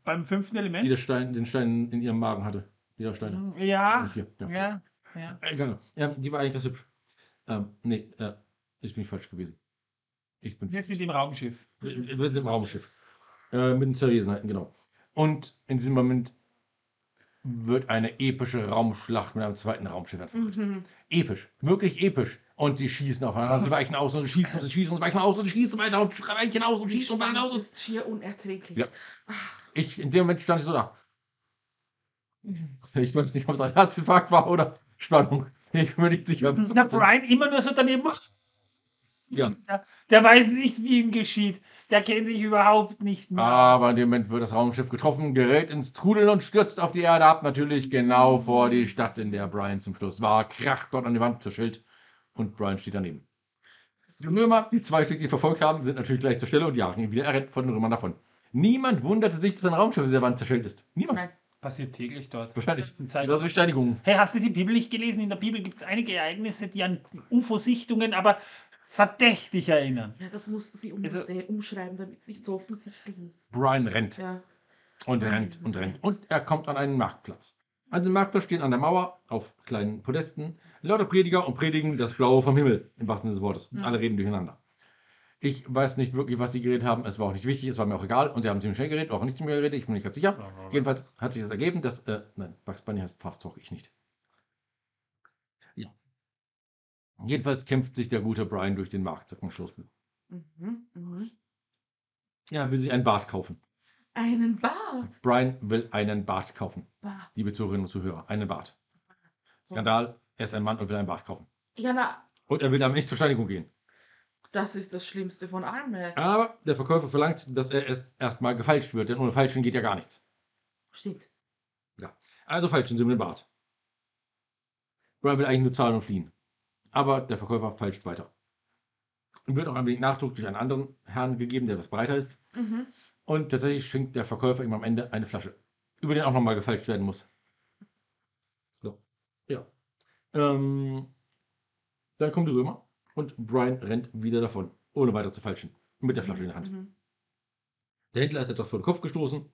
Beim fünften Die Element? der Stein, den Stein in ihrem Magen hatte. Die Steine. Ja. Vier. Ja. Ja. ja. Egal. Ähm, die war eigentlich ganz hübsch. Ähm, nee, äh, ich bin falsch gewesen. Ich bin Wir sind im Raumschiff. Wir wir sind im Raumschiff. Äh, mit den Zerwesenheiten, genau. Und in diesem Moment wird eine epische Raumschlacht mit einem zweiten Raumschiff entfacht. Mhm. Episch. Wirklich episch. Und die schießen aufeinander. Sie weichen aus und sie schießen und sie schießen und sie weichen aus und sie schießen weiter und weichen aus und schießen und weichen aus. Und ist schier unerträglich. Ja. ich, in dem Moment stand ich so da. Mhm. Ich weiß nicht, ob es ein Herzinfarkt war oder Spannung. Ich bin mir nicht sicher. Der Brian immer nur so daneben. Ja. Der, der weiß nicht, wie ihm geschieht. Der kennt sich überhaupt nicht mehr. Aber in dem Moment wird das Raumschiff getroffen, gerät ins Trudeln und stürzt auf die Erde ab. Natürlich genau vor die Stadt, in der Brian zum Schluss war. Kracht dort an die Wand, zerschellt. Und Brian steht daneben. Die Römer, die zwei Stück, die ihn verfolgt haben, sind natürlich gleich zur Stelle und jagen ihn wieder. Er rennt von den Römern davon. Niemand wunderte sich, dass ein Raumschiff in der Wand zerschellt ist. Niemand. Nein. Passiert täglich dort. Wahrscheinlich. Das ist Steinigung. Hey, hast du die Bibel nicht gelesen? In der Bibel gibt es einige Ereignisse, die an UFO-Sichtungen aber verdächtig erinnern. Ja, das mussten sie um, Also- musste umschreiben, damit es nicht so offensichtlich ist. Brian rennt Ja. und rennt und rennt. Und er kommt an einen Marktplatz. An diesem Marktplatz stehen an der Mauer auf kleinen Podesten lauter Prediger und predigen das Blaue vom Himmel, im wahrsten Sinne des Wortes. Und Ja. alle reden durcheinander. Ich weiß nicht wirklich, was sie geredet haben. Es war auch nicht wichtig, es war mir auch egal. Und sie haben ziemlich schnell geredet, auch nicht mehr geredet, ich bin nicht ganz sicher. Jedenfalls hat sich das ergeben, dass. Äh, nein, Bugs Bunny heißt Fast Talk, ich nicht. Ja. Jedenfalls kämpft sich der gute Brian durch den Markt, sagt ein Schlossbuch. Mhm. Mhm. Ja, er will sich einen Bart kaufen. Einen Bart. Brian will einen Bart kaufen. Bart. Liebe Zuhörerinnen und Zuhörer, einen Bart. So. Skandal, er ist ein Mann und will einen Bart kaufen. Ja, na, Und er will damit nicht zur Steinigung gehen. das ist das Schlimmste von allem. ey. Aber der Verkäufer verlangt, dass er erst erstmal gefalscht wird, denn ohne Falschen geht ja gar nichts. Stimmt. Also falschen sie ihm den Bart. Brian will eigentlich nur zahlen und fliehen. Aber der Verkäufer falscht weiter. Und wird auch ein wenig Nachdruck durch einen anderen Herrn gegeben, der etwas breiter ist. Mhm. Und tatsächlich schenkt der Verkäufer ihm am Ende eine Flasche, über den auch nochmal gefälscht werden muss. So. Ja. Ähm, dann kommen die Römer und Brian rennt wieder davon, ohne weiter zu falschen, mit der Flasche in der Hand. Mhm. Der Händler ist etwas vor den Kopf gestoßen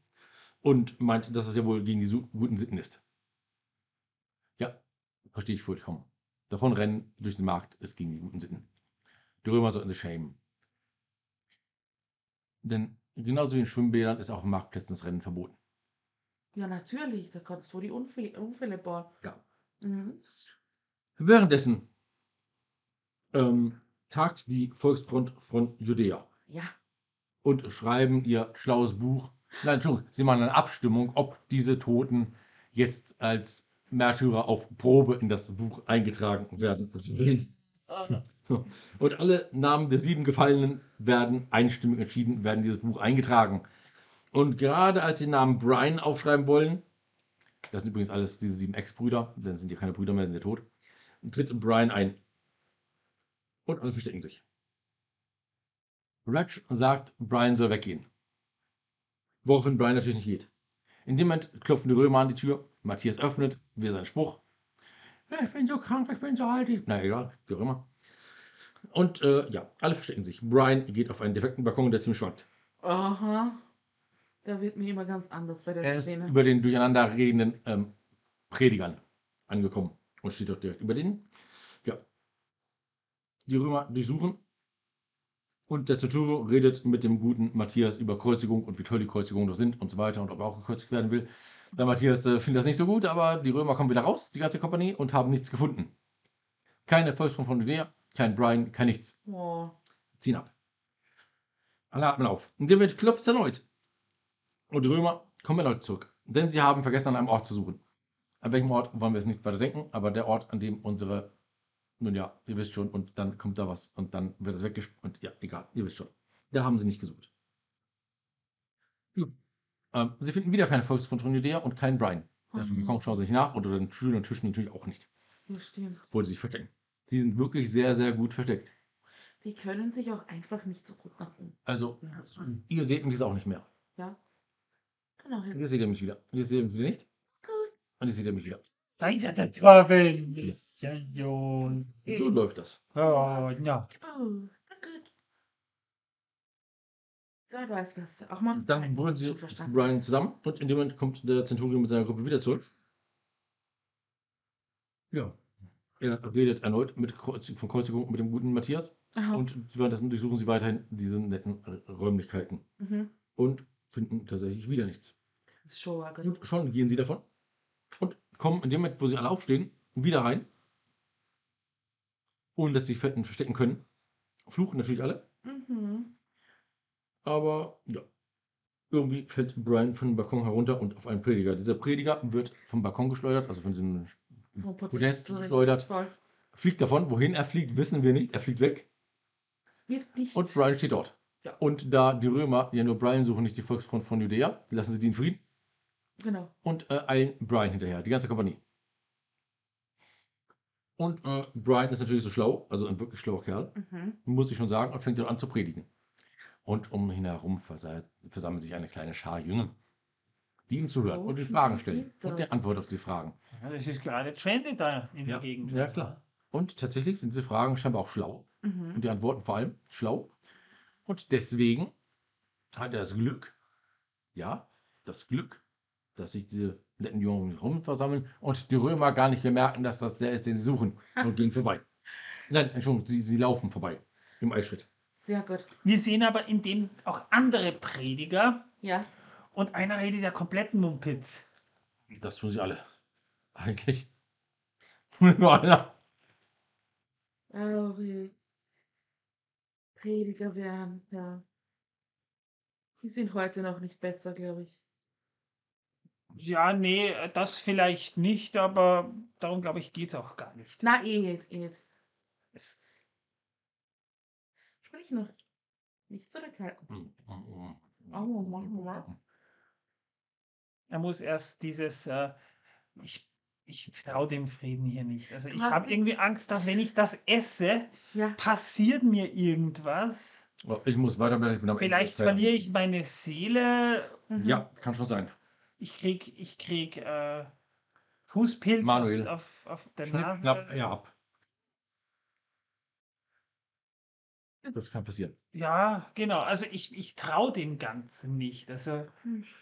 und meint, dass es ja wohl gegen die guten Sitten ist. Ja, verstehe ich vollkommen. Davon rennen durch den Markt gegen die guten Sitten. Die Römer sollten sich schämen. Denn genauso wie in Schwimmbädern ist auch auf Marktplätzen das Rennen verboten. Ja, natürlich. Da kannst du die Unfälle, Unfälle bauen. Ja. Mhm. Währenddessen ähm, tagt die Volksfront von Judäa Ja. und schreiben ihr schlaues Buch. Nein, Entschuldigung, sie machen eine Abstimmung, ob diese Toten jetzt als Märtyrer auf Probe in das Buch eingetragen werden. Und alle Namen der sieben Gefallenen werden einstimmig entschieden, werden in dieses Buch eingetragen. Und gerade als sie den Namen Brian aufschreiben wollen, das sind übrigens alles diese sieben Ex-Brüder, denn es sind ja keine Brüder mehr, sind ja tot, tritt Brian ein. Und alle verstecken sich. Ratch sagt, Brian soll weggehen. Woraufhin Brian natürlich nicht geht. In dem Moment klopfen die Römer an die Tür. Matthias öffnet, wieder seinen Spruch. Ich bin so krank, ich bin so alt. ich-" Na egal, wie auch immer. Und äh, ja, alle verstecken sich. Brian geht auf einen defekten Balkon, der ziemlich schwankt. Aha. Da wird mir immer ganz anders bei Er der ist Szene. über den durcheinander redenden ähm, Predigern angekommen und steht dort direkt über denen. Ja. Die Römer durchsuchen und der Centurio redet mit dem guten Matthias über Kreuzigung und wie toll die Kreuzigungen doch sind und so weiter und ob er auch gekreuzigt werden will. Der Matthias äh, findet das nicht so gut, aber die Römer kommen wieder raus, die ganze Kompanie, und haben nichts gefunden. Keine Volksfront von Judäa, kein Brian, kein nichts Oh. ziehen ab. Alle atmen auf. Dem Moment klopft es erneut. Und die Römer kommen erneut zurück. Denn sie haben vergessen, an einem Ort zu suchen. An welchem Ort wollen wir jetzt nicht weiter denken, aber der Ort, an dem unsere, nun ja, ihr wisst schon, und dann kommt da was und dann wird es weggespielt und ja, egal, ihr wisst schon. Da haben sie nicht gesucht. Ähm, sie finden wieder keine Volksfront von Judäa und keinen Brian. Mhm. Schauen sie nicht nach unter den Stühlen und Tischen natürlich auch nicht, Ja, stimmt. wo sie sich verstecken. Die sind wirklich sehr, sehr gut versteckt. Die können sich auch einfach nicht so gut nach unten. Also, ihr seht mich jetzt auch nicht mehr. Ja. Genau. Und Jetzt seht ihr mich wieder. Und Jetzt seht ihr mich wieder nicht. Gut. Und jetzt seht ihr mich wieder. Da ist ja der Torben. Ja, Jon. Und so läuft das. Oh, ja. Oh, na gut. So läuft das. Auch mal. Dann holen sie. Brian zusammen und in dem Moment kommt der Zenturion mit seiner Gruppe wieder zurück. Ja. Er redet erneut mit Kreuz von Kreuzigung mit dem guten Matthias Aha. und währenddessen durchsuchen sie weiterhin diese netten Räumlichkeiten Mhm. und finden tatsächlich wieder nichts. Das ist schon. Und schon gehen sie davon und kommen in dem Moment, wo sie alle aufstehen, wieder rein, ohne dass sie sich fetten verstecken können. Fluchen natürlich alle, Mhm. aber ja. Irgendwie fällt Brian von dem Balkon herunter und auf einen Prediger. Dieser Prediger wird vom Balkon geschleudert, also von diesem Vom Podest geschleudert. Fliegt davon. Wohin er fliegt, wissen wir nicht. Er fliegt weg. Und Brian steht dort. Ja. Und da die Römer ja nur Brian suchen, nicht die Volksfront von Judäa, lassen sie die in Frieden Genau. und äh, eilen Brian hinterher, die ganze Kompanie. Und äh, Brian ist natürlich so schlau, also ein wirklich schlauer Kerl, Mhm. muss ich schon sagen, und fängt dann an zu predigen. Und um ihn herum versa- versammelt sich eine kleine Schar Jünger, die ihm zuhören So und ihm viel Fragen stellen und er antwortet auf die Fragen. ja. Das ist gerade trendy da in Ja, der Gegend. ja, klar. Und tatsächlich sind diese Fragen scheinbar auch schlau. Mhm. Und die Antworten vor allem schlau. Und deswegen hat er das Glück, ja, das Glück, dass sich diese netten Jungen rum versammeln und die Römer gar nicht bemerken, dass das der ist, den sie suchen und gehen vorbei. Nein, Entschuldigung, sie, sie laufen vorbei im Eilschritt. Sehr gut. Wir sehen aber in dem auch andere Prediger Ja. und einer redet ja komplett Mumpitz. Das tun sie alle. Eigentlich. Nur einer. Eure Prediger werden, ja. Die sind heute noch nicht besser, glaube ich. Ja, nee, das vielleicht nicht, aber darum glaube ich, geht es auch gar nicht. Na, eh jetzt, eh jetzt. Es, Sprich noch. Nicht zurückhalten. er muss erst dieses, äh, ich, ich traue dem Frieden hier nicht. Also ich habe irgendwie Angst, dass wenn ich das esse, Ja. passiert mir irgendwas. Oh, Ich muss weiterbleiben. Ich bin am der Vielleicht verliere ich meine Seele. Mhm. Ja, kann schon sein. Ich krieg, ich krieg äh, Fußpilz Manuel. auf, auf der Nase. knapp, ja, ab. Das kann passieren. Ja, genau. Also ich, ich traue dem Ganzen nicht. Also.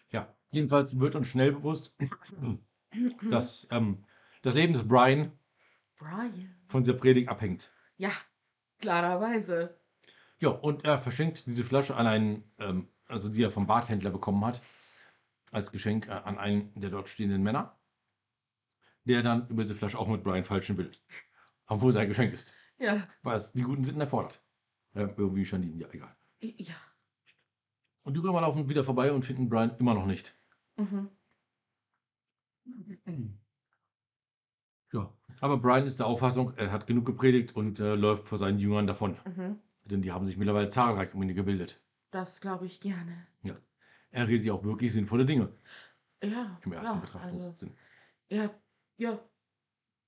Ja, jedenfalls wird uns schnell bewusst, dass ähm, das Leben des Brian Brian. von dieser Predigt abhängt. Ja, klarerweise. Ja, und er verschenkt diese Flasche an einen, ähm, also die er vom Barthändler bekommen hat, als Geschenk äh, an einen der dort stehenden Männer, der dann über diese Flasche auch mit Brian falschen will. Obwohl es ein Geschenk ist. Ja. Es die guten Sitten erfordert. Ja, irgendwie Janine, ja, egal. Ja. Und die Römer laufen wieder vorbei und finden Brian immer noch nicht. Mhm. Ja, aber Brian ist der Auffassung, er hat genug gepredigt und äh, läuft vor seinen Jüngern davon. Mhm. Denn die haben sich mittlerweile zahlreich um ihn gebildet. Das glaube ich gerne. Er redet ja auch wirklich sinnvolle Dinge Ja. im ersten ja, also, Betrachtungssinn. ja, ja.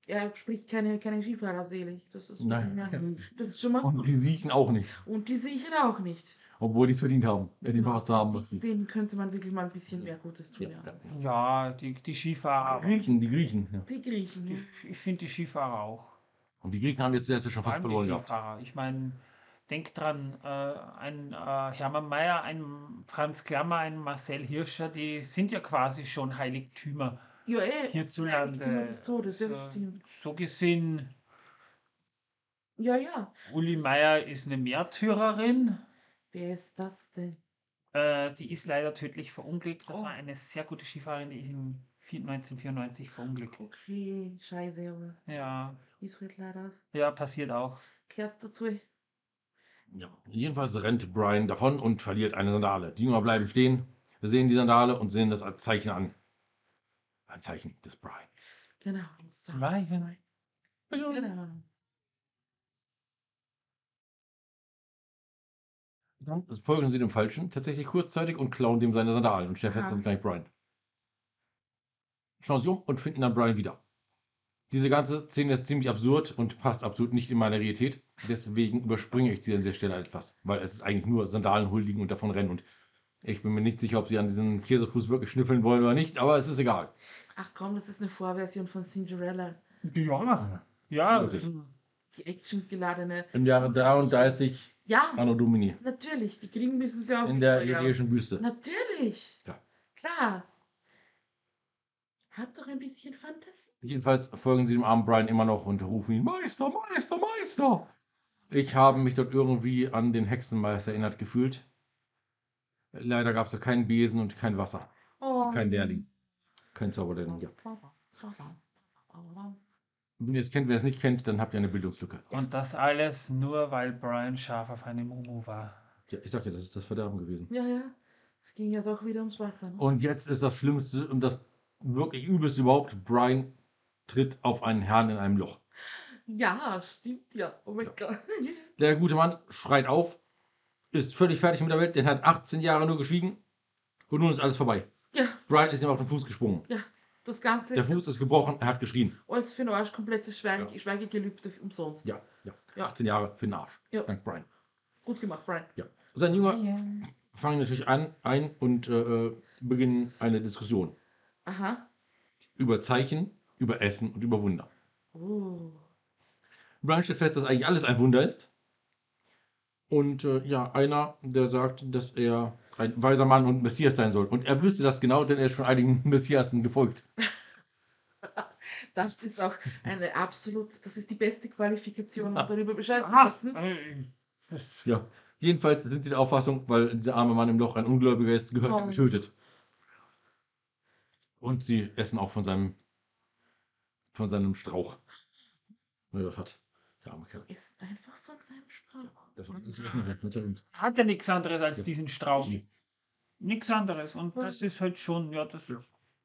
Er spricht keine, keine Skifahrer selig. Das ist, Nein. Ja, das ist schon mal Und die siechen auch nicht, Und die sehe ich auch nicht. obwohl die es verdient haben, ja, den zu haben. Was die-. Denen könnte man wirklich mal ein bisschen mehr Gutes tun. Ja, Ja, ja. die, die Skifahrer. Die Griechen, die Griechen. Ja. Die Griechen. Ja. Ich, ich finde die Skifahrer auch. Und die Griechen haben jetzt zuletzt schon fast verloren die gehabt. Skifahrer. Ich meine, denk dran, äh, ein äh, Hermann Mayer, ein Franz Klammer, ein Marcel Hirscher, die sind ja quasi schon Heiligtümer Ja, eh. hierzulande. Eigentümer des Todes, so, so gesehen, Ja, ja. Uli Meier ist eine Märtyrerin. Wer ist das denn? Äh, die ist leider tödlich verunglückt. Das Oh. war eine sehr gute Skifahrerin, die ist im 1994 verunglückt. Okay, scheiße, aber Ja, ist halt leider. ja, passiert auch. Kehrt dazu. Ja. Jedenfalls rennt Brian davon und verliert eine Sandale. Die Jünger bleiben stehen, sehen die Sandale und sehen das als Zeichen an. Ein Zeichen des Brian. Genau. So. Ryan. Genau. Dann folgen sie dem Falschen tatsächlich kurzzeitig und klauen dem seine Sandalen und stellen fest, ist gleich Brian. Schauen sie um und finden dann Brian wieder. Diese ganze Szene ist ziemlich absurd und passt absolut nicht in meine Realität. Deswegen überspringe ich sie an dieser Stelle etwas, weil es ist eigentlich nur Sandalen huldigen und davon rennen und ich bin mir nicht sicher, ob sie an diesem Käsefuß wirklich schnüffeln wollen oder nicht, aber es ist egal. Ach komm, das ist eine Vorversion von Cinderella. Ja. Ja. Wirklich. Die actiongeladene. Im Jahre 33 Ja, Anno Domini natürlich. Die kriegen müssen sie auch. in der ja. ägyptischen Wüste. Natürlich. Ja. Klar. Habt doch ein bisschen Fantasie. Jedenfalls folgen sie dem armen Brian immer noch und rufen ihn Meister, Meister, Meister. Ich habe mich dort irgendwie an den Hexenmeister erinnert gefühlt. Leider gab es da keinen Besen und kein Wasser. Oh. Kein Lehrling. Kein Zauberlehrling, ja. Wenn ihr es kennt, wer es nicht kennt, dann habt ihr eine Bildungslücke. Und das alles nur, weil Brian scharf auf eine Mumu war. Ja, ich sag ja, das ist das Verderben gewesen. Ja, ja. Es ging ja doch wieder ums Wasser. Ne? Und jetzt ist das Schlimmste und das wirklich Übelste überhaupt. Brian tritt auf einen Herrn in einem Loch. Ja, stimmt ja. Oh mein Gott. Der gute Mann schreit auf, ist völlig fertig mit der Welt, denn er hat 18 Jahre nur geschwiegen und nun ist alles vorbei. Ja, Brian ist ihm auf den Fuß gesprungen. ja. Das Ganze Der Fuß ist gebrochen, er hat geschrien. alles für den Arsch, komplettes Schweige, Schweigegelübde umsonst. Ja, ja. Ja. 18 Jahre für den Arsch. Ja. Dank Brian. Gut gemacht, Brian. Ja. Sein Jünger fangen natürlich an ein und äh, beginnen eine Diskussion Aha. über Zeichen, über Essen und über Wunder. Oh. Brian stellt fest, dass eigentlich alles ein Wunder ist. Und äh, ja, einer, der sagt, dass er ein weiser Mann und Messias sein soll. Und er wüsste das genau, denn er ist schon einigen Messiasen gefolgt. Das ist auch eine absolut, das ist die beste Qualifikation, um darüber Bescheid zu wissen. Ja. Jedenfalls sind sie der Auffassung, weil dieser arme Mann im Loch ein Ungläubiger ist, gehört er Oh. getötet. Und sie essen auch von seinem von seinem Strauch. Den er hat. Der arme Kerl. Ist einfach von seinem Strauch. Das ist sehr nett und Hat ja nichts anderes als Ja. diesen Strauch. Nee. Nichts anderes. Und das ist halt schon, ja, das.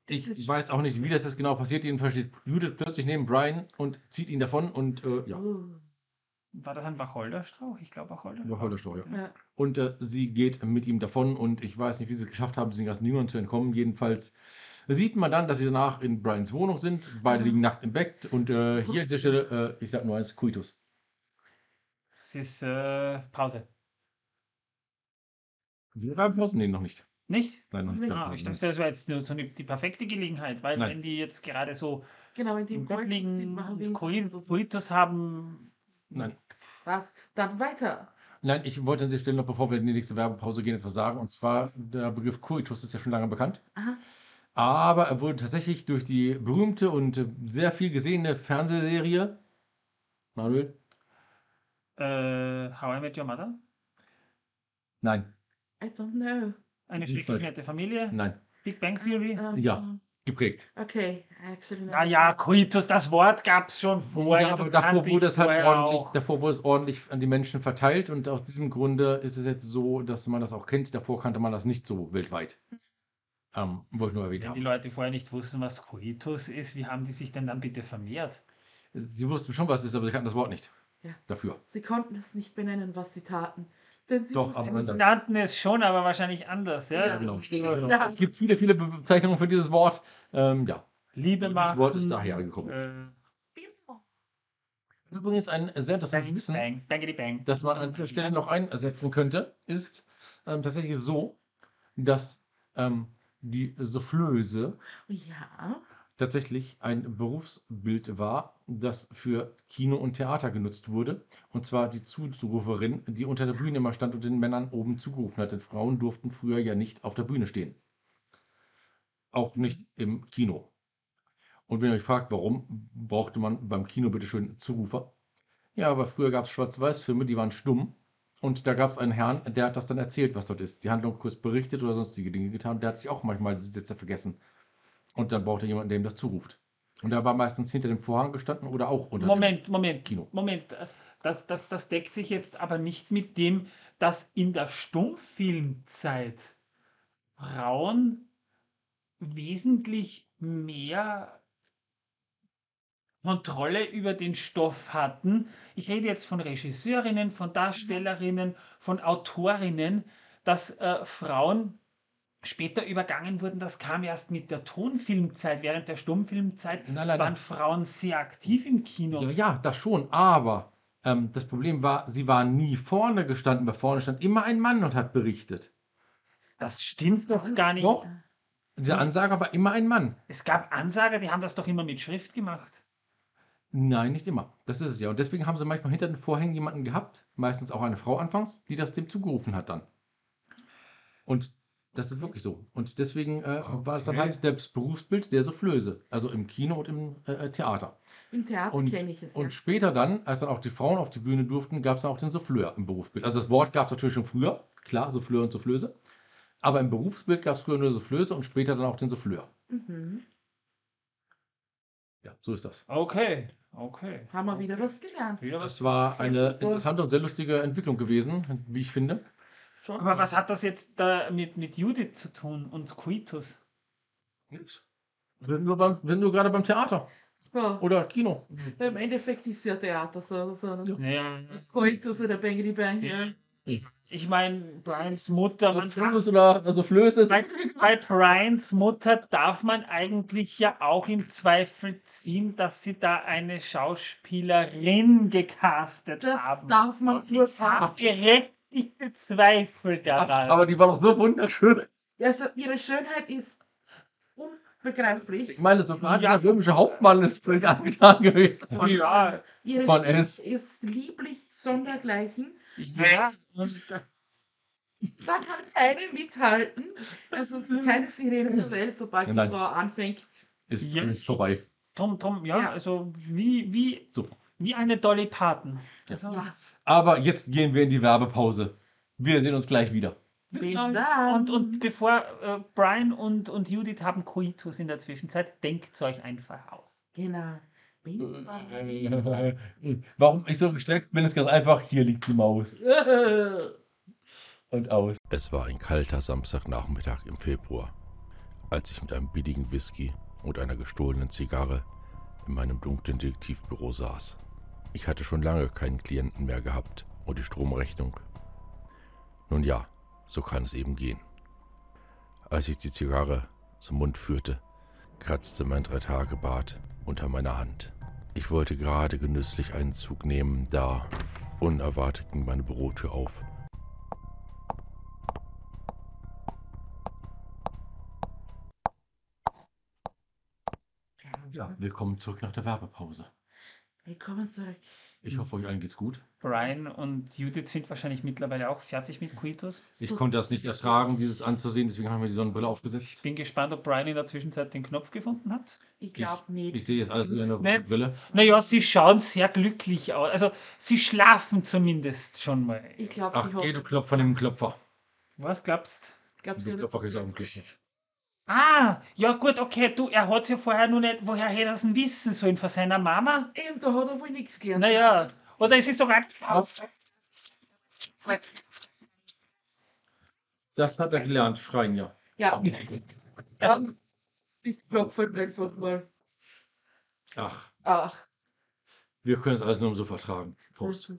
Ich weiß auch nicht, wie das jetzt genau passiert. Jedenfalls steht Judith plötzlich neben Brian und zieht ihn davon und äh, ja, Oh. War das ein Wacholderstrauch? Ich glaube Wacholder. über Holderstau, ja. Ja. Und äh, sie geht mit ihm davon und ich weiß nicht, wie sie es geschafft haben, diesen ganzen Jüngern zu entkommen. Jedenfalls sieht man dann, dass sie danach in Brians Wohnung sind. Beide Ja. liegen nackt im Bett und äh, hier an dieser Stelle, äh, ich sag nur eins, Coitus. Es ist äh, Pause. Wir haben Pausen nee, noch nicht. Nicht? Nein, noch nicht. Ah, ich dachte, das wäre jetzt nur so eine, die perfekte Gelegenheit, weil Nein. wenn die jetzt gerade so Genau, in im Bett liegen. Coitus haben. Nein. Was? Dann weiter. Nein, ich wollte an dieser Stelle noch, bevor wir in die nächste Werbepause gehen, etwas sagen. Und zwar, der Begriff Coitus ist ja schon lange bekannt. Aha. Aber er wurde tatsächlich durch die berühmte und äh, sehr viel gesehene Fernsehserie Manuel? Äh, How I Met Your Mother? Nein, I don't know. Eine schrecklich nette Familie? nein, Big Bang Theory? Ähm, Ja. geprägt. Okay, actually. Ja, ja, Coitus, das Wort gab es schon vorher. ja, aber davor wurde es halt ordentlich, davor wurde es ordentlich an die Menschen verteilt und aus diesem Grunde ist es jetzt so, dass man das auch kennt. Davor kannte man das nicht so weltweit. Ähm, wollte nur erwähnt Wenn die. Leute vorher nicht wussten, was Coitus ist, wie haben die sich denn dann bitte vermehrt? Sie wussten schon, was es ist, aber sie kannten das Wort nicht. Ja. Dafür. Sie konnten es nicht benennen, was sie taten. Denn sie Doch, wussten, Sie sie- nannten es schon, aber wahrscheinlich anders. Ja? Ja, genau. Ja. Es gibt viele, viele Bezeichnungen für dieses Wort. Ähm, ja. Liebe Dieses machen. Wort ist daher gekommen. Äh, Übrigens ein sehr interessantes bang, Wissen. bang, bangity bang. das man an dieser Stelle noch einsetzen könnte, ist ähm, tatsächlich so, dass ähm, die Soufflöse Ja. tatsächlich ein Berufsbild war, das für Kino und Theater genutzt wurde. Und zwar die Zuruferin, die unter der Bühne immer stand und den Männern oben zugerufen hat. Denn Frauen durften früher ja nicht auf der Bühne stehen. Auch nicht im Kino. Und wenn ihr euch fragt, warum brauchte man beim Kino bitte schön Zurufer? Ja, aber früher gab es Schwarz-Weiß-Filme, die waren stumm. Und da gab es einen Herrn, der hat das dann erzählt, was dort ist. Die Handlung kurz berichtet oder sonstige Dinge getan. Der hat sich auch manchmal diese Sätze vergessen. Und dann brauchte jemand, der ihm das zuruft. Und er war meistens hinter dem Vorhang gestanden oder auch unter Moment, Moment, Kino. Moment. Das, das, das deckt sich jetzt aber nicht mit dem, dass in der Stummfilmzeit Frauen wesentlich mehr Kontrolle über den Stoff hatten. Ich rede jetzt von Regisseurinnen, von Darstellerinnen, von Autorinnen, dass äh, Frauen später übergangen wurden. Das kam erst mit der Tonfilmzeit. Während der Stummfilmzeit Nein, nein, waren nein. Frauen sehr aktiv im Kino. Ja, ja, das schon, aber ähm, das Problem war, sie waren nie vorne gestanden, weil vorne stand immer ein Mann und hat berichtet. Das stimmt doch gar nicht. Doch. Dieser Ansager war immer ein Mann. Es gab Ansager, die haben das doch immer mit Schrift gemacht. Nein, nicht immer. Das ist es ja. Und deswegen haben sie manchmal hinter den Vorhängen jemanden gehabt, meistens auch eine Frau anfangs, die das dem zugerufen hat dann. Und das ist wirklich so. Und deswegen äh, war es dann Okay. halt das Berufsbild der Soufflöse, also im Kino und im äh, Theater. Im Theater Und, kenne ich es. und ja. später dann, als dann auch die Frauen auf die Bühne durften, gab es dann auch den Souffleur im Berufsbild. Also das Wort gab es natürlich schon früher, klar, Souffleur und Soufflöse. Aber im Berufsbild gab es früher nur Soufflöse und später dann auch den Souffleur. Mhm. Ja, so ist das. Okay, okay. Haben wir wieder was gelernt. Wieder was Das war eine interessante und sehr lustige Entwicklung gewesen, wie ich finde. Schon. Aber was hat das jetzt da mit, mit Judith zu tun und Coitus? Nix. Wir sind nur, beim, wir sind nur gerade beim Theater ja. oder Kino. Im Endeffekt ist ja Theater so, so Naja, Coitus oder Bangity Bang. Ich meine, Brians Mutter, man darf, Soufflöse oder Soufflöse. bei, bei Brians Mutter darf man eigentlich ja auch in Zweifel ziehen, dass sie da eine Schauspielerin gecastet Das haben. darf man nur Ich habe haben. berechtigte Zweifel daran. Aber die war doch so wunderschön. Also ihre Schönheit ist unbegreiflich. Ich meine, sogar Ja. der römische Hauptmann ist völlig angetan gewesen. ja, Ihre Von Stimme S. ist lieblich sondergleichen. ja. Und, Da kann keine mithalten. Also keine Sirene der Welt, sobald die. Frau anfängt. Ist, Ja. ist vorbei. drum, drum, ja, Ja. also wie, wie, wie eine Dolly Parton. Also, Ja. Aber jetzt gehen wir in die Werbepause. Wir sehen uns gleich wieder. Dann. Und, und bevor äh, Brian und, und Judith haben Coitus in der Zwischenzeit, denkt euch einfach aus. Genau. Bis Äh, dann. Warum ich so gestreckt bin, ist ganz einfach. Hier liegt die Maus. Und aus. Es war ein kalter Samstagnachmittag im Februar, als ich mit einem billigen Whisky und einer gestohlenen Zigarre in meinem dunklen Detektivbüro saß. Ich hatte schon lange keinen Klienten mehr gehabt und die Stromrechnung. Nun ja, so kann es eben gehen. Als ich die Zigarre zum Mund führte, kratzte mein Drei-Tage-Bart unter meiner Hand. Ich wollte gerade genüsslich einen Zug nehmen, da unerwartet ging meine Bürotür auf. Ja, willkommen zurück nach der Werbepause. Willkommen zurück. Ich hoffe, euch allen geht's gut. Brian und Judith sind wahrscheinlich mittlerweile auch fertig mit Coitus. Ich So- konnte das nicht ertragen, dieses anzusehen, deswegen haben wir die Sonnenbrille Ich aufgesetzt. bin gespannt, ob Brian in der Zwischenzeit den Knopf gefunden hat. Ich glaube nicht. Ich sehe jetzt alles wieder in der Nicht. Brille. Naja, sie schauen sehr glücklich aus. Also, sie schlafen zumindest schon mal. Ich glaube, Ach, geh, du. Klopfer, nimm einen Klopfer. Was glaubst Ich Du sie hat. Klopfer kriegst auch einen Klopfer. Ah, ja gut, okay, du, er hat ja vorher noch nicht, woher hätte er es denn wissen sollen? Von seiner Mama? Eben, da hat er wohl nichts gelernt. Naja, oder es ist sogar... Das hat er gelernt, schreien ja. Ja, dann. Ich klopfe halt einfach mal. Ach, Ach. wir können es alles nur so vertragen. Prost.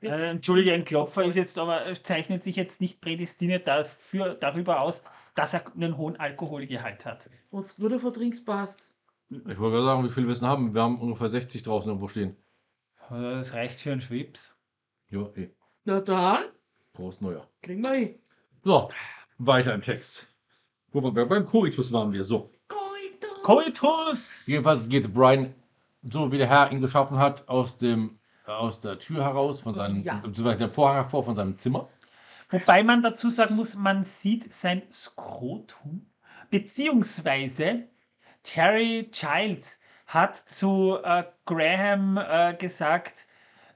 Äh, Entschuldige, ein Klopfer ist jetzt aber, zeichnet sich jetzt nicht prädestiniert dafür, darüber aus, dass er einen hohen Alkoholgehalt hat. Wenn du nur davon trinkst, passt. Ich wollte gerade sagen, wie viel wir es haben. Wir haben ungefähr 60 draußen irgendwo stehen. Das reicht für einen Schwips. Ja, eh. Na dann, Prost, neuer. kriegen wir hin. So, weiter im Text. Wo wir beim Coitus waren wir. So. Coitus. Coitus! Jedenfalls geht Brian, so wie der Herr ihn geschaffen hat, aus dem aus der Tür heraus, von seinem, Ja. beziehungsweise dem Vorhang hervor, von seinem Zimmer. Wobei man dazu sagen muss, man sieht sein Skrotum, beziehungsweise Terry Childs hat zu äh, Graham äh, gesagt,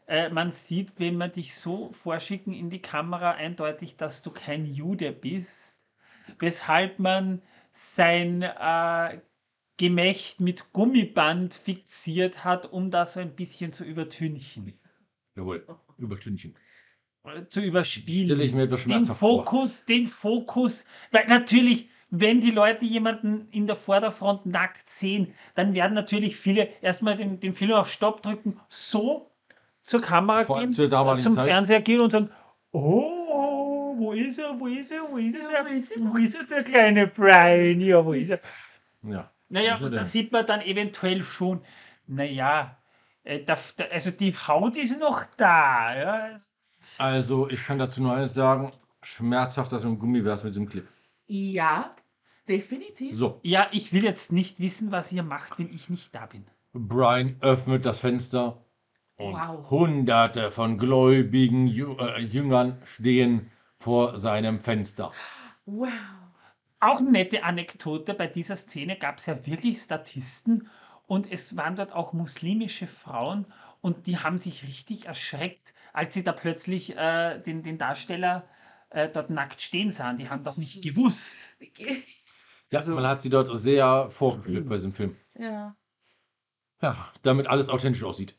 äh, man sieht, wenn man dich so vorschicken in die Kamera, eindeutig, dass du kein Jude bist, weshalb man sein äh, Gemächt mit Gummiband fixiert hat, um das so ein bisschen zu übertünchen, Jawohl, über Stündchen. äh, zu überspielen den schmerzhaft vor. Fokus, den Fokus, weil natürlich, wenn die Leute jemanden in der Vorderfront nackt sehen, dann werden natürlich viele erstmal den, den Film auf Stopp drücken, so zur Kamera Vor gehen, zur zum Zeit. Fernseher gehen und sagen, oh, wo ist er, wo ist er, wo ist er, der, wo ist er? wo ist er, der kleine Brian, ja, wo ist er? Ja. Naja, Wo ist er und da sieht man dann eventuell schon, naja, äh, da, da, also die Haut ist noch da. Ja. Also, ich kann dazu nur eines sagen: schmerzhaft, dass du im Gummi wärst mit diesem Clip. Ja, definitiv. So, ja, ich will jetzt nicht wissen, was ihr macht, wenn ich nicht da bin. Brian öffnet das Fenster und Wow. hunderte von gläubigen Jü äh, Jüngern stehen vor seinem Fenster. Wow. Auch eine nette Anekdote, bei dieser Szene gab es ja wirklich Statisten und es waren dort auch muslimische Frauen und die haben sich richtig erschreckt, als sie da plötzlich äh, den, den Darsteller äh, dort nackt stehen sahen. Die haben das nicht gewusst. Ja, Also- man hat sie dort sehr vorgeführt bei diesem Film. Ja. Ja, damit alles authentisch aussieht.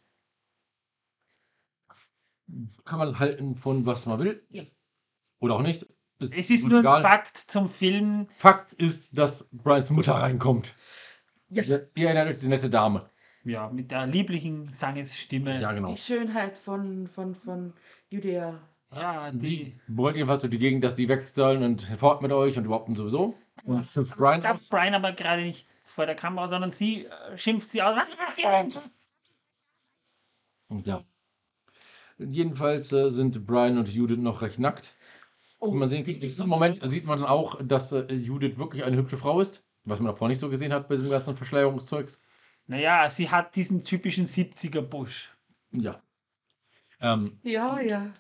Kann man halten von was man will. Ja. Oder auch nicht. Es ist nur ein egal. Fakt zum Film. Fakt ist, dass Brians Mutter reinkommt. Ja. Ihr ihr erinnert euch die nette Dame. Ja, mit der lieblichen Sangesstimme. Ja, genau. Die Schönheit von, von, von Judäa. Ja, die. Die wollt jedenfalls durch die Gegend, dass die weg sollen und fort mit euch und überhaupt und sowieso. Und schimpft Brian gab aus. Brian aber gerade nicht vor der Kamera, sondern sie äh, schimpft sie aus. Was macht ihr denn? Und ja. Jedenfalls äh, sind Brian und Judith noch recht nackt. Oh. Man sehen diesem Moment sieht man dann auch, dass äh, Judith wirklich eine hübsche Frau ist. Was man davor nicht so gesehen hat bei diesem ganzen Verschleierungszeugs. Naja, sie hat diesen typischen 70er-Busch. Ja. Ähm, Ja, ja.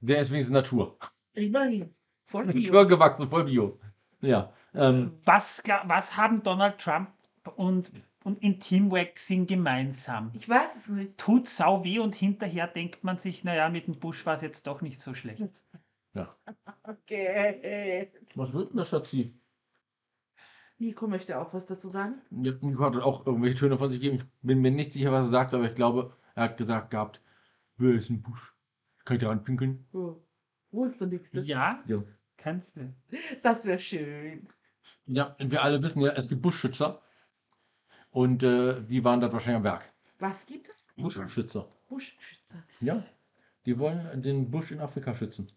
der ist wenigstens Natur. Immerhin. Voll Bio. Gewachsen, voll Bio. Ja. Ähm, Was, was haben Donald Trump und, und Intimwaxing gemeinsam? Ich weiß es nicht. Tut sau weh und hinterher denkt man sich, naja, mit dem Busch war es jetzt doch nicht so schlecht. ja. Okay. Was wird denn das, Schatzi? Nico möchte auch was dazu sagen. Ja, Nico hat auch irgendwelche Töne von sich gegeben. Ich bin mir nicht sicher, was er sagt, aber ich glaube, er hat gesagt gehabt, wer ist ein Busch? Kann ich da anpinkeln? Oh. Wo ist der nächste? Ja, Ja. kannst du. Das wäre schön. Ja, und wir alle wissen ja, es gibt Buschschützer. Und äh, die waren dort wahrscheinlich am Werk. Was gibt es? Buschschützer. Buschschützer. Ja. Die wollen den Busch in Afrika schützen.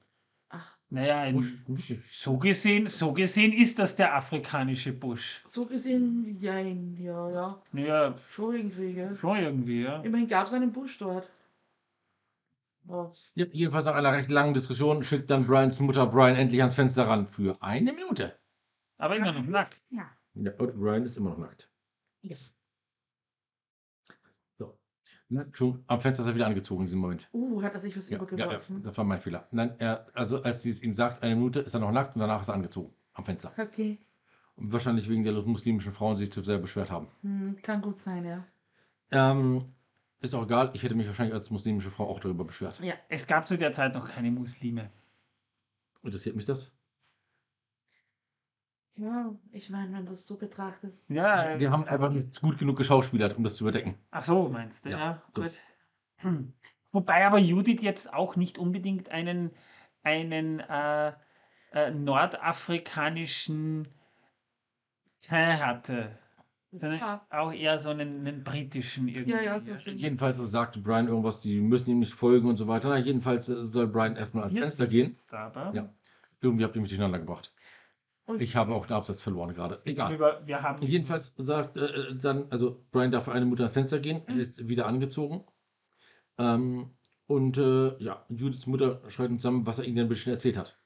Naja, in, Busch, Busch. so, gesehen, so gesehen ist das der afrikanische Busch. so gesehen, jein, ja, ja. Naja, Schon irgendwie, gell? schon irgendwie, ja. Immerhin gab es einen Busch dort. Ja, jedenfalls nach einer recht langen Diskussion schickt dann Brians Mutter Brian endlich ans Fenster ran für eine Minute. Aber immer noch nackt. Ja. Ja, und Brian ist immer noch nackt. Yes. Na, schon am Fenster ist er wieder angezogen in diesem Moment. Uh, hat er sich was Ja, ja, ja, übergeworfen? das war mein Fehler. Nein, er, also als sie es ihm sagt, eine Minute, ist er noch nackt und danach ist er angezogen. Am Fenster. Okay. Und wahrscheinlich wegen der muslimischen Frauen sich zu sehr beschwert haben. Hm, kann gut sein, ja. Ähm, ist auch egal, ich hätte mich wahrscheinlich als muslimische Frau auch darüber beschwert. Ja. Es gab zu der Zeit noch keine Muslime. Interessiert mich das? Ja, ich meine, wenn du es so betrachtest. Ja, Wir haben einfach nicht gut genug geschauspielert, um das zu überdecken. Ach so, meinst du? Ja, Ja, so. gut. Hm. Wobei aber Judith jetzt auch nicht unbedingt einen, einen äh, äh, nordafrikanischen Teint hatte, sondern Ja. auch eher so einen, einen britischen irgendwie. Ja, ja, so sind Jedenfalls sagte Brian irgendwas, die müssen ihm nicht folgen und so weiter. Na, jedenfalls äh, soll Brian erstmal ans Fenster gehen. Aber. Ja. Irgendwie habt ihr mich durcheinander gebracht. Und- Ich habe auch den Absatz verloren gerade. Egal. Über, wir haben Jedenfalls sagt äh, dann, also Brian darf für eine Mutter ans Fenster gehen, Mhm. er ist wieder angezogen. Ähm, und äh, ja, Judiths Mutter schreit uns zusammen, was er ihnen denn ein bisschen erzählt hat.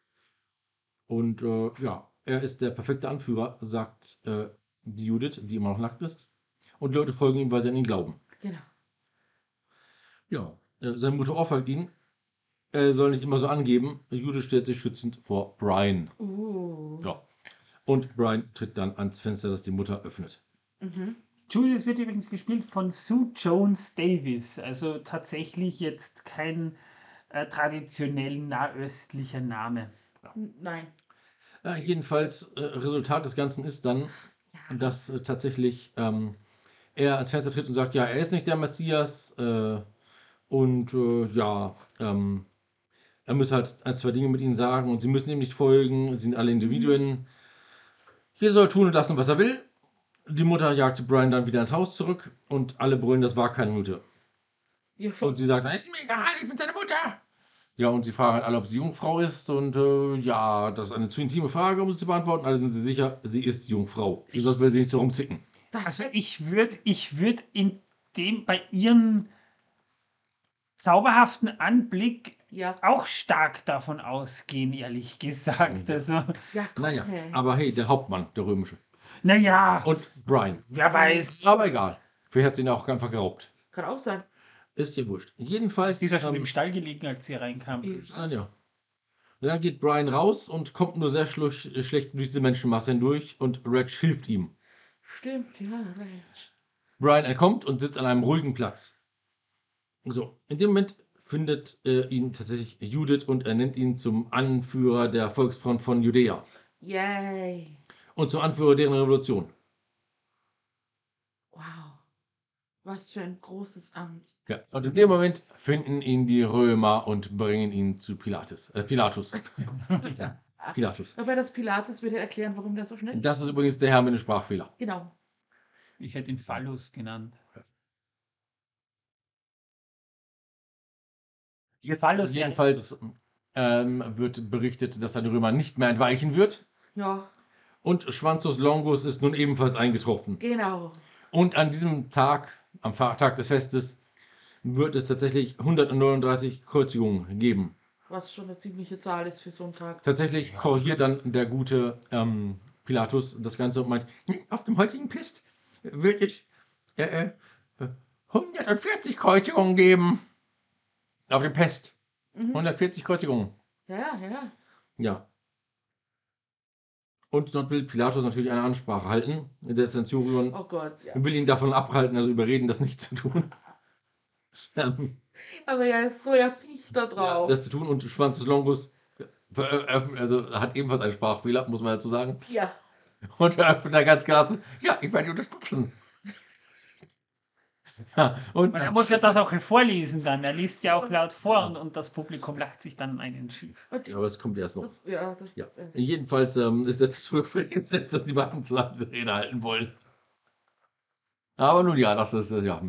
Und äh, ja, er ist der perfekte Anführer, sagt äh, die Judith, die immer noch nackt ist. Und die Leute folgen ihm, weil sie an ihn glauben. Genau. Ja, äh, seine Mutter ohrfeigt ihn. Er soll nicht immer so angeben. Judith stellt sich schützend vor Brian. Uh. Ja. Und Brian tritt dann ans Fenster, das die Mutter öffnet. Mhm. Julius wird übrigens gespielt von Sue Jones Davis, also tatsächlich jetzt kein äh, traditionell nahöstlicher Name. Nein. Ja, jedenfalls, äh, Resultat des Ganzen ist dann, dass äh, tatsächlich ähm, er ans Fenster tritt und sagt, ja, er ist nicht der Messias. Äh, und äh, ja, ähm, er muss halt ein, zwei Dinge mit ihnen sagen und sie müssen ihm nicht folgen. Sie sind alle Individuen. Jeder soll tun und lassen, was er will. Die Mutter jagt Brian dann wieder ins Haus zurück und alle brüllen, das war keine Mutter. Ja, Und sie sagt, dann, ist mir egal, ich bin seine Mutter. Ja, und sie fragen halt alle, ob sie Jungfrau ist. Und äh, ja, das ist eine zu intime Frage, um sie zu beantworten. Alle sind sie sicher, sie ist Jungfrau. Sonst will sie nicht so rumzicken. Also ich würde ich würd in dem bei ihrem zauberhaften Anblick ja, auch stark davon ausgehen, ehrlich gesagt. Also, ja, komm, Naja, hey. aber hey, der Hauptmann, der römische. naja, Und Brian. wer weiß. Aber egal. Vielleicht hat sie ihn auch einfach geraubt. Kann auch sein. Ist dir wurscht. Jedenfalls. Sie ist ja schon ähm, im Stall gelegen, als sie reinkam. Dann ja. Dann geht Brian raus und kommt nur sehr schluch, schlecht durch diese Menschenmasse hindurch und Reg hilft ihm. Stimmt, ja. right. Brian entkommt und sitzt an einem ruhigen Platz. So, in dem Moment findet äh, ihn tatsächlich Judith und er nennt ihn zum Anführer der Volksfront von Judäa Yay. und zum Anführer deren Revolution. Wow. Was für ein großes Amt. Ja. Und in dem Moment finden ihn die Römer und bringen ihn zu Pilatus. Äh, Pilatus. ja, Pilatus. Aber das Pilates würde erklären, warum der so schnell Das ist übrigens der Herr mit dem Sprachfehler. Genau. Ich hätte ihn Phallus genannt. Jetzt ja. jedenfalls ähm, wird berichtet, dass er den Römern nicht mehr entweichen wird. Ja, Und Schwanzus Longus ist nun ebenfalls eingetroffen. genau. Und an diesem Tag, am Fa- Tag des Festes, wird es tatsächlich 139 Kreuzigungen geben. Was schon eine ziemliche Zahl ist für so einen Tag. Tatsächlich korrigiert dann der gute ähm, Pilatus das Ganze und meint, "Hm, auf dem heutigen Pest wird es äh, äh, 140 Kreuzigungen geben. Auf dem Pest. Mhm. 140 Kreuzigungen. Ja, ja, ja. Ja. Und dort will Pilatus natürlich eine Ansprache halten. Der Zenturion Oh Gott, ja. will ihn davon abhalten, also überreden, das nicht zu tun. Aber er ist so erpicht da ja, drauf. das zu tun und Schwanzus Longus veröffnet- also hat ebenfalls einen Sprachfehler, muss man dazu sagen. Ja. Und er öffnet da ganz gelassen, ja, ich werde die unterstützen. Ja, und Und er muss ja das auch vorlesen dann. Er liest ja auch laut vor und, und das Publikum lacht sich dann einen schief. Und Ja, aber es kommt erst noch. das, ja, das, Ja. äh, Jedenfalls ähm, ist der Zufall jetzt, dass die beiden zusammen die Rede halten wollen. Aber nun ja, das ist äh, ja.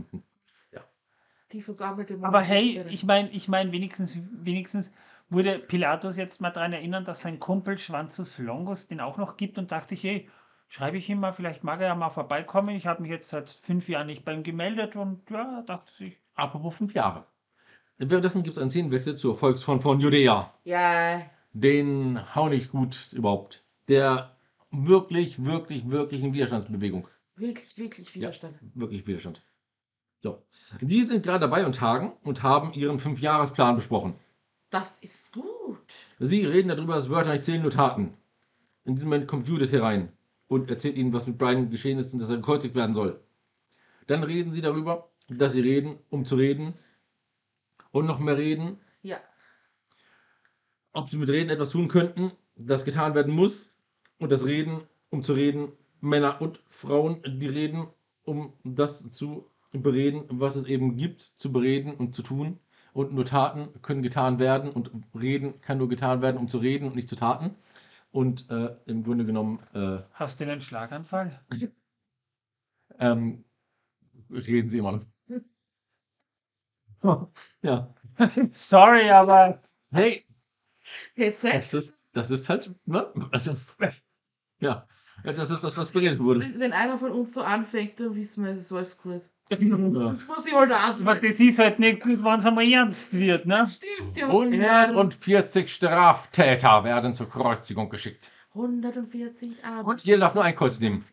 die versammelte Aber hey, ich meine, ich mein, wenigstens, wenigstens wurde Pilatus jetzt mal daran erinnern, dass sein Kumpel Schwanzus Longus den auch noch gibt und dachte sich, hey, schreibe ich ihm mal, vielleicht mag er ja mal vorbeikommen. Ich habe mich jetzt seit fünf Jahren nicht bei ihm gemeldet und ja, dachte sich, Apropos fünf Jahre. Währenddessen gibt es einen Szenenwechsel zur Volksfront von Judäa. Ja, Den hau nicht gut überhaupt. Der wirklich, wirklich, wirklich in Widerstandsbewegung. wirklich, wirklich Widerstand. Wirklich Widerstand. So. Die sind gerade dabei und tagen und haben ihren Fünfjahresplan besprochen. Das ist gut. Sie reden darüber, dass Wörter nicht zählen, nur Taten. In diesem Moment kommt Judith herein und erzählt ihnen, was mit Brian geschehen ist und dass er gekreuzigt werden soll. Dann reden sie darüber, dass sie reden, um zu reden. Und noch mehr reden, Ja, ob sie mit Reden etwas tun könnten, das getan werden muss. Und das Reden, um zu reden, Männer und Frauen, die reden, um das zu bereden, was es eben gibt, zu bereden und zu tun. Und nur Taten können getan werden und Reden kann nur getan werden, um zu reden und nicht zu Taten. Und äh, im Grunde genommen äh, hast du einen Schlaganfall? ähm, reden sie immer noch. ja. Sorry, aber Hey, jetzt das ist, das ist halt, ne? Also, ja. Das ist das, was beredet wurde. wenn, wenn einer von uns so anfängt, dann wissen wir, es ist alles gut. Das muss ich aber sein. das ist halt nicht gut, wenn es einmal ernst wird, ne? Stimmt, ja. 140 Straftäter werden zur Kreuzigung geschickt. 140 arme, Und jeder darf nur ein Kreuz nehmen.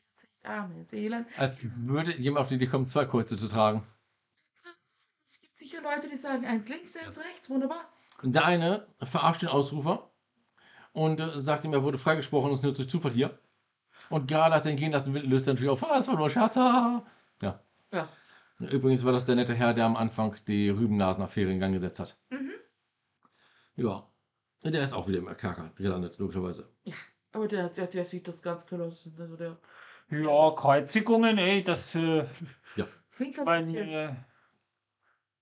arme Seelen. Als würde jemand auf die Idee kommen, zwei Kreuze zu tragen. Es gibt sicher Leute, die sagen, eins links, eins rechts, wunderbar. Und der eine verarscht den Ausrufer und äh, sagt ihm, er wurde freigesprochen und ist nur durch Zufall hier. Und gerade als er ihn gehen lassen will, löst er natürlich auf, ah, es war nur ein Scherz. ah." Ja. Ja. Übrigens war das der nette Herr, der am Anfang die Rübennasenaffäre in Gang gesetzt hat. Mhm. Ja. Und Der ist auch wieder im Kerker gelandet, logischerweise. Aber der, der, der sieht das ganz gelassen. Also der Ja, Kreuzigungen, ey, das, äh, ein mein, äh,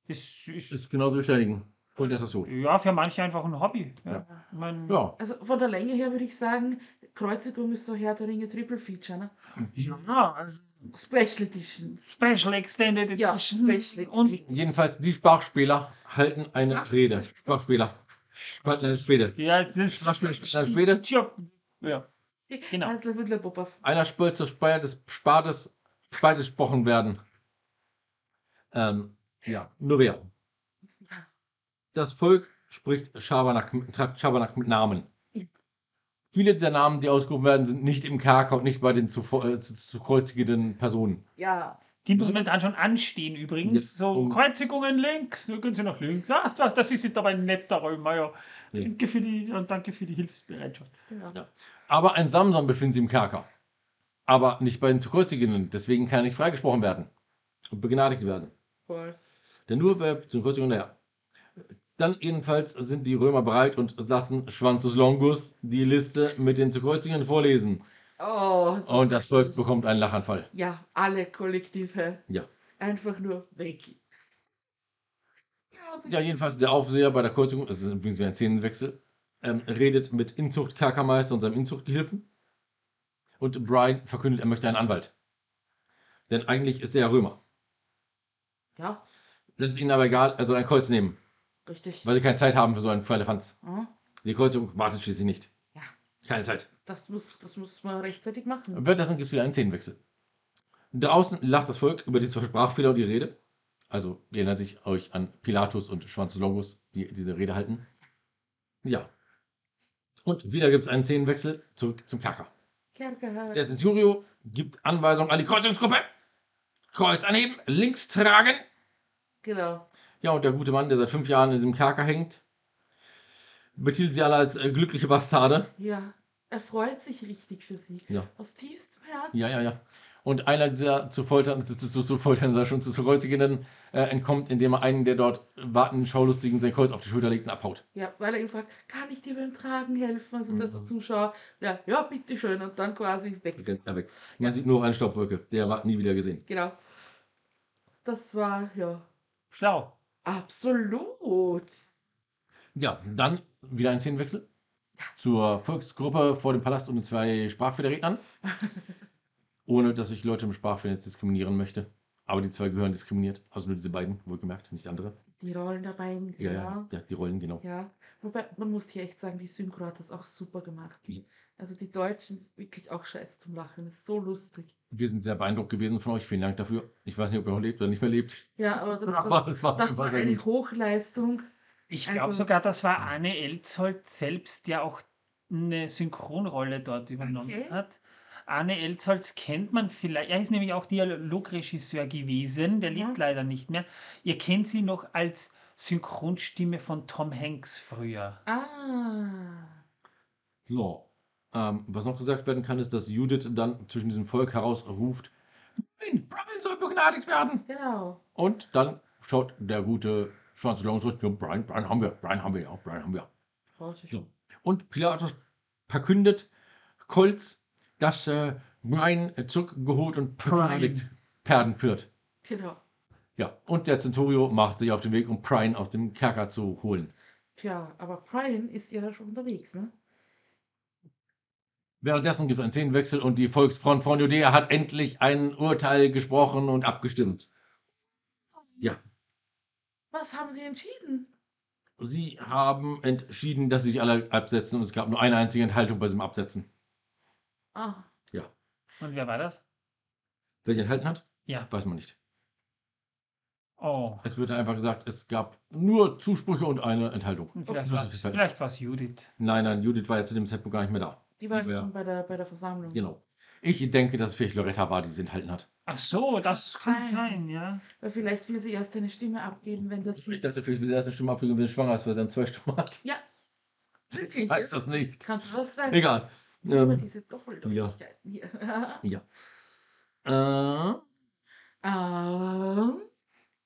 das ist, Ist genauso bestätigen. Und das ist so. Ja, für manche einfach ein Hobby. Ja. Ja. Mein, Ja. Also von der Länge her würde ich sagen, Kreuzigung ist so Herr der Ringe Triple Feature, ne? ja, also Special Edition. Special Extended Ja, Edition. Special Und Edition. Jedenfalls, die Sprachspieler halten eine Sprach- Rede. Sprachspieler. Halten eine Rede. ja, das Sprachspieler halten eine Rede. Job. Ja. Genau. Einer Spur zur Speyer des Spades Speyer gesprochen werden. Ähm, ja, nur wer? Das Volk spricht Schabernack, treibt Schabernack mit Namen. Ja. Viele dieser Namen, die ausgerufen werden, sind nicht im Kerker und nicht bei den zu, äh, zu, zu kreuzigenden Personen. Ja, Die momentan schon anstehen übrigens. Ja, So um- Kreuzigungen links, dann gehen sie nach links. Ach, da- das ist dabei ein netter Römer, ja. Ja. Danke für die, und danke für die Hilfsbereitschaft. genau. Ja. Aber ein Samson befindet sich im Kerker. Aber nicht bei den zu kreuzigenden. Deswegen kann er nicht freigesprochen werden und begnadigt werden. Voll. Denn nur wer zum Kreuzigenden, ja. Dann jedenfalls sind die Römer bereit und lassen Schwanzus Longus die Liste mit den zu kreuzigenden vorlesen. Oh, so Und das Volk bekommt einen Lachanfall. Ja, alle Kollektive. Ja. Einfach nur weg. Ja, Ja, jedenfalls der Aufseher bei der Kreuzigung, das ist übrigens wie ein Szenenwechsel, ähm, redet mit Inzucht-Kerkermeister und seinem Inzuchtgehilfen. Und Brian verkündet, er möchte einen Anwalt. Denn eigentlich ist er ja Römer. ja, Das ist ihnen aber egal, er soll ein Kreuz nehmen, richtig. weil sie keine Zeit haben für so einen Firlefanz. Ja, Die Kreuzigung wartet schließlich nicht. Ja. Keine Zeit. das, muss, das muss man rechtzeitig machen. Währenddessen gibt es wieder einen Szenenwechsel. Draußen lacht das Volk über die zwei Sprachfehler und die Rede. Also, ihr erinnert sich euch an Pilatus und Schwanzus Longus, die diese Rede halten. Ja. Und wieder gibt es einen Szenenwechsel zurück zum Kerker. Kerker. Der Centurio gibt Anweisungen an die Kreuzungsgruppe. Kreuz anheben, links tragen. Genau. Ja, und der gute Mann, der seit fünf Jahren in diesem Kerker hängt, betitelt sie alle als äh, glückliche Bastarde. Ja, er freut sich richtig für sie. Ja. Aus tiefstem Herzen. Ja, ja, ja. Und einer dieser zu foltern, zu, zu, zu foltern, sei schon, zu, zu kreuzigenden, äh, entkommt, indem er einen der dort wartenden Schaulustigen sein Kreuz auf die Schulter legt und abhaut. Ja, weil er ihn fragt, kann ich dir beim Tragen helfen? Also der Mhm. Zuschauer, ja, ja, bitteschön. Und dann quasi weg. Rennt er weg. Man sieht nur noch eine Staubwolke. Der war nie wieder gesehen. Genau. Das war, ja, Schlau. Absolut. Ja, dann wieder ein Szenenwechsel zur Volksgruppe vor dem Palast und den zwei Sprachfehlerrednern. Ohne, dass ich Leute im Sprachfehler jetzt diskriminieren möchte. Aber die zwei gehören diskriminiert. Also nur diese beiden, wohlgemerkt, nicht andere. Die Rollen dabei, Ja, ja. ja, ja die Rollen, genau. Ja, wobei man muss hier echt sagen, die Synchro hat das auch super gemacht. Ja. Also die Deutschen ist wirklich auch scheiß zum Lachen, ist so lustig. Wir sind sehr beeindruckt gewesen von euch. Vielen Dank dafür. Ich weiß nicht, ob ihr noch lebt oder nicht mehr lebt. Ja, aber das, Aber das, es war, das war war eine. Hochleistung. Ich Also- glaube sogar, das war Anne Elzholt selbst, der auch eine Synchronrolle dort übernommen Okay. hat. Arne Elzholz kennt man vielleicht, er ist nämlich auch Dialogregisseur gewesen, der Mhm. lebt leider nicht mehr. Ihr kennt sie noch als Synchronstimme von Tom Hanks früher. Ah. Ja. Ähm, was noch gesagt werden kann, ist, dass Judith dann zwischen diesem Volk herausruft: Nein, Brian soll begnadigt werden. Genau. Und dann schaut der gute schwarze Longshot: ja, Brian, Brian haben wir, Brian haben wir, ja, Brian haben wir. So. Und Pilatus verkündet Kolz, dass äh, Brian zurückgeholt und begnadigt werden wird. Genau. Ja, und der Centurio macht sich auf den Weg, um Brian aus dem Kerker zu holen. Tja, aber Brian ist ja da schon unterwegs, ne? Währenddessen gibt es einen Szenenwechsel und die Volksfront von Judäa hat endlich ein Urteil gesprochen und abgestimmt. Ja, Was haben sie entschieden? sie haben entschieden, dass sie sich alle absetzen und es gab nur eine einzige Enthaltung bei diesem Absetzen. Ah, Und wer war das? Wer sich enthalten hat, Ja. weiß man nicht. Oh. Es wird einfach gesagt, es gab nur Zusprüche und eine Enthaltung. Und Vielleicht war es vielleicht war's Judith. Nein, nein, Judith war ja zu dem Zeitpunkt gar nicht mehr da. Die war Ja. schon bei der, bei der Versammlung. Genau. Ich denke, dass es vielleicht Loretta war, die sie enthalten hat. Ach so, das kann Sein. sein, ja. Weil vielleicht will sie erst eine Stimme abgeben, wenn das. Ich dachte, vielleicht will sie erst eine Stimme abgeben, wenn sie schwanger ist, weil sie dann zwei Stimmen hat. Ja. Ich weiß das nicht. Kann das sein? Egal. Aber Ähm, diese Doppeldeutigkeiten hier. äh, ähm,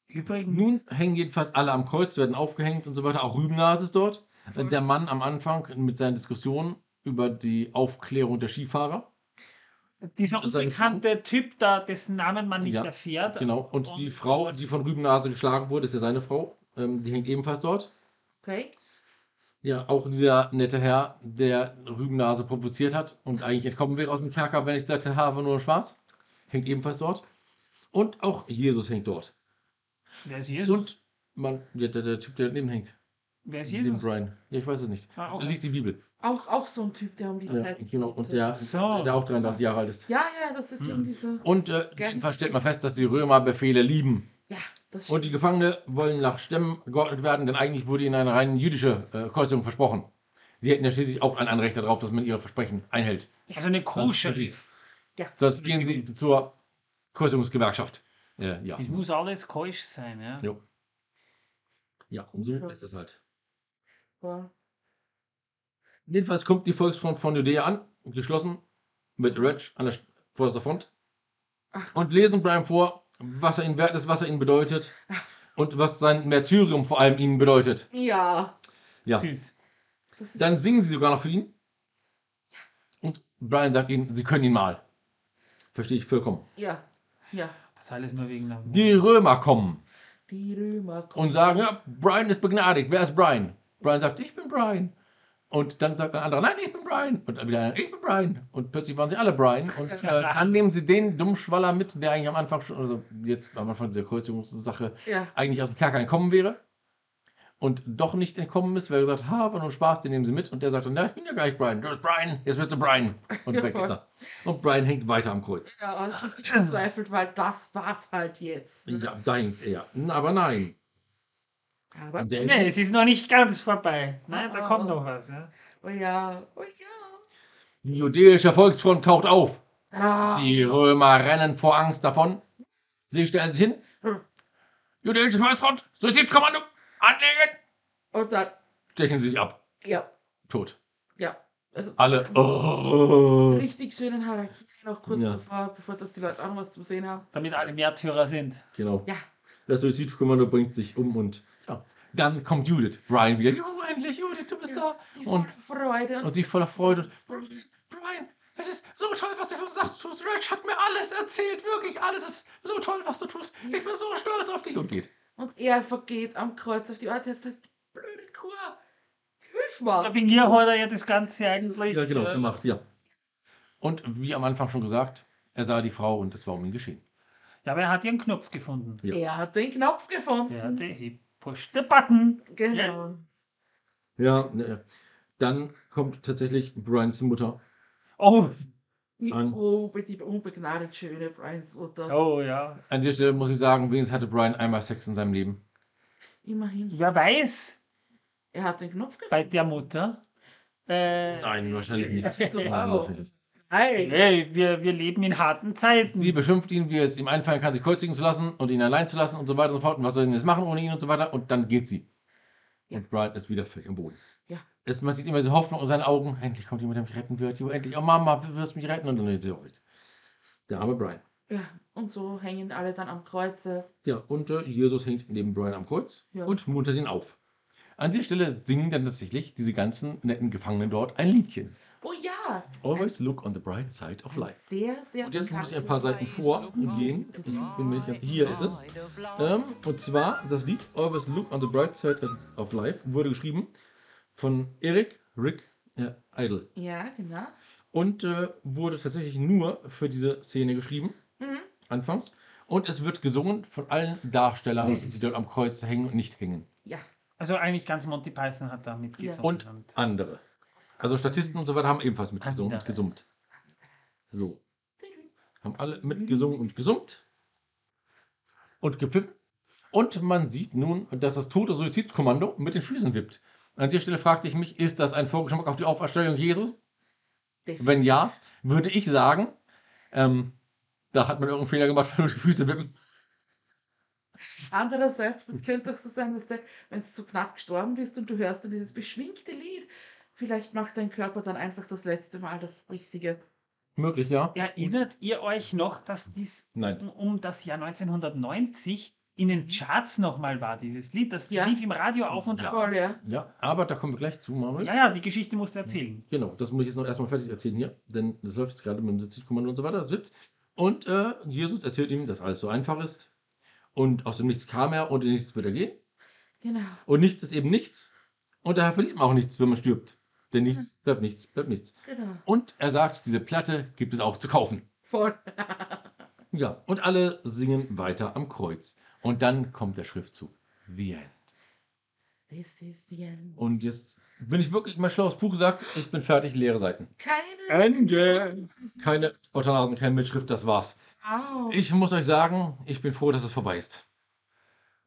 Übrigens, nun hängen jedenfalls alle am Kreuz, werden aufgehängt und so weiter. Auch Rübennase ist dort. Voll. Der Mann am Anfang mit seinen Diskussionen über die Aufklärung der Skifahrer. dieser sein- unbekannte Typ da, dessen Namen man nicht Ja, erfährt. Genau. Und die Frau, die von Rübennase geschlagen wurde, ist ja seine Frau. Ähm, die hängt ebenfalls dort. Okay. Ja, auch dieser nette Herr, der Rübennase provoziert hat und eigentlich entkommen wäre aus dem Kerker, wenn ich sagte, ha, war nur Spaß, hängt ebenfalls dort. Und auch Jesus hängt dort. Wer ist Jesus? Und man, ja, der, der Typ, der daneben hängt, Wer ist Jesus? Brian. Ja, ich weiß es nicht. Ah, okay. Lies die Bibel. Auch, auch so ein Typ, der um die Ja, Zeit genau. Und der, So. der auch 33 Jahre alt ist. Ja, ja, das ist Hm. irgendwie so. Und äh, jedenfalls stellt man fest, dass die Römer Befehle lieben. Ja, das Und die Gefangenen wollen nach Stämmen geordnet werden, denn eigentlich wurde ihnen eine rein jüdische äh, Kreuzung versprochen. Sie hätten ja schließlich auch ein Anrecht darauf, dass man ihre Versprechen einhält. Also eine Koscher. natürlich. Sonst gehen sie zur Kreuzungsgewerkschaft. Äh, ja. Es muss alles keusch sein, ja. Jo. Ja, und so ist es halt. War. Jedenfalls kommt die Volksfront von Judäa an, geschlossen, mit Reg an der St- vorderster Front. Ach. Und lesen Brian vor, was er ihnen wert ist, was er ihnen bedeutet. Ach. Und was sein Märtyrium vor allem ihnen bedeutet. Ja. Ja. Süß. Dann singen sie sogar noch für ihn. Und Brian sagt ihnen, sie können ihn mal. Verstehe ich vollkommen. ja. Ja. Das alles nur wegen der. Die Römer kommen Die Römer kommen. und sagen, ja, Brian ist begnadigt. Wer ist Brian? Brian sagt, ich bin Brian. Und dann sagt ein anderer, nein, ich bin Brian. Und dann wieder einer, ich bin Brian. Und plötzlich waren sie alle Brian. Und äh, dann nehmen sie den Dummschwaller mit, der eigentlich am Anfang schon, also jetzt am Anfang dieser Kreuzungssache, Ja. eigentlich aus dem Kerker entkommen wäre. Und doch nicht entkommen ist, weil er gesagt hat, ha, war nur Spaß, den nehmen sie mit. Und der sagt dann, na, ich bin ja gar nicht Brian. Du bist Brian, jetzt bist du Brian. Und Ja, weg ist voll. er. Und Brian hängt weiter am Kreuz. Ja, aber es ist richtig verzweifelt, weil das war's halt jetzt. Ja, da hängt er. Aber nein. Aber, Nee, es ist noch nicht ganz vorbei. Nein, da kommt ah. noch was, ja. oh ja, oh ja. Die judäische Volksfront taucht auf. Ah, Die Römer rennen vor Angst davon. Sie stellen sich hin. Hm. Jüdische Volksfront, Suizidkommando, anlegen. und dann, Stechen sie sich ab. ja, Tot. ja. Also, Alle. Oh. Richtig schönen Harakiri noch kurz Ja. davor, bevor das die Leute auch noch was zu sehen haben. Damit alle Märtyrer sind. Genau. Ja, Das Suizidkommando bringt sich um und ja. Dann kommt Judith. Brian wieder. Oh, endlich, Judith, du bist ja da. sie Und, voller Freude. und sie voller Freude. Und, Brian, Brian, es ist so toll, was du für uns sagst. Reg hat mir alles erzählt. Wirklich alles. Es ist so toll, was du tust. Ich bin so stolz auf dich. Und geht. Und er vergeht am Kreuz auf die Art. Er sagt, blöde Kur, hilf mal. Wegen ihr hat er ja das Ganze eigentlich. Ja, genau, äh, er macht, ja. Und wie am Anfang schon gesagt, er sah die Frau und es war um ihn geschehen. Ja, aber er hat ihren Knopf gefunden. Ja. Er hat den Knopf gefunden. Er hat he pushed the button. Genau. Ja, ne, dann kommt tatsächlich Brians Mutter. Oh, Ich An- rufe die unbegnadet schöne Brians Mutter. oh ja. An der Stelle muss ich sagen, wenigstens hatte Brian einmal Sex in seinem Leben. Immerhin. Wer weiß, Er hat den Knopf bei gefunden. der Mutter. Äh, Nein, wahrscheinlich nicht. Nein, wahrscheinlich nicht. Hey. hey, wir, wir leben in harten Zeiten. Sie beschimpft ihn, wie es ihm einfallen kann, sich kreuzigen zu lassen und ihn allein zu lassen und so weiter und so fort. Und was soll denn jetzt machen ohne ihn und so weiter? Und dann geht sie. Ja. Und Brian ist wieder völlig am Boden. Ja. Es, man sieht immer diese Hoffnung in seinen Augen. Endlich kommt jemand, der mich retten wird. Jo, endlich. Oh Mama, du wirst mich retten. Und dann ist sie auch weg. Der arme Brian. Ja, und so hängen alle dann am Kreuze. Ja, und äh, Jesus hängt neben Brian am Kreuz Ja. und muntert ihn auf. An dieser Stelle singen dann tatsächlich diese ganzen netten Gefangenen dort ein Liedchen. Oh ja. Always look on the bright side of life. Sehr, sehr Und jetzt muss ich ein paar Seiten vorgehen. Hier ist es. Ähm, und zwar das Lied Always Look on the Bright Side of Life wurde geschrieben von Eric Rick äh, Idle Ja, genau. und äh, wurde tatsächlich nur für diese Szene geschrieben, Mhm. anfangs. Und es wird gesungen von allen Darstellern, die dort am Kreuz hängen und nicht hängen. Ja. Also eigentlich ganz Monty Python hat da mitgesungen. Und andere. Also Statisten und so weiter haben ebenfalls mitgesungen und gesummt. So. Haben alle mitgesungen und gesummt. Und gepfiffen. Und man sieht nun, dass das tote Suizidkommando mit den Füßen wippt. An der Stelle fragte ich mich, ist das ein Vorgeschmack auf die Auferstehung Jesus? Wenn ja, würde ich sagen, ähm, da hat man irgendeinen Fehler gemacht, wenn die Füße wippen. Andererseits, das könnte doch so sein, dass du, wenn du so knapp gestorben bist und du hörst dann dieses beschwingte Lied, vielleicht macht dein Körper dann einfach das letzte Mal das Richtige. Möglich, ja? Erinnert ihr euch noch, dass dies Nein. um, das Jahr 1990 in den Charts nochmal war, dieses Lied? Das Ja. lief im Radio auf und Ja. ab. Voll, ja. Ja, aber da kommen wir gleich zu, Manuel. Ja, ja, die Geschichte musst du erzählen. Genau, das muss ich jetzt noch erstmal fertig erzählen hier, denn das läuft jetzt gerade mit dem Suizidkommando und so weiter, das wippt. Und äh, Jesus erzählt ihm, dass alles so einfach ist. Und aus dem Nichts kam er und in nichts wird er gehen. Genau. Und nichts ist eben nichts. Und daher verliert man auch nichts, wenn man stirbt. Denn nichts bleibt nichts, bleibt nichts. Genau. Und er sagt, diese Platte gibt es auch zu kaufen. Voll. Ja, und alle singen weiter am Kreuz. Und dann kommt der Schriftzug. The End. This is the end. Und jetzt bin ich wirklich mal schlaues Buch gesagt, ich bin fertig, leere Seiten. Keine. Ende. Keine Otternasen, keine Mitschrift, das war's. Au. Ich muss euch sagen, ich bin froh, dass es vorbei ist.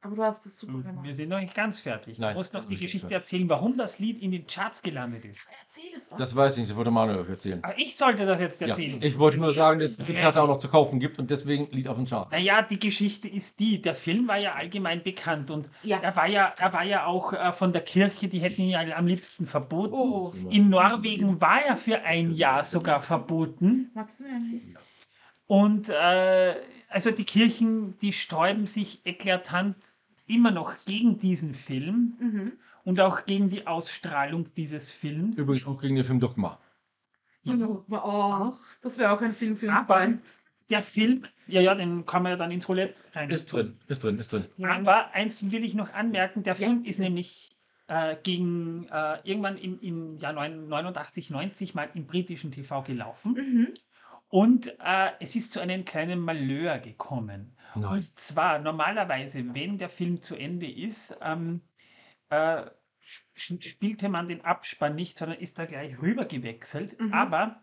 Aber du hast das super gemacht. Wir sind noch nicht ganz fertig. Nein, du musst noch die nicht Geschichte fertig. erzählen, warum das Lied in den Charts gelandet ist. Erzähl es uns. Das weiß ich nicht, das wollte Manuel erzählen. Aber ich sollte das jetzt Ja, erzählen. ich wollte nur sagen, dass es die Platte auch noch zu kaufen gibt und deswegen liegt auf dem Chart. Naja, die Geschichte ist die, der Film war ja allgemein bekannt und Ja. er war ja, er war ja auch äh, von der Kirche, die hätten ihn ja am liebsten verboten. Oh. In Norwegen war er für ein Jahr sogar verboten. Magst du mir einen? Und äh, also die Kirchen, die sträuben sich eklatant immer noch gegen diesen Film Mhm. und auch gegen die Ausstrahlung dieses Films. Übrigens auch gegen den Film Dogma. Genau. Oh, das wäre auch ein Film für uns beiden. der Film, ja, ja, den kann man ja dann ins Roulette rein. Ist drin, ist drin, ist drin. Ja. Aber eins will ich noch anmerken, der Ja. Film ist nämlich äh, gegen äh, irgendwann im, im Jahr 89, 90 mal im britischen TV gelaufen. Mhm. Und äh, es ist zu einem kleinen Malheur gekommen. Nein. Und zwar normalerweise, wenn der Film zu Ende ist, ähm, äh, sp- spielte man den Abspann nicht, sondern ist da gleich rüber gewechselt. Mhm. Aber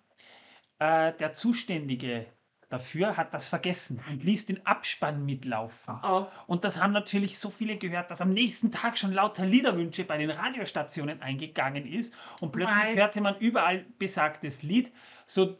äh, der Zuständige dafür hat das vergessen und ließ den Abspann mitlaufen. Oh. Und das haben natürlich so viele gehört, dass am nächsten Tag schon lauter Liederwünsche bei den Radiostationen eingegangen ist und plötzlich Nein. hörte man überall besagtes Lied. So,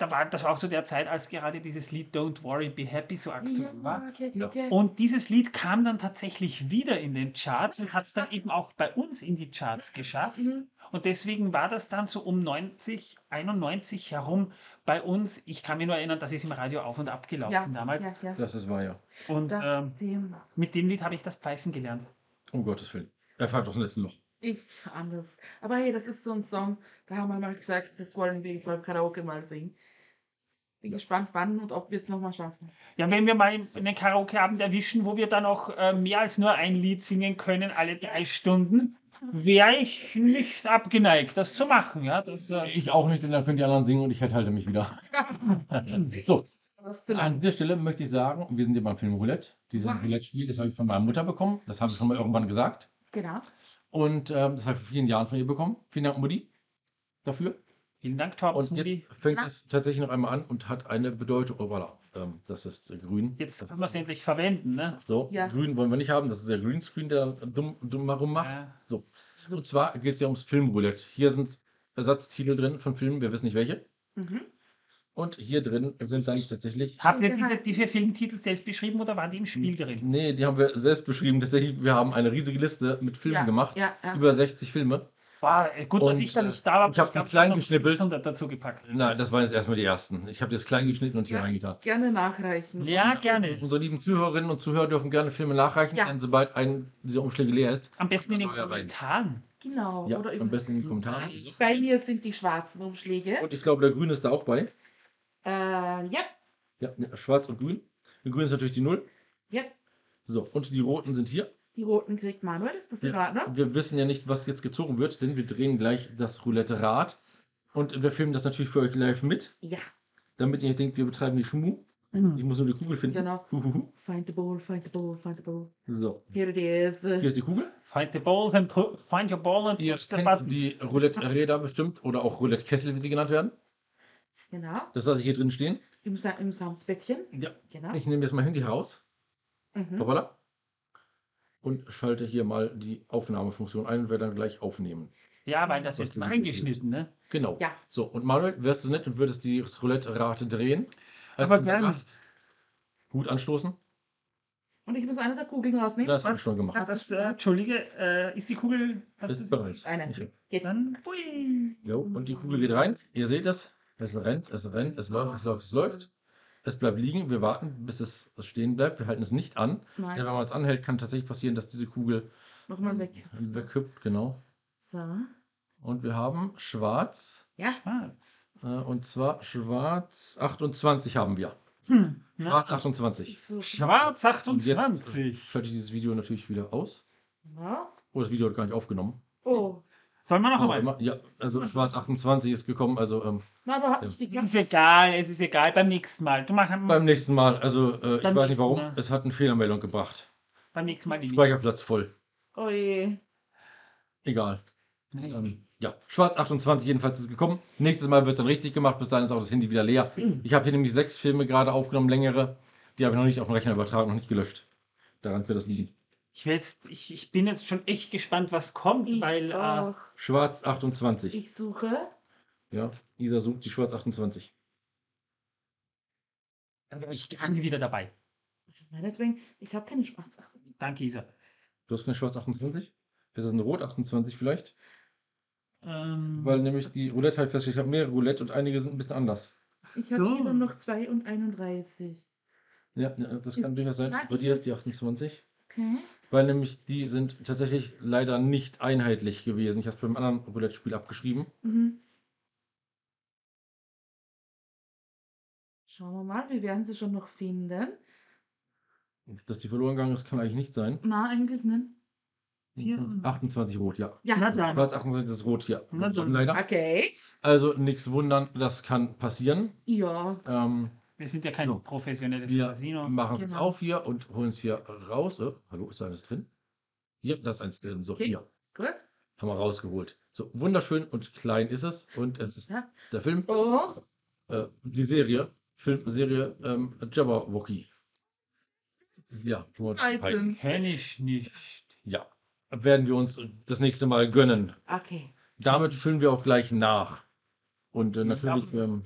da war, das war auch zu der Zeit, als gerade dieses Lied Don't Worry, Be Happy so aktuell war. okay, Ja. okay. Und dieses Lied kam dann tatsächlich wieder in den Charts und hat es dann eben auch bei uns in die Charts geschafft. Mhm. Und deswegen war das dann so um 90, 91 herum bei uns. Ich kann mich nur erinnern, das ist im Radio auf und ab gelaufen Ja, damals. ja, ja. Das ist wahr, ja. Und Das ähm, mit dem Lied habe ich das Pfeifen gelernt. Um Gottes Willen. Er pfeift aus dem letzten Loch. Ich anders. Aber hey, das ist so ein Song, da haben wir mal gesagt, das wollen wir beim Karaoke mal singen. Bin gespannt, wann und ob wir es nochmal schaffen. Ja, wenn wir mal einen Karaoke-Abend erwischen, wo wir dann auch äh, mehr als nur ein Lied singen können, alle drei Stunden, wäre ich nicht abgeneigt, das zu machen. Ja, das, äh, Ich auch nicht, denn dann können die anderen singen und ich enthalte mich wieder. so, an dieser Stelle möchte ich sagen, wir sind hier beim Film Roulette. Dieses Wow. Roulette-Spiel, das habe ich von meiner Mutter bekommen. Das habe ich schon mal irgendwann gesagt. Genau. Und ähm, das habe ich vor vielen Jahren von ihr bekommen. Vielen Dank, Mutti, dafür. Vielen Dank, Torben Und jetzt fängt es tatsächlich noch einmal an und hat eine Bedeutung. Oh, voilà. Ähm, das ist grün. Jetzt das können wir es endlich verwenden. Ne? so, Ja. grün wollen wir nicht haben. Das ist der Greenscreen, der dann dumm, dumm rummacht. Ja. So. Und zwar geht es ja ums Filmroulette. Hier sind Ersatztitel drin von Filmen, wir wissen nicht welche. Mhm. Und hier drin sind dann tatsächlich. Habt ihr Geheim. diese, diese Filmtitel selbst beschrieben oder waren die im Spiel drin? Nee, die haben wir selbst beschrieben. Tatsächlich, wir haben eine riesige Liste mit Filmen Ja, gemacht. ja, ja. Über 60 Filme. War gut, dass Und, ich da äh, nicht da war. ich hab glaub, die klein geschnippelt. 600 dazu gepackt. Nein, das waren jetzt erstmal die ersten. Ich habe das klein geschnitten und hier Ja. reingetan. Gerne nachreichen. Ja, gerne. Unsere lieben Zuhörerinnen und Zuhörer dürfen gerne Filme nachreichen, Ja. denn sobald ein dieser Umschläge leer ist. Am besten in den. Kommentaren. Genau. Ja, oder am besten in den Kommentaren. Bei mir sind die schwarzen Umschläge. Und ich glaube, der Grün ist da auch bei. Äh, ja, Ja, ne, schwarz und grün. Der Grün ist natürlich die Null. ja. So, und die roten sind hier. Die roten kriegt Manuel. Ist das in Ja. Ordnung? Wir wissen ja nicht, was jetzt gezogen wird, denn wir drehen gleich das Roulette-Rad. Und wir filmen das natürlich für euch live mit, Ja. damit ihr nicht denkt, wir betreiben die Schmu. Ich muss nur die Kugel finden. Genau. Huhuhu. Find the ball, find the ball, find the ball. So, Here it is. hier ist die Kugel. Find the ball and find your ball and Ihr kennt button. die Roulette-Räder bestimmt oder auch Roulette-Kessel, wie sie genannt werden. Genau. Das lasse ich hier drin stehen. Im, Sa im Samtbettchen. Ja, Genau. ich nehme jetzt mein Handy heraus. Mhm. Hoppala. Und schalte hier mal die Aufnahmefunktion ein und werde dann gleich aufnehmen. Ja, weil das nicht eingeschnitten, ne? Genau. Ja. So, und Manuel, wärst du nett und würdest die Roulette-Rate drehen? Als Aber gern. Gast. Gut anstoßen? Und ich muss eine der Kugeln rausnehmen. Das habe ich schon gemacht. Ach, das, äh, Entschuldige, äh, ist die Kugel. Hast Ist du bereit. Eine. Ich- Geht. Dann, hui. Jo, und die Kugel geht rein. Ihr seht es. Es rennt, es rennt, es läuft, es läuft, es läuft. Es bleibt liegen. Wir warten, bis es stehen bleibt. Wir halten es nicht an. Denn wenn Nein. man es anhält, kann tatsächlich passieren, dass diese Kugel Nochmal weg. weghüpft. Genau. So. Und wir haben schwarz. Ja. Schwarz. Äh, und zwar schwarz 28 haben wir. Hm. Schwarz 28. So. Schwarz Und jetzt äh, 28. schalte ich dieses Video natürlich wieder aus. Ja. Oh, das Video hat gar nicht aufgenommen. Oh. Sollen wir noch Noch einmal? immer. Ja, also Schwarz 28 ist gekommen, also ähm, Na, aber Ja. Ist egal, es ist egal. Beim nächsten Mal. Du mach, beim nächsten Mal, also äh, ich weiß nicht warum, Mal. es hat eine Fehlermeldung gebracht. beim nächsten Mal nicht. Speicherplatz voll. Oh je. Egal. Ähm, ja, Schwarz 28 jedenfalls ist gekommen. Nächstes Mal wird es dann richtig gemacht, bis dahin ist auch das Handy wieder leer. Ich habe hier nämlich sechs Filme gerade aufgenommen, längere. Die habe ich noch nicht auf den Rechner übertragen, noch nicht gelöscht. Daran wird das liegen. Ich, will jetzt, ich, ich bin jetzt schon echt gespannt, was kommt, Ich weil äh. Schwarz 28. Ich suche. Ja, Isa sucht die Schwarz 28. da wäre ich gerne wieder dabei. Meinetwegen, ich habe keine Schwarz. Danke, Isa. Du hast keine Schwarz 28? Ist das eine Rot 28 vielleicht? Ähm, Weil nämlich die Roulette halt feststeht, ich habe mehrere Roulette und einige sind ein bisschen anders. Ich habe so. hier nur noch 2 und 31. Ja, das kann durchaus sein. Bei dir ist die 28. Okay. Weil nämlich die sind tatsächlich leider nicht einheitlich gewesen. Ich habe es beim anderen Roulette-Spiel abgeschrieben. Mhm. Schauen wir mal, wir werden sie schon noch finden. Dass die verloren gegangen ist, kann eigentlich nicht sein. Na, eigentlich nicht. Hier. 28 rot, ja. Ja. Na dann. Schwarz 28 ist rot hier. Leider. Okay. Also nichts wundern, das kann passieren. Ja. Ähm, wir sind ja kein So. professionelles wir Casino. machen es Genau. auf hier und holen es hier raus. Äh, hallo, ist da eines drin? Hier, da ist eins drin. So, Okay. hier. Gut. Haben wir rausgeholt. So, wunderschön und klein ist es. Und es ist Ja. der Film, Oh. äh, die Serie, Filmserie ähm, Jabberwocky. Ja, nur Item. Kenn ich nicht. ja, werden wir uns das nächste Mal gönnen. Okay. Damit füllen wir auch gleich nach. Und äh, natürlich ähm,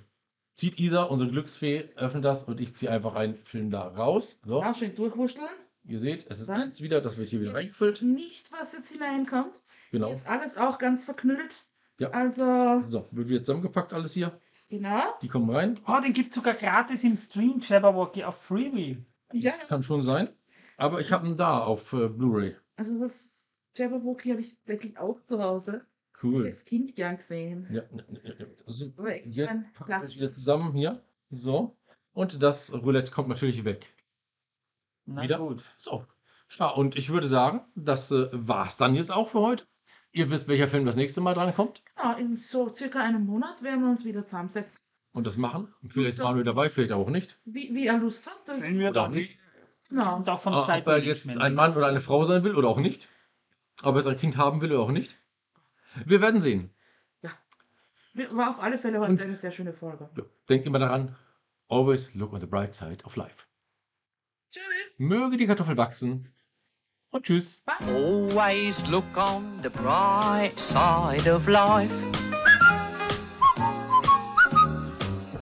zieht Isa, unsere Glücksfee, öffnet das und ich ziehe einfach einen Film da raus. So, Ja, schön durchwurschteln. ihr seht, es ist Dann- eins wieder, das wird hier wieder reingefüllt. Nicht, was jetzt hineinkommt. Genau. Hier ist alles auch ganz verknüllt. Ja. Also, So, wird wieder zusammengepackt alles hier. genau. Die kommen rein. Oh, den gibt es sogar gratis im Stream, Jabberwocky auf Freebie. Ja, Kann schon sein. Aber ich habe ihn da auf äh, Blu-ray. also das Jabberwocky habe ich wirklich auch zu Hause. Cool. Als Kind gern gesehen. Ja, ja, ja, ja. So, Aber extra jetzt packen wir es wieder zusammen hier. So. Und das Roulette kommt natürlich weg. Na Wieder? gut. So. Ja, und ich würde sagen, das äh, war's dann jetzt auch für heute. Ihr wisst, welcher Film das nächste Mal dran kommt. Genau, in so circa einem Monat werden wir uns wieder zusammensetzen. Und das machen. Vielleicht waren wir dabei, vielleicht auch nicht. Wie, wie er Lust hat. dann- Wenn wir Oder doch auch nicht. Genau. Und auch vom Ah, ob er jetzt ein Mann oder eine Frau sein will oder auch nicht. Ob er jetzt ein Kind haben will oder auch nicht. Wir werden sehen. War auf alle Fälle heute Und- eine sehr schöne Folge. Ja, Denkt immer daran, always look on the bright side of life. Tschüss. Möge die Kartoffel wachsen. Und tschüss. Bye. Always look on the bright side of life.